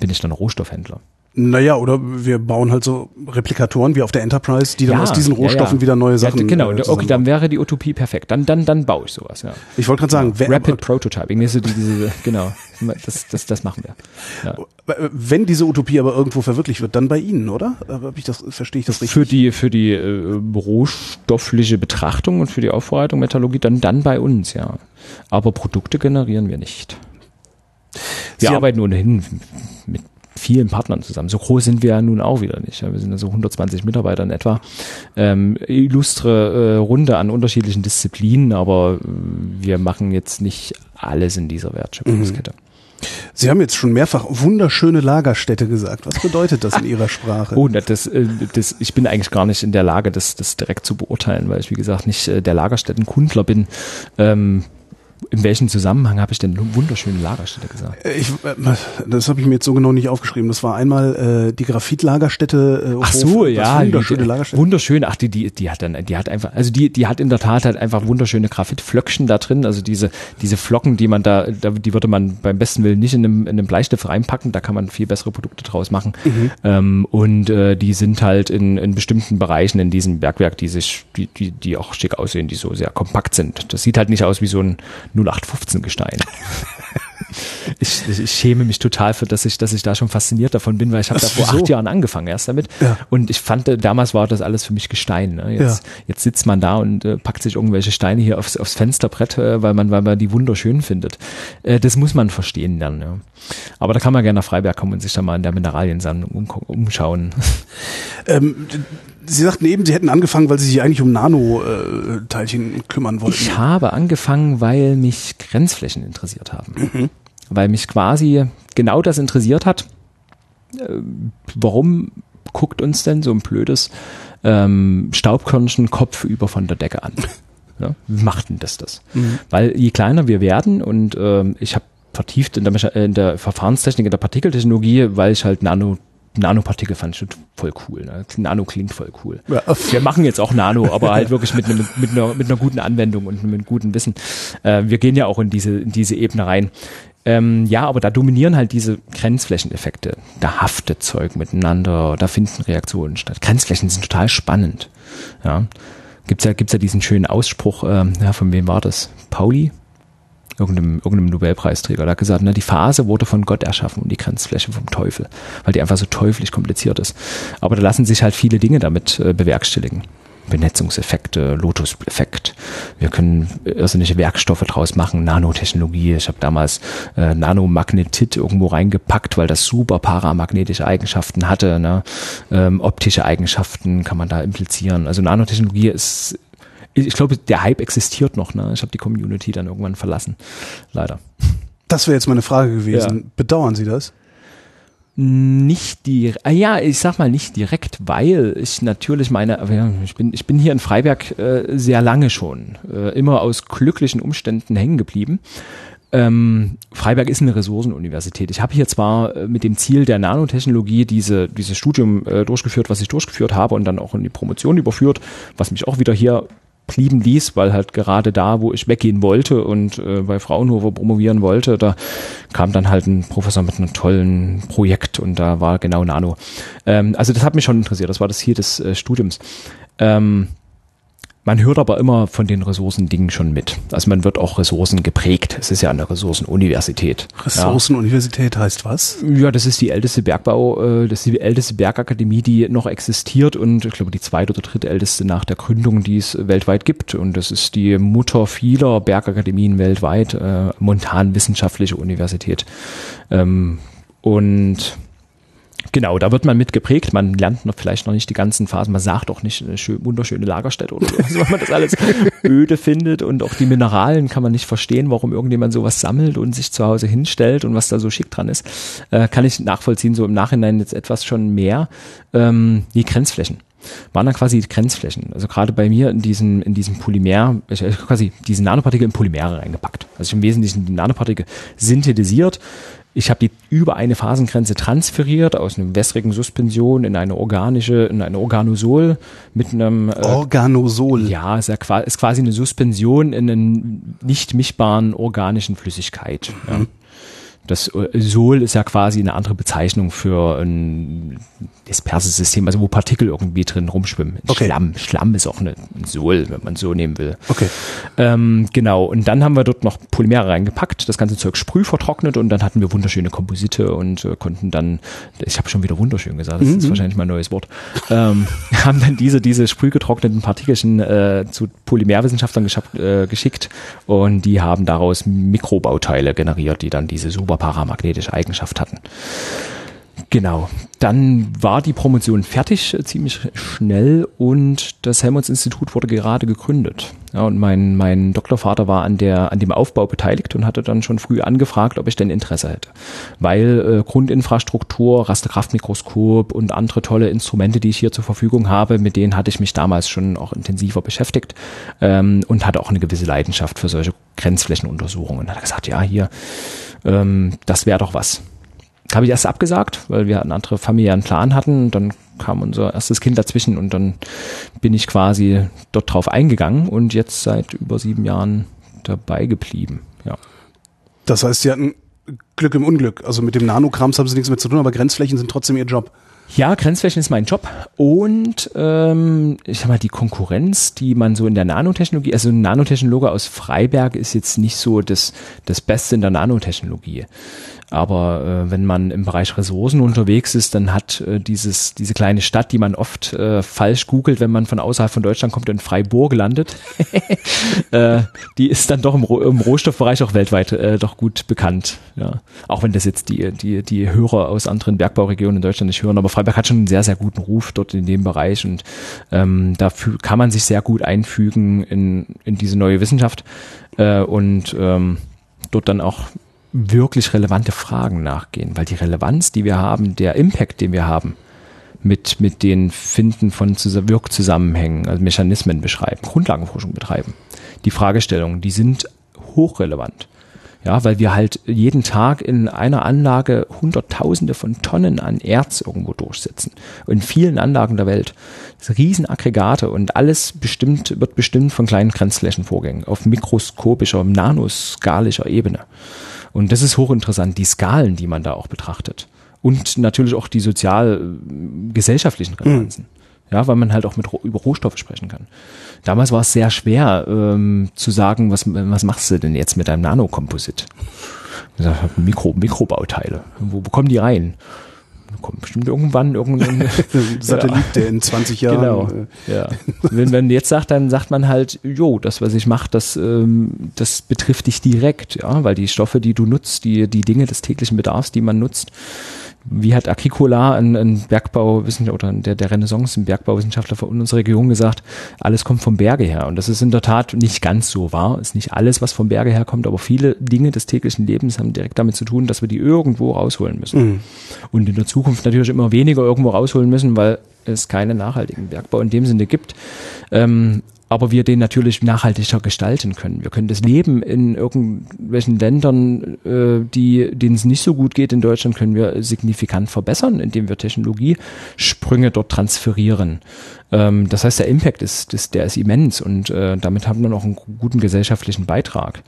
bin ich dann Rohstoffhändler.
Naja, oder wir bauen halt so Replikatoren wie auf der Enterprise, die dann ja, aus diesen Rohstoffen ja, ja. wieder neue Sachen. Ja,
genau, äh, okay, dann wäre die Utopie perfekt. Dann, dann, dann baue ich sowas, ja.
Ich wollte gerade sagen,
wer, Rapid Prototyping, diese, diese, genau, das, das, das machen wir.
Wenn diese Utopie aber irgendwo verwirklicht wird, dann bei Ihnen, oder? Hab ich das, verstehe ich das richtig?
Für die, für die äh, rohstoffliche Betrachtung und für die Aufbereitung Metallurgie, dann, dann bei uns, ja. Aber Produkte generieren wir nicht. Wir Sie arbeiten ohnehin mit vielen Partnern zusammen. So groß sind wir ja nun auch wieder nicht. Wir sind ja so 120 Mitarbeiter in etwa. Ähm, illustre äh, Runde an unterschiedlichen Disziplinen, aber äh, wir machen jetzt nicht alles in dieser Wertschöpfungskette. Mhm.
Sie haben jetzt schon mehrfach wunderschöne Lagerstätte gesagt. Was bedeutet das in Ihrer Sprache?
Oh, das, äh, das, ich bin eigentlich gar nicht in der Lage, das, das direkt zu beurteilen, weil ich, wie gesagt, nicht äh, der Lagerstättenkundler bin. Ähm, in welchem Zusammenhang habe ich denn wunderschöne Lagerstätte gesagt?
Äh, ich, äh, das habe ich mir jetzt so genau nicht aufgeschrieben. Das war einmal äh, die Graphit-Lagerstätte.
Äh, ach so, ja, wunderschöne Lagerstätte. Wunderschön. Ach, die, die, die hat dann, die hat einfach, also die, die hat in der Tat halt einfach wunderschöne Graphitflöckchen da drin. Also diese, diese Flocken, die man da, da, die würde man beim besten Willen nicht in einem, in einem Bleistift reinpacken. Da kann man viel bessere Produkte draus machen. Mhm. Ähm, und äh, die sind halt in, in bestimmten Bereichen in diesem Bergwerk, die sich, die, die, die auch schick aussehen, die so sehr kompakt sind. Das sieht halt nicht aus wie so ein 0815 Gestein. <laughs> ich, ich schäme mich total für, dass ich, dass ich da schon fasziniert davon bin, weil ich habe da vor acht Jahren angefangen erst damit. Ja. Und ich fand, damals war das alles für mich Gestein. Ne? Jetzt, ja. jetzt sitzt man da und äh, packt sich irgendwelche Steine hier aufs, aufs Fensterbrett, äh, weil man, weil man die wunderschön findet. Äh, das muss man verstehen lernen. Ja. Aber da kann man gerne nach Freiberg kommen und sich da mal in der Mineraliensammlung um, umschauen.
Ähm, Sie sagten eben, Sie hätten angefangen, weil Sie sich eigentlich um Nanoteilchen kümmern wollten.
Ich habe angefangen, weil mich Grenzflächen interessiert haben. Mhm. Weil mich quasi genau das interessiert hat. Äh, warum guckt uns denn so ein blödes ähm, Staubkörnchen kopfüber von der Decke an? <laughs> Ja, wie macht denn das das? Mhm. Weil je kleiner wir werden und ähm, ich habe vertieft in der, in der Verfahrenstechnik, in der Partikeltechnologie, weil ich halt Nano Nanopartikel fand ich voll cool. Ne? Nano klingt voll cool. Ja. Wir machen jetzt auch Nano, aber halt wirklich mit, einem, mit, einer, mit einer guten Anwendung und mit guten Wissen. Äh, wir gehen ja auch in diese, in diese Ebene rein. Ähm, ja, aber da dominieren halt diese Grenzflächeneffekte. Da haftet Zeug miteinander, da finden Reaktionen statt. Grenzflächen sind total spannend. Ja. Gibt's ja, gibt's ja diesen schönen Ausspruch, äh, ja, von wem war das? Pauli? Irgendeinem, irgendeinem Nobelpreisträger, der hat gesagt, ne, die Phase wurde von Gott erschaffen und die Grenzfläche vom Teufel, weil die einfach so teuflisch kompliziert ist. Aber da lassen sich halt viele Dinge damit äh, bewerkstelligen. Benetzungseffekte, Lotus-Effekt. Wir können irrsinnige Werkstoffe draus machen, Nanotechnologie. Ich habe damals äh, Nanomagnetit irgendwo reingepackt, weil das super paramagnetische Eigenschaften hatte. Ne? Ähm, optische Eigenschaften kann man da implizieren. Also Nanotechnologie ist ich glaube, der Hype existiert noch. Ne? Ich habe die Community dann irgendwann verlassen. Leider.
Das wäre jetzt meine Frage gewesen. Ja. Bedauern Sie das?
Nicht die, ah ja, ich sag mal nicht direkt, weil ich natürlich meine, ich bin, ich bin hier in Freiberg äh, sehr lange schon, äh, immer aus glücklichen Umständen hängen geblieben. Ähm, Freiberg ist eine Ressourcenuniversität. Ich habe hier zwar äh, mit dem Ziel der Nanotechnologie diese, dieses Studium äh, durchgeführt, was ich durchgeführt habe und dann auch in die Promotion überführt, was mich auch wieder hier blieben ließ, weil halt gerade da, wo ich weggehen wollte und äh, bei Fraunhofer promovieren wollte, da kam dann halt ein Professor mit einem tollen Projekt und da war genau Nano. Ähm, also das hat mich schon interessiert, das war das Ziel des äh, Studiums. Ähm, man hört aber immer von den Ressourcendingen schon mit. Also man wird auch Ressourcen geprägt. Es ist ja eine Ressourcenuniversität.
Ressourcenuniversität ja. heißt was?
Ja, das ist die älteste Bergbau, äh, das ist die älteste Bergakademie, die noch existiert und ich glaube die zweite oder dritte älteste nach der Gründung, die es weltweit gibt. Und das ist die Mutter vieler Bergakademien weltweit, äh, Montanwissenschaftliche Universität. Ähm, und Genau, da wird man mit geprägt. Man lernt noch vielleicht noch nicht die ganzen Phasen. Man sagt auch nicht eine schön, wunderschöne Lagerstätte oder <laughs> so, weil man das alles öde findet und auch die Mineralien kann man nicht verstehen, warum irgendjemand sowas sammelt und sich zu Hause hinstellt und was da so schick dran ist. Äh, kann ich nachvollziehen, so im Nachhinein jetzt etwas schon mehr. Ähm, die Grenzflächen. waren dann quasi Grenzflächen. Also gerade bei mir in diesem, in diesem Polymer, ich habe quasi diesen Nanopartikel in Polymere reingepackt. Also ich im Wesentlichen die Nanopartikel synthetisiert, ich habe die über eine Phasengrenze transferiert aus einer wässrigen Suspension in eine organische, in ein Organosol mit einem
äh, Organosol.
Ja, ist, ja ist quasi eine Suspension in einer nicht mischbaren organischen Flüssigkeit. Mhm. Ja. Das äh, Sol ist ja quasi eine andere Bezeichnung für ein Disperses-System, also wo Partikel irgendwie drin rumschwimmen. Okay. Schlamm. Schlamm ist auch eine, ein Sol, wenn man so nehmen will.
Okay.
Ähm, genau. Und dann haben wir dort noch Polymere reingepackt, das ganze Zeug sprüh vertrocknet und dann hatten wir wunderschöne Komposite und äh, konnten dann, ich habe schon wieder wunderschön gesagt, das mhm. ist wahrscheinlich mein neues Wort, ähm, <laughs> haben dann diese, diese sprüh getrockneten Partikelchen äh, zu Polymerwissenschaftlern äh, geschickt und die haben daraus Mikrobauteile generiert, die dann diese super paramagnetische Eigenschaft hatten. Genau. Dann war die Promotion fertig, äh, ziemlich schnell und das Helmholtz-Institut wurde gerade gegründet. Ja, und mein, mein Doktorvater war an, der, an dem Aufbau beteiligt und hatte dann schon früh angefragt, ob ich denn Interesse hätte. Weil äh, Grundinfrastruktur, Rasterkraftmikroskop und andere tolle Instrumente, die ich hier zur Verfügung habe, mit denen hatte ich mich damals schon auch intensiver beschäftigt ähm, und hatte auch eine gewisse Leidenschaft für solche Grenzflächenuntersuchungen. Und hat gesagt, ja, hier, ähm, das wäre doch was. Habe ich erst abgesagt, weil wir einen anderen familiären Plan hatten. Dann kam unser erstes Kind dazwischen und dann bin ich quasi dort drauf eingegangen und jetzt seit über sieben Jahren dabei geblieben. Ja.
Das heißt, Sie hatten Glück im Unglück. Also mit dem Nanokrams haben Sie nichts mehr zu tun, aber Grenzflächen sind trotzdem Ihr Job.
Ja, Grenzflächen ist mein Job und ähm, ich sag mal, die Konkurrenz, die man so in der Nanotechnologie, also ein Nanotechnologe aus Freiberg ist jetzt nicht so das, das Beste in der Nanotechnologie. Aber äh, wenn man im Bereich Ressourcen unterwegs ist, dann hat äh, dieses, diese kleine Stadt, die man oft äh, falsch googelt, wenn man von außerhalb von Deutschland kommt, in Freiburg landet, <laughs> äh, die ist dann doch im, im Rohstoffbereich auch weltweit äh, doch gut bekannt. Ja. Auch wenn das jetzt die, die, die Hörer aus anderen Bergbauregionen in Deutschland nicht hören, aber Freiberg hat schon einen sehr, sehr guten Ruf dort in dem Bereich und ähm, dafür kann man sich sehr gut einfügen in, in diese neue Wissenschaft äh, und ähm, dort dann auch wirklich relevante Fragen nachgehen, weil die Relevanz, die wir haben, der Impact, den wir haben, mit, mit den Finden von Wirkzusammenhängen, also Mechanismen beschreiben, Grundlagenforschung betreiben. Die Fragestellungen, die sind hochrelevant. Ja, weil wir halt jeden Tag in einer Anlage Hunderttausende von Tonnen an Erz irgendwo durchsetzen. In vielen Anlagen der Welt. Das Riesenaggregate und alles bestimmt, wird bestimmt von kleinen Grenzflächenvorgängen auf mikroskopischer, nanoskalischer Ebene. Und das ist hochinteressant, die Skalen, die man da auch betrachtet. Und natürlich auch die sozial-gesellschaftlichen äh, Relevanzen. Mhm. Ja, weil man halt auch mit über Rohstoffe sprechen kann. Damals war es sehr schwer ähm, zu sagen, was, was machst du denn jetzt mit deinem Nanokomposit? Mikro, Mikrobauteile. Wo bekommen die rein? Kommt bestimmt irgendwann irgendein <laughs> <laughs>
Satellit, ja. der in 20 Jahren. Genau.
Äh ja. <laughs> Wenn man jetzt sagt, dann sagt man halt, jo, das, was ich mache, das, ähm, das betrifft dich direkt, ja, weil die Stoffe, die du nutzt, die, die Dinge des täglichen Bedarfs, die man nutzt, wie hat Agricola, ein, ein Bergbauwissenschaftler oder der, der Renaissance, ein Bergbauwissenschaftler von unserer Region gesagt, alles kommt vom Berge her. Und das ist in der Tat nicht ganz so wahr. Ist nicht alles, was vom Berge herkommt, aber viele Dinge des täglichen Lebens haben direkt damit zu tun, dass wir die irgendwo rausholen müssen. Mhm. Und in der Zukunft natürlich immer weniger irgendwo rausholen müssen, weil es keinen nachhaltigen Bergbau in dem Sinne gibt. Ähm, aber wir den natürlich nachhaltiger gestalten können. Wir können das Leben in irgendwelchen Ländern, äh, die, denen es nicht so gut geht in Deutschland, können wir signifikant verbessern, indem wir Technologiesprünge dort transferieren. Ähm, das heißt, der Impact ist, ist, der ist immens und äh, damit haben wir auch einen guten gesellschaftlichen Beitrag.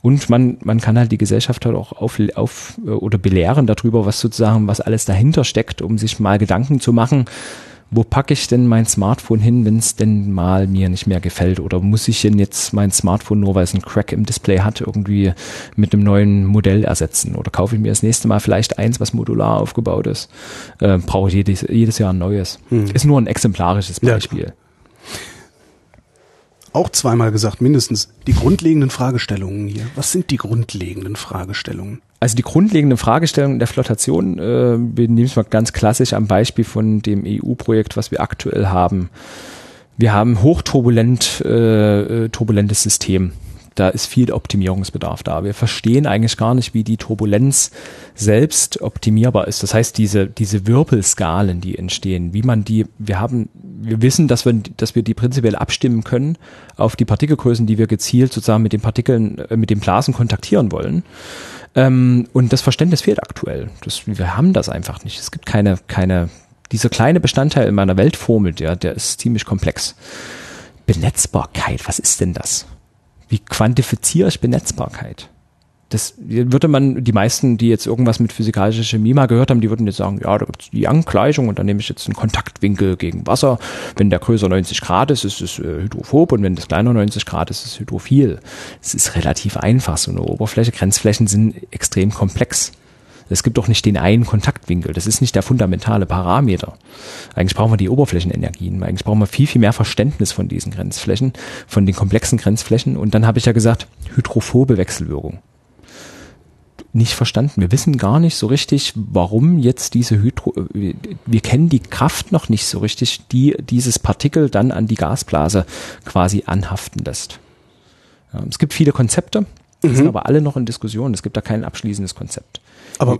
Und man, man kann halt die Gesellschaft halt auch auf, auf oder belehren darüber, was sozusagen, was alles dahinter steckt, um sich mal Gedanken zu machen, wo packe ich denn mein Smartphone hin, wenn es denn mal mir nicht mehr gefällt? Oder muss ich denn jetzt mein Smartphone nur, weil es einen Crack im Display hat, irgendwie mit einem neuen Modell ersetzen? Oder kaufe ich mir das nächste Mal vielleicht eins, was modular aufgebaut ist? Äh, brauche ich jedes, jedes Jahr ein neues. Hm. Ist nur ein exemplarisches Beispiel. Ja.
Auch zweimal gesagt, mindestens die grundlegenden Fragestellungen hier. Was sind die grundlegenden Fragestellungen?
Also die grundlegende Fragestellung der Flotation äh, nehme ich mal ganz klassisch am Beispiel von dem EU-Projekt, was wir aktuell haben. Wir haben hochturbulent äh, äh, turbulentes System. Da ist viel Optimierungsbedarf da. Wir verstehen eigentlich gar nicht, wie die Turbulenz selbst optimierbar ist. Das heißt, diese, diese Wirbelskalen, die entstehen, wie man die, wir haben, wir wissen, dass wir, dass wir die prinzipiell abstimmen können auf die Partikelgrößen, die wir gezielt sozusagen mit den Partikeln, äh, mit den Blasen kontaktieren wollen. Ähm, und das Verständnis fehlt aktuell. Das, wir haben das einfach nicht. Es gibt keine, keine, dieser kleine Bestandteil in meiner Weltformel, der, der ist ziemlich komplex. Benetzbarkeit, was ist denn das? Wie quantifiziere ich Benetzbarkeit? Das würde man, die meisten, die jetzt irgendwas mit physikalischer Chemie mal gehört haben, die würden jetzt sagen, ja, da gibt es die Young-Gleichung und dann nehme ich jetzt einen Kontaktwinkel gegen Wasser. Wenn der größer 90 Grad ist, ist es äh, hydrophob und wenn das kleiner 90 Grad ist, ist es hydrophil. Es ist relativ einfach, so eine Oberfläche. Grenzflächen sind extrem komplex. Es gibt doch nicht den einen Kontaktwinkel. Das ist nicht der fundamentale Parameter. Eigentlich brauchen wir die Oberflächenenergien. Eigentlich brauchen wir viel, viel mehr Verständnis von diesen Grenzflächen, von den komplexen Grenzflächen. Und dann habe ich ja gesagt, hydrophobe Wechselwirkung. Nicht verstanden. Wir wissen gar nicht so richtig, warum jetzt diese Hydro, wir kennen die Kraft noch nicht so richtig, die dieses Partikel dann an die Gasblase quasi anhaften lässt. Es gibt viele Konzepte, die mhm. sind aber alle noch in Diskussion. Es gibt da kein abschließendes Konzept.
Aber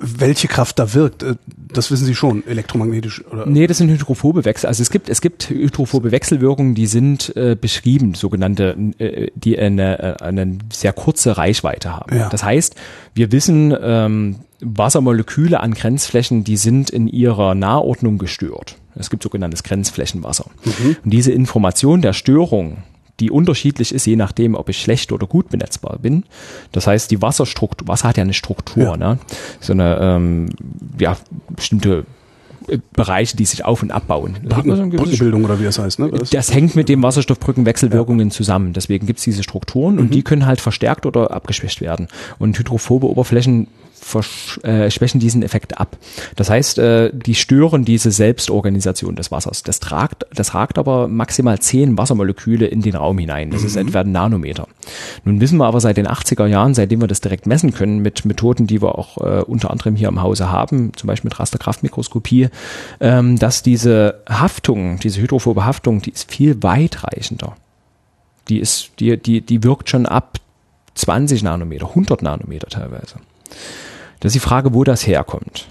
welche Kraft da wirkt, äh, das wissen Sie schon, elektromagnetisch oder?
Nee, das sind hydrophobe Wechsel. Also es gibt es gibt hydrophobe Wechselwirkungen, die sind äh, beschrieben, sogenannte, äh, die eine, äh, eine sehr kurze Reichweite haben. Ja. Das heißt, wir wissen, ähm, Wassermoleküle an Grenzflächen, die sind in ihrer Nahordnung gestört. Es gibt sogenanntes Grenzflächenwasser. Mhm. Und diese Information der Störung die unterschiedlich ist, je nachdem, ob ich schlecht oder gut benetzbar bin. Das heißt, die Wasserstruktur, Wasser hat ja eine Struktur, ja. ne? so eine ähm, ja, bestimmte äh, Bereiche, die sich auf und abbauen.
Brücken, Brückenbildung oder wie das heißt. Ne?
Das, das hängt mit dem Wasserstoffbrückenwechselwirkungen ja. zusammen. Deswegen gibt es diese Strukturen mhm. und die können halt verstärkt oder abgeschwächt werden. Und hydrophobe Oberflächen äh, schwächen diesen Effekt ab. Das heißt, äh, die stören diese Selbstorganisation des Wassers. Das tragt, das ragt aber maximal zehn Wassermoleküle in den Raum hinein. Das mhm. ist etwa ein Nanometer. Nun wissen wir aber seit den 80er Jahren, seitdem wir das direkt messen können mit Methoden, die wir auch äh, unter anderem hier im Hause haben, zum Beispiel mit Rasterkraftmikroskopie, ähm, dass diese Haftung, diese hydrophobe Haftung, die ist viel weitreichender. Die ist, die, die, die wirkt schon ab 20 Nanometer, 100 Nanometer teilweise. Das ist die Frage, wo das herkommt.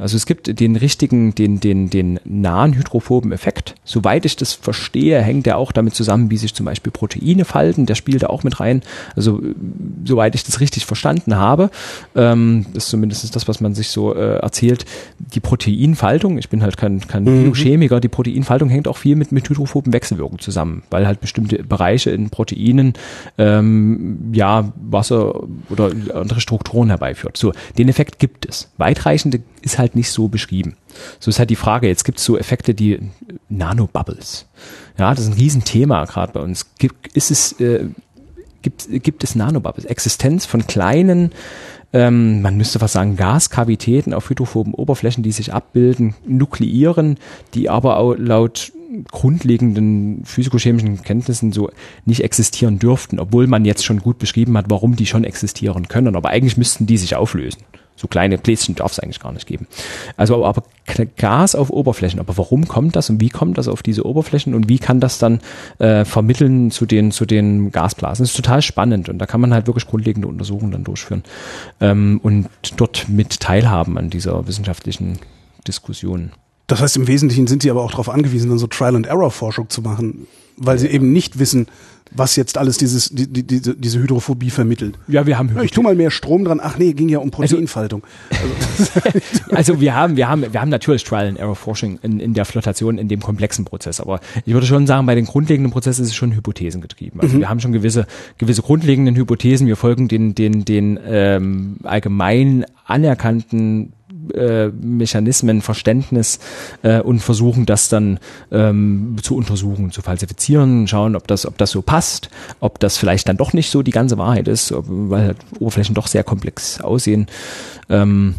Also es gibt den richtigen, den, den, den nahen hydrophoben Effekt. Soweit ich das verstehe, hängt der auch damit zusammen, wie sich zum Beispiel Proteine falten. Der spielt da auch mit rein. Also soweit ich das richtig verstanden habe, ähm, ist zumindest das, was man sich so äh, erzählt, die Proteinfaltung, ich bin halt kein, kein mhm. Biochemiker, die Proteinfaltung hängt auch viel mit, mit hydrophoben Wechselwirkungen zusammen, weil halt bestimmte Bereiche in Proteinen ähm, ja Wasser oder andere Strukturen herbeiführt. So, den Effekt gibt es. Weitreichende ist halt nicht so beschrieben. So ist halt die Frage, jetzt gibt es so Effekte, die Nanobubbles. Ja, das ist ein Riesenthema gerade bei uns. Gibt, ist es, äh, gibt, gibt es Nanobubbles? Existenz von kleinen, ähm, man müsste fast sagen, Gaskavitäten auf hydrophoben Oberflächen, die sich abbilden, nukleieren, die aber auch laut grundlegenden physikochemischen Kenntnissen so nicht existieren dürften, obwohl man jetzt schon gut beschrieben hat, warum die schon existieren können. Aber eigentlich müssten die sich auflösen. So kleine Bläschen darf es eigentlich gar nicht geben. Also aber, Gas auf Oberflächen. Aber warum kommt das und wie kommt das auf diese Oberflächen und wie kann das dann äh, vermitteln zu den, zu den Gasblasen? Das ist total spannend und da kann man halt wirklich grundlegende Untersuchungen dann durchführen ähm, und dort mit teilhaben an dieser wissenschaftlichen Diskussion.
Das heißt, im Wesentlichen sind sie aber auch darauf angewiesen, dann so Trial-and-Error-Forschung zu machen, weil sie eben nicht wissen, was jetzt alles dieses, die, die, diese, diese Hydrophobie vermittelt.
Ja, wir haben
ja, Ich tu mal mehr Strom dran. Ach nee, ging ja um also- Proteinfaltung. <laughs>
Also, also wir haben, wir haben, wir haben natürlich Trial and Error Forschung in, in der Flotation in dem komplexen Prozess. Aber ich würde schon sagen, bei den grundlegenden Prozessen ist es schon Hypothesen getrieben. Also mhm. wir haben schon gewisse, gewisse grundlegenden Hypothesen. Wir folgen den, den, den ähm, allgemein anerkannten äh, Mechanismen, Verständnis äh, und versuchen das dann ähm, zu untersuchen, zu falsifizieren, schauen, ob das, ob das so passt, ob das vielleicht dann doch nicht so die ganze Wahrheit ist, ob, weil halt Oberflächen doch sehr komplex aussehen. Ähm,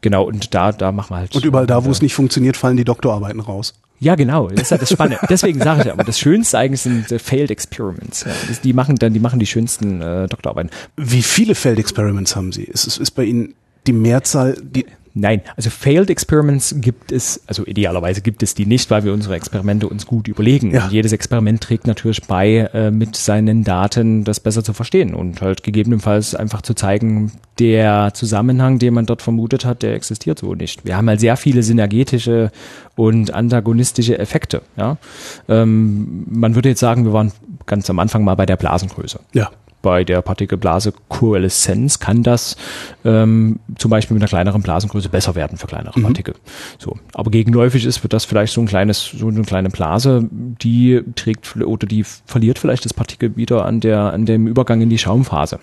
genau, und da, da machen wir halt.
Und überall da, wo es nicht funktioniert, fallen die Doktorarbeiten raus.
Ja, genau. Das ist halt das Spannende. Deswegen sage ich ja, aber das Schönste eigentlich sind äh, Failed Experiments. Ja, die machen dann, die machen die schönsten äh, Doktorarbeiten.
Wie viele Failed Experiments haben Sie? Ist, ist, ist bei Ihnen die Mehrzahl, die
Nein, also Failed Experiments gibt es, also idealerweise gibt es die nicht, weil wir unsere Experimente uns gut überlegen.
Ja.
Jedes Experiment trägt natürlich bei, äh, mit seinen Daten das besser zu verstehen und halt gegebenenfalls einfach zu zeigen, der Zusammenhang, den man dort vermutet hat, der existiert so nicht. Wir haben halt sehr viele synergetische und antagonistische Effekte. Ja? Ähm, man würde jetzt sagen, wir waren ganz am Anfang mal bei der Blasengröße
Ja.
Bei der Partikelblase-Koaleszenz kann das ähm, zum Beispiel mit einer kleineren Blasengröße besser werden für kleinere Partikel. So, aber gegenläufig ist wird das vielleicht so ein kleines, so eine kleine Blase, die trägt oder die verliert vielleicht das Partikel wieder an der an dem Übergang in die Schaumphase,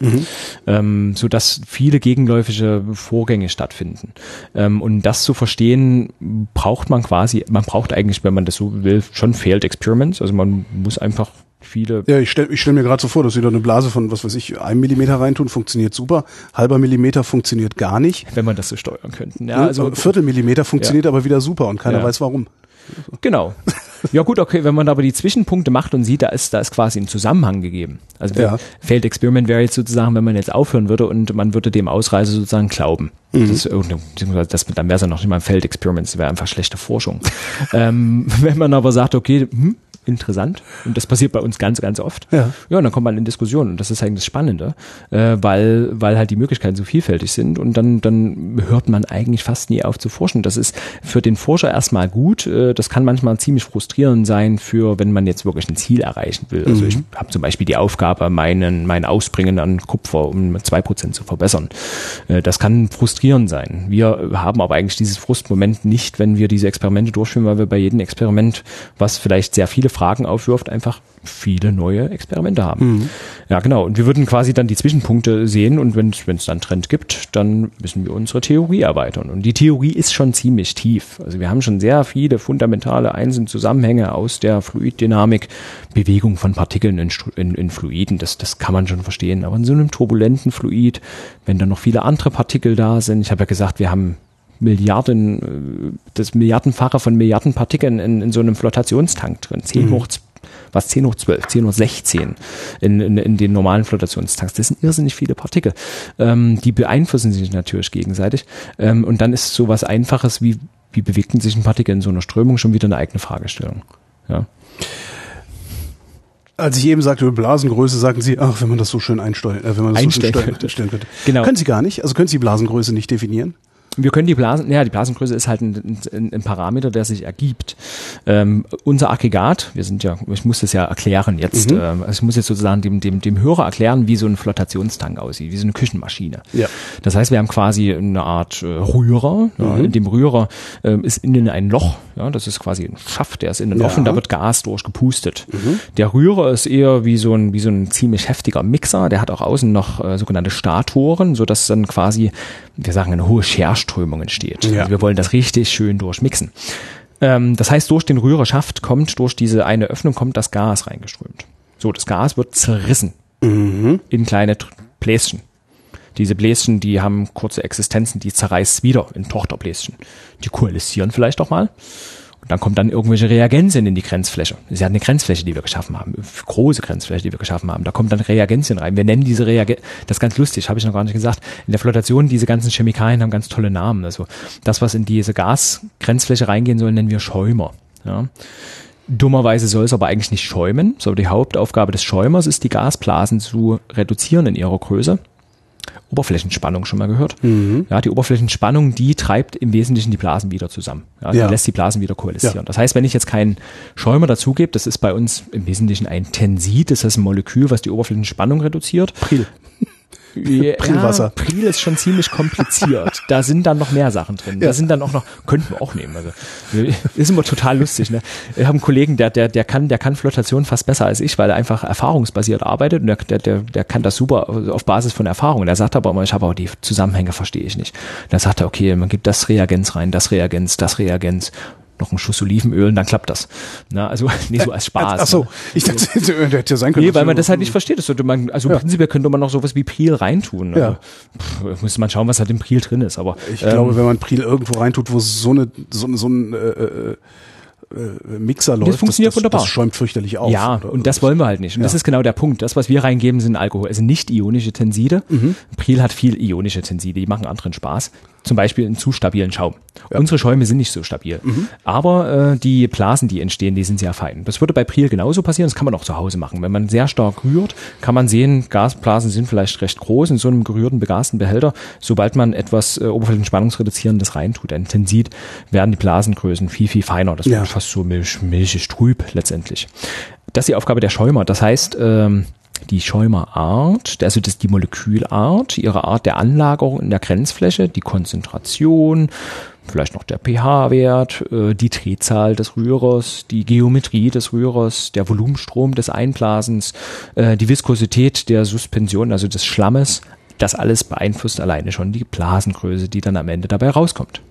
ähm, so dass viele gegenläufige Vorgänge stattfinden. Ähm, und das zu verstehen, braucht man quasi, man braucht eigentlich, wenn man das so will, schon Failed Experiments. Also man muss einfach viele
Ja, ich stelle stell mir gerade so vor, dass sie da eine Blase von, was weiß ich, einem Millimeter reintun, funktioniert super. Halber Millimeter funktioniert gar nicht.
wenn man das so steuern könnten. Ja,
Ja,
also
Viertelmillimeter funktioniert aber wieder super und keiner
Ja.
weiß warum.
genau. Ja gut, okay, wenn man aber die Zwischenpunkte macht und sieht, da ist da ist quasi ein Zusammenhang gegeben. Also
Ja.
Failed Experiment wäre jetzt sozusagen, wenn man jetzt aufhören würde und man würde dem Ausreise sozusagen glauben. Das ist irgendeine, das, dann wäre es ja noch nicht mal ein Failed Experiment, das wäre einfach schlechte Forschung. <laughs> ähm, wenn man aber sagt, okay, hm, interessant, und das passiert bei uns ganz, ganz oft,
Ja.
ja, und dann kommt man in Diskussionen und das ist eigentlich das Spannende, äh, weil, weil halt die Möglichkeiten so vielfältig sind und dann, dann hört man eigentlich fast nie auf zu forschen. Das ist für den Forscher erstmal gut, äh, das kann manchmal ziemlich frustrierend sein für, wenn man jetzt wirklich ein Ziel erreichen will. Also ich habe zum Beispiel die Aufgabe, meinen, mein Ausbringen an Kupfer um zwei Prozent zu verbessern. Äh, das kann frustrierend sein. Wir haben aber eigentlich dieses Frustmoment nicht, wenn wir diese Experimente durchführen, weil wir bei jedem Experiment, was vielleicht sehr viele Fragen aufwirft, einfach viele neue Experimente haben. Ja, genau. Und wir würden quasi dann die Zwischenpunkte sehen und wenn es dann Trend gibt, dann müssen wir unsere Theorie erweitern. Und die Theorie ist schon ziemlich tief. Also wir haben schon sehr viele fundamentale einzelne Zusammenhänge aus der Fluiddynamik, Bewegung von Partikeln in, in, in Fluiden, das, das kann man schon verstehen. Aber in so einem turbulenten Fluid, wenn dann noch viele andere Partikel da sind, ich habe ja gesagt, wir haben Milliarden, äh, das Milliardenfache von Milliarden Partikeln in, in so einem Flotationstank drin. 10 hoch, z- was 10 hoch 12, 10 hoch 16 in, in, in den normalen Flotationstanks. Das sind irrsinnig viele Partikel. Ähm, die beeinflussen sich natürlich gegenseitig. Ähm, und dann ist so was Einfaches wie, wie bewegten sich ein Partikel in so einer Strömung schon wieder eine eigene Fragestellung. Ja.
Als ich eben sagte, Blasengröße, sagten Sie, ach, wenn man das so schön einstellen, äh, wenn man das
Einstellen
so schön
könnte.
einstellen könnte.
Genau.
Können Sie gar nicht? Also können Sie die Blasengröße nicht definieren?
Wir können die Blasen, ja, die Blasengröße ist halt ein, ein, ein Parameter, der sich ergibt. Ähm, unser Aggregat, wir sind ja, ich muss das ja erklären jetzt,
Mhm.
ähm, also ich muss jetzt sozusagen dem, dem, dem Hörer erklären, wie so ein Flotationstank aussieht, wie so eine Küchenmaschine.
Ja.
Das heißt, wir haben quasi eine Art äh, Rührer. Ja,
Mhm.
in dem Rührer ähm, ist innen ein Loch. Ja, das ist quasi ein Schaft, der ist innen
Ja. Mhm.
offen, da wird Gas durchgepustet. Der Rührer ist eher wie so ein wie so ein ziemlich heftiger Mixer. Der hat auch außen noch äh, sogenannte Statoren, so dass dann quasi, wir sagen, eine hohe Scherströmung entsteht.
Ja.
Also wir wollen das richtig schön durchmixen. Ähm, das heißt, durch den Rührerschaft kommt, durch diese eine Öffnung kommt das Gas reingeströmt. So, das Gas wird zerrissen in kleine Bläschen. Diese Bläschen, die haben kurze Existenzen, die zerreißt wieder in Tochterbläschen. Die koalisieren vielleicht auch mal. Und dann kommt dann irgendwelche Reagenzien in die Grenzfläche. Ist ja eine Grenzfläche, die wir geschaffen haben. Große Grenzfläche, die wir geschaffen haben. Da kommt dann Reagenzien rein. Wir nennen diese Reagenzien, das ist ganz lustig, habe ich noch gar nicht gesagt. In der Flotation, diese ganzen Chemikalien haben ganz tolle Namen. Also das, was in diese Gasgrenzfläche reingehen soll, nennen wir Schäumer. Ja. Dummerweise soll es aber eigentlich nicht schäumen. So die Hauptaufgabe des Schäumers ist, die Gasblasen zu reduzieren in ihrer Größe. Oberflächenspannung schon mal gehört. Ja, die Oberflächenspannung, die treibt im Wesentlichen die Blasen wieder zusammen. Ja, die
Ja.
lässt die Blasen wieder koalisieren.
Ja.
Das heißt, wenn ich jetzt keinen Schäumer dazugebe, das ist bei uns im Wesentlichen ein Tensid, das ist ein Molekül, was die Oberflächenspannung reduziert.
Pril.
Ja,
Prilwasser.
Pril ist schon ziemlich kompliziert. da sind dann noch mehr Sachen drin.
Ja.
Da sind dann auch noch, könnten wir auch nehmen. Also, ist immer total lustig. Ne? Wir haben einen Kollegen, der, der, der kann, der kann Flotation fast besser als ich, weil er einfach erfahrungsbasiert arbeitet und der, der, der, der kann das super auf Basis von Erfahrung. Der sagt aber immer, ich habe aber die Zusammenhänge verstehe ich nicht. Dann sagt er, okay, man gibt das Reagenz rein, das Reagenz, das Reagenz, noch einen Schuss Olivenöl und dann klappt das. Na, also <laughs> nicht so als Spaß.
Ach so,
ne?
ich dachte, <laughs> der hätte ja sein können.
Nee, weil man das halt nicht versteht. Das sollte man, also
Ja.
prinzipiell könnte man noch sowas wie Priel reintun. Also,
Ja.
pff, muss man schauen, was halt im Priel drin ist. Aber
Ich
ähm,
glaube, wenn man Pril irgendwo reintut, wo so eine, so, so ein, äh, äh, Mixer läuft,
das funktioniert
das,
wunderbar.
das schäumt fürchterlich auf.
Ja,
Oder-
und das wollen wir halt nicht. Und das
Ja.
ist genau der Punkt. Das, was wir reingeben, sind Alkohol. Also nicht ionische Tenside.
Mhm.
Priel hat viel ionische Tenside, die machen anderen Spaß. Zum Beispiel einen zu stabilen Schaum. Unsere Schäume sind nicht so stabil.
Mhm.
Aber äh, die Blasen, die entstehen, die sind sehr fein. Das würde bei Priel genauso passieren. Das kann man auch zu Hause machen. Wenn man sehr stark rührt, kann man sehen, Gasblasen sind vielleicht recht groß in so einem gerührten, begasten Behälter. Sobald man etwas äh, Oberflächenspannungsreduzierendes reintut, ein Tensid, werden die Blasengrößen viel, viel feiner. Das
Ja.
wird fast so milch, milchig trüb letztendlich. Das ist die Aufgabe der Schäumer. Das heißt, ähm, die Schäumerart, also das ist die Molekülart, ihre Art der Anlagerung in der Grenzfläche, die Konzentration, vielleicht noch der pH-Wert, äh, die Drehzahl des Rührers, die Geometrie des Rührers, der Volumenstrom des Einblasens, äh, die Viskosität der Suspension, also des Schlammes, das alles beeinflusst alleine schon die Blasengröße, die dann am Ende dabei rauskommt.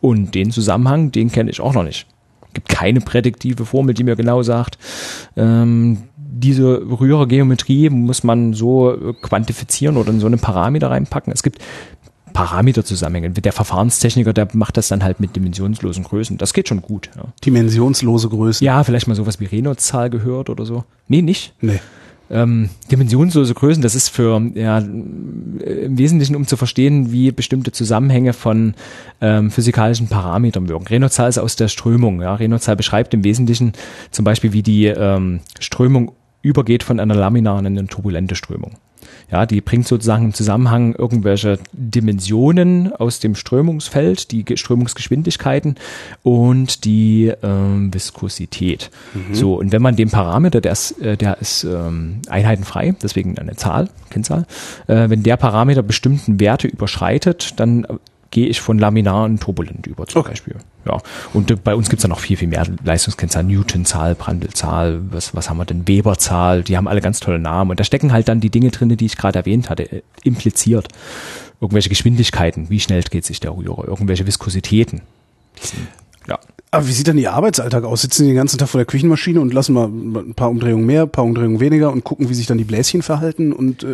Und den Zusammenhang, den kenne ich auch noch nicht. Gibt keine prädiktive Formel, die mir genau sagt, ähm, diese Rührergeometrie muss man so quantifizieren oder in so einen Parameter reinpacken. Es gibt Parameterzusammenhänge. Der Verfahrenstechniker, der macht das dann halt mit dimensionslosen Größen. Das geht schon gut. Ja,
Dimensionslose Größen.
ja vielleicht mal sowas wie Reno-Zahl gehört oder so. Nee, nicht.
Nee.
Ähm, dimensionslose Größen, das ist für ja äh, im Wesentlichen, um zu verstehen, wie bestimmte Zusammenhänge von ähm, physikalischen Parametern wirken. Reno-Zahl ist aus der Strömung. Ja. Reno-Zahl beschreibt im Wesentlichen zum Beispiel, wie die ähm, Strömung übergeht von einer laminaren in eine turbulente Strömung. Ja, die bringt sozusagen im Zusammenhang irgendwelche Dimensionen aus dem Strömungsfeld, die Ge- Strömungsgeschwindigkeiten und die ähm, Viskosität. So, und wenn man den Parameter, der ist, äh, der ist ähm, einheitenfrei, deswegen eine Zahl, Kennzahl, äh, wenn der Parameter bestimmten Werte überschreitet, dann gehe ich von laminar in turbulent über zum
Okay.
Beispiel. Ja, und bei uns gibt's dann noch viel, viel mehr Leistungskennzahlen, Newtonzahl, Brandelzahl, was, was haben wir denn, Weberzahl, die haben alle ganz tolle Namen. Und da stecken halt dann die Dinge drin, die ich gerade erwähnt hatte, äh, impliziert. Irgendwelche Geschwindigkeiten, wie schnell geht sich der Rührer, irgendwelche Viskositäten.
Aber wie sieht dann Ihr Arbeitsalltag aus? Sitzen Sie den ganzen Tag vor der Küchenmaschine und lassen mal ein paar Umdrehungen mehr, ein paar Umdrehungen weniger und gucken, wie sich dann die Bläschen verhalten und äh,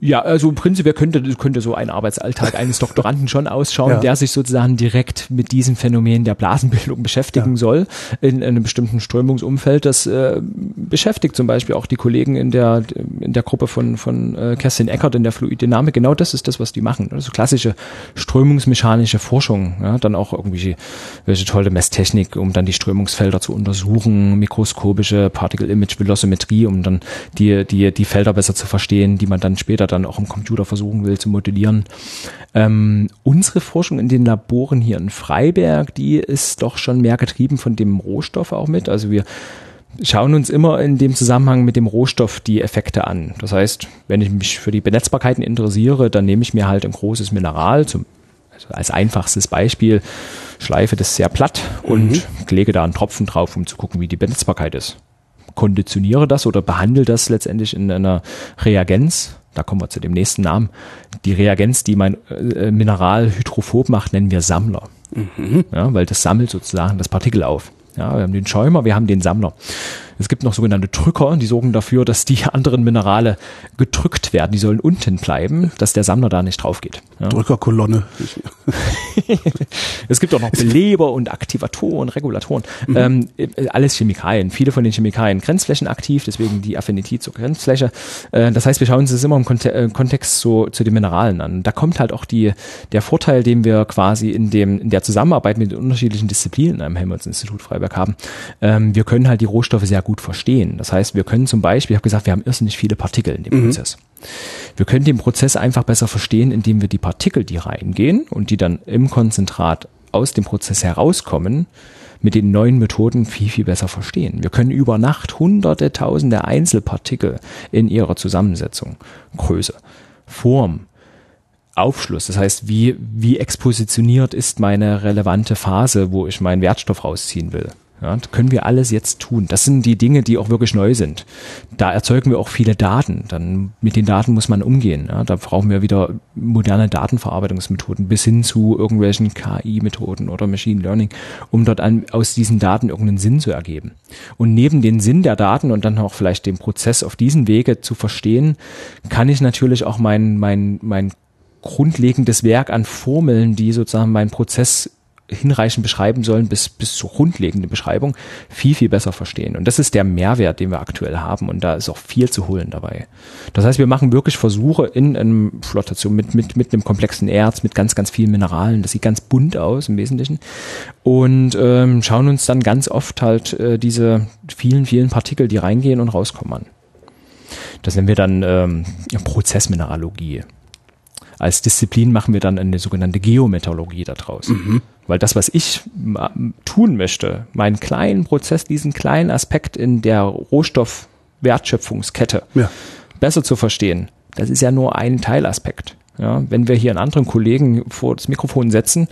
Ja, also prinzipiell könnte, könnte so ein Arbeitsalltag eines <laughs> Doktoranden schon ausschauen,
Ja.
der sich sozusagen direkt mit diesem Phänomen der Blasenbildung beschäftigen
Ja.
soll in, einem bestimmten Strömungsumfeld. Das äh, beschäftigt zum Beispiel auch die Kollegen in der, in der Gruppe von, von äh, Kerstin Eckert in der Fluiddynamik. Genau das ist das, was die machen. Also klassische strömungsmechanische Forschung, ja, dann auch irgendwie welche tolle Messtechnik, um dann die Strömungsfelder zu untersuchen, mikroskopische Particle Image Velocimetrie, um dann die, die, die Felder besser zu verstehen, die man dann später dann auch im Computer versuchen will zu modellieren. Ähm, unsere Forschung in den Laboren hier in Freiberg, die ist doch schon mehr getrieben von dem Rohstoff auch mit. Also wir schauen uns immer in dem Zusammenhang mit dem Rohstoff die Effekte an. Das heißt, wenn ich mich für die Benetzbarkeiten interessiere, dann nehme ich mir halt ein großes Mineral, zum, als einfachstes Beispiel, schleife das sehr platt und lege da einen Tropfen drauf, um zu gucken, wie die Benetzbarkeit ist. Konditioniere das oder behandle das letztendlich in einer Reagenz. Da kommen wir zu dem nächsten Namen. Die Reagenz, die mein äh, Mineral hydrophob macht, nennen wir Sammler. Ja, weil das sammelt sozusagen das Partikel auf. Ja, wir haben den Schäumer, wir haben den Sammler. Es gibt noch sogenannte Drücker, die sorgen dafür, dass die <laughs> anderen Minerale gedrückt werden. Die sollen unten bleiben, dass der Sammler da nicht drauf geht. Ja.
Drückerkolonne. <laughs>
Es gibt auch noch Beleber und Aktivatoren, Regulatoren. Ähm, äh, alles Chemikalien. Viele von den Chemikalien grenzflächenaktiv, deswegen die Affinität zur Grenzfläche. Äh, das heißt, wir schauen uns das immer im Konte äh, Kontext so, zu den Mineralen an. Da kommt halt auch die, der Vorteil, den wir quasi in, dem, in der Zusammenarbeit mit den unterschiedlichen Disziplinen am Helmholtz-Institut Freiberg haben. Ähm, wir können halt die Rohstoffe sehr gut verstehen. Das heißt, wir können zum Beispiel, ich habe gesagt, wir haben irrsinnig viele Partikel in dem Prozess. Wir können den Prozess einfach besser verstehen, indem wir die Partikel, die reingehen und die dann im Konzentrat aus dem Prozess herauskommen, mit den neuen Methoden viel, viel besser verstehen. Wir können über Nacht hunderte, tausende Einzelpartikel in ihrer Zusammensetzung, Größe, Form, Aufschluss, das heißt, wie, wie expositioniert ist meine relevante Phase, wo ich meinen Wertstoff rausziehen will. Ja, können wir alles jetzt tun. Das sind die Dinge, die auch wirklich neu sind. Da erzeugen wir auch viele Daten. Dann mit den Daten muss man umgehen. Ja, da brauchen wir wieder moderne Datenverarbeitungsmethoden bis hin zu irgendwelchen KI-Methoden oder Machine Learning, um dort an, aus diesen Daten irgendeinen Sinn zu ergeben. Und neben den Sinn der Daten und dann auch vielleicht den Prozess auf diesen Wege zu verstehen, kann ich natürlich auch mein, mein, mein grundlegendes Werk an Formeln, die sozusagen meinen Prozess hinreichend beschreiben sollen, bis, bis zur grundlegenden Beschreibung, viel, viel besser verstehen. Und das ist der Mehrwert, den wir aktuell haben. Und da ist auch viel zu holen dabei. Das heißt, wir machen wirklich Versuche in einem Flottation mit, mit, mit einem komplexen Erz, mit ganz, ganz vielen Mineralen. Das sieht ganz bunt aus im Wesentlichen. Und ähm, schauen uns dann ganz oft halt äh, diese vielen, vielen Partikel, die reingehen und rauskommen an. Das nennen wir dann ähm, Prozessmineralogie als Disziplin machen wir dann eine sogenannte Geometallurgie daraus. Mhm. Weil das, was ich tun möchte, meinen kleinen Prozess, diesen kleinen Aspekt in der Rohstoffwertschöpfungskette ja. besser zu verstehen, das ist ja nur ein Teilaspekt. Ja, wenn wir hier einen anderen Kollegen vor das Mikrofon setzen,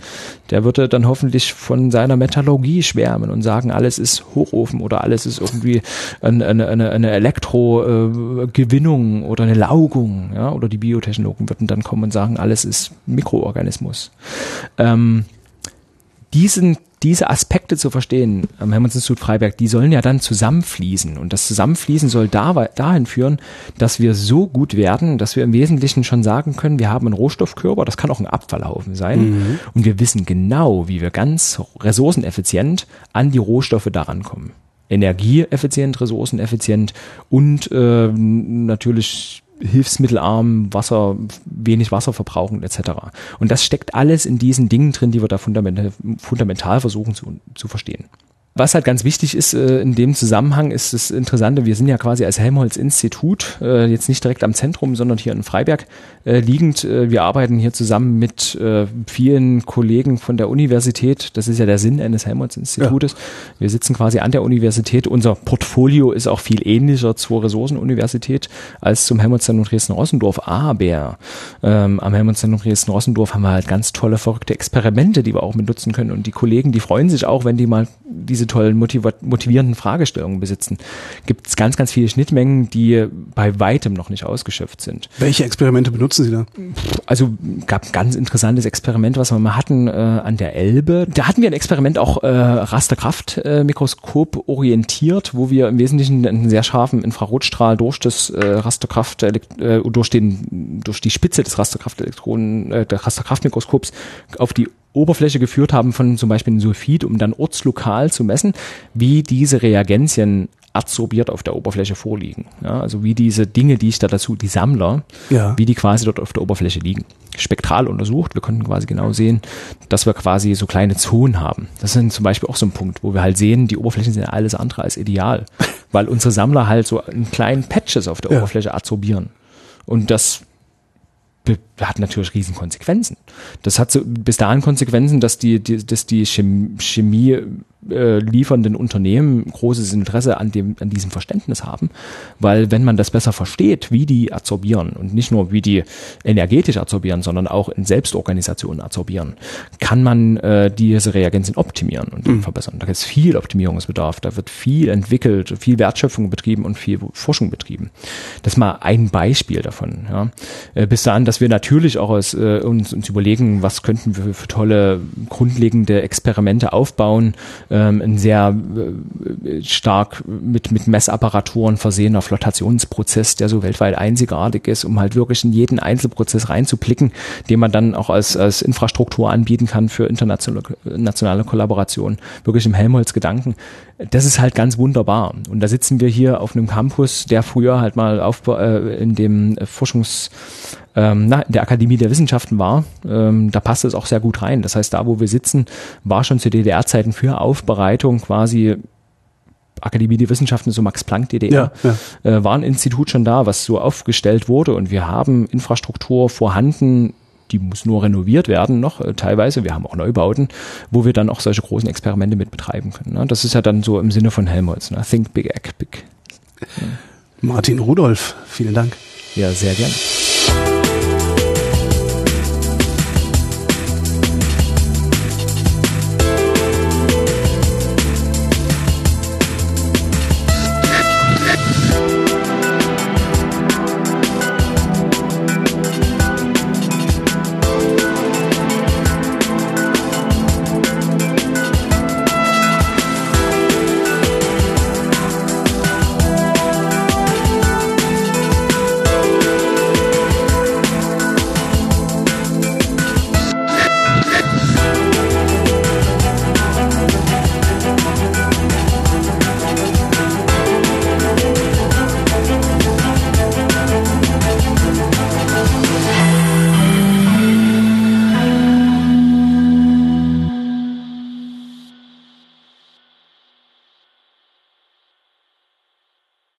der würde dann hoffentlich von seiner Metallurgie schwärmen und sagen, alles ist Hochofen oder alles ist irgendwie eine, eine, eine Elektrogewinnung oder eine Laugung. Ja, oder die Biotechnologen würden dann kommen und sagen, alles ist Mikroorganismus. Ähm, diesen diese Aspekte zu verstehen am Helmholtz-Institut Freiberg, die sollen ja dann zusammenfließen. Und das Zusammenfließen soll da, dahin führen, dass wir so gut werden, dass wir im Wesentlichen schon sagen können, wir haben einen Rohstoffkörper, das kann auch ein Abfallhaufen sein. Mhm. Und wir wissen genau, wie wir ganz ressourceneffizient an die Rohstoffe daran kommen. Energieeffizient, ressourceneffizient und äh, natürlich hilfsmittelarm, Wasser, wenig Wasser verbrauchen etc. Und das steckt alles in diesen Dingen drin, die wir da fundamental, fundamental versuchen zu, zu verstehen. Was halt ganz wichtig ist äh, in dem Zusammenhang, ist das Interessante, wir sind ja quasi als Helmholtz-Institut, äh, jetzt nicht direkt am Zentrum, sondern hier in Freiberg äh, liegend. Äh, wir arbeiten hier zusammen mit äh, vielen Kollegen von der Universität. Das ist ja der Sinn eines Helmholtz-Institutes. Ja. Wir sitzen quasi an der Universität. Unser Portfolio ist auch viel ähnlicher zur Ressourcenuniversität als zum Helmholtz-Zentrum Dresden-Rossendorf. Aber ähm, am Helmholtz-Zentrum Dresden-Rossendorf haben wir halt ganz tolle, verrückte Experimente, die wir auch mit nutzen können. Und die Kollegen, die freuen sich auch, wenn die mal diese tollen motivierenden Fragestellungen besitzen, gibt es ganz, ganz viele Schnittmengen, die bei weitem noch nicht ausgeschöpft sind.
Welche Experimente benutzen Sie da?
Also gab ein ganz interessantes Experiment, was wir mal hatten äh, an der Elbe. Da hatten wir ein Experiment auch äh, Rasterkraftmikroskop orientiert, wo wir im Wesentlichen einen sehr scharfen Infrarotstrahl durch das äh, Rasterkraft äh, durch den durch die Spitze des Rasterkraftelektronen äh, der Rasterkraftmikroskops auf die Oberfläche geführt haben von zum Beispiel einem Sulfid, um dann ortslokal zu messen, wie diese Reagenzien adsorbiert auf der Oberfläche vorliegen. Ja, also wie diese Dinge, die ich da dazu, die Sammler, ja. wie die quasi dort auf der Oberfläche liegen. Spektral untersucht. Wir konnten quasi genau sehen, dass wir quasi so kleine Zonen haben. Das ist zum Beispiel auch so ein Punkt, wo wir halt sehen, die Oberflächen sind alles andere als ideal, <laughs> weil unsere Sammler halt so einen kleinen Patches auf der ja. Oberfläche adsorbieren. Und das hat natürlich riesen Konsequenzen. Das hat so bis dahin Konsequenzen, dass die, die dass die Chemie äh, liefernden Unternehmen großes Interesse an dem an diesem Verständnis haben, weil wenn man das besser versteht, wie die adsorbieren und nicht nur wie die energetisch adsorbieren, sondern auch in Selbstorganisationen adsorbieren, kann man äh, diese Reagenzien optimieren und mhm. verbessern. Da gibt es viel Optimierungsbedarf, da wird viel entwickelt, viel Wertschöpfung betrieben und viel Forschung betrieben. Das ist mal ein Beispiel davon. Ja. Äh, bis dahin, dass wir natürlich auch aus, äh, uns, uns überlegen, was könnten wir für tolle grundlegende Experimente aufbauen, ähm, ein sehr äh, stark mit, mit Messapparaturen versehener Flotationsprozess, der so weltweit einzigartig ist, um halt wirklich in jeden Einzelprozess reinzublicken, den man dann auch als, als Infrastruktur anbieten kann für internationale nationale Kollaboration. Wirklich im Helmholtz-Gedanken. Das ist halt ganz wunderbar. Und da sitzen wir hier auf einem Campus, der früher halt mal auf, äh, in dem Forschungs ähm, na, in der Akademie der Wissenschaften war, ähm, da passt es auch sehr gut rein. Das heißt, da, wo wir sitzen, war schon zu DDR-Zeiten für Aufbereitung quasi Akademie der Wissenschaften, so Max Planck DDR, ja, ja. Äh, war ein Institut schon da, was so aufgestellt wurde und wir haben Infrastruktur vorhanden, die muss nur renoviert werden noch äh, teilweise. Wir haben auch Neubauten, wo wir dann auch solche großen Experimente mit betreiben können. Ne? Das ist ja dann so im Sinne von Helmholtz. Ne? Think big, act big.
Ja. Martin Rudolf, vielen Dank.
Ja, sehr gerne.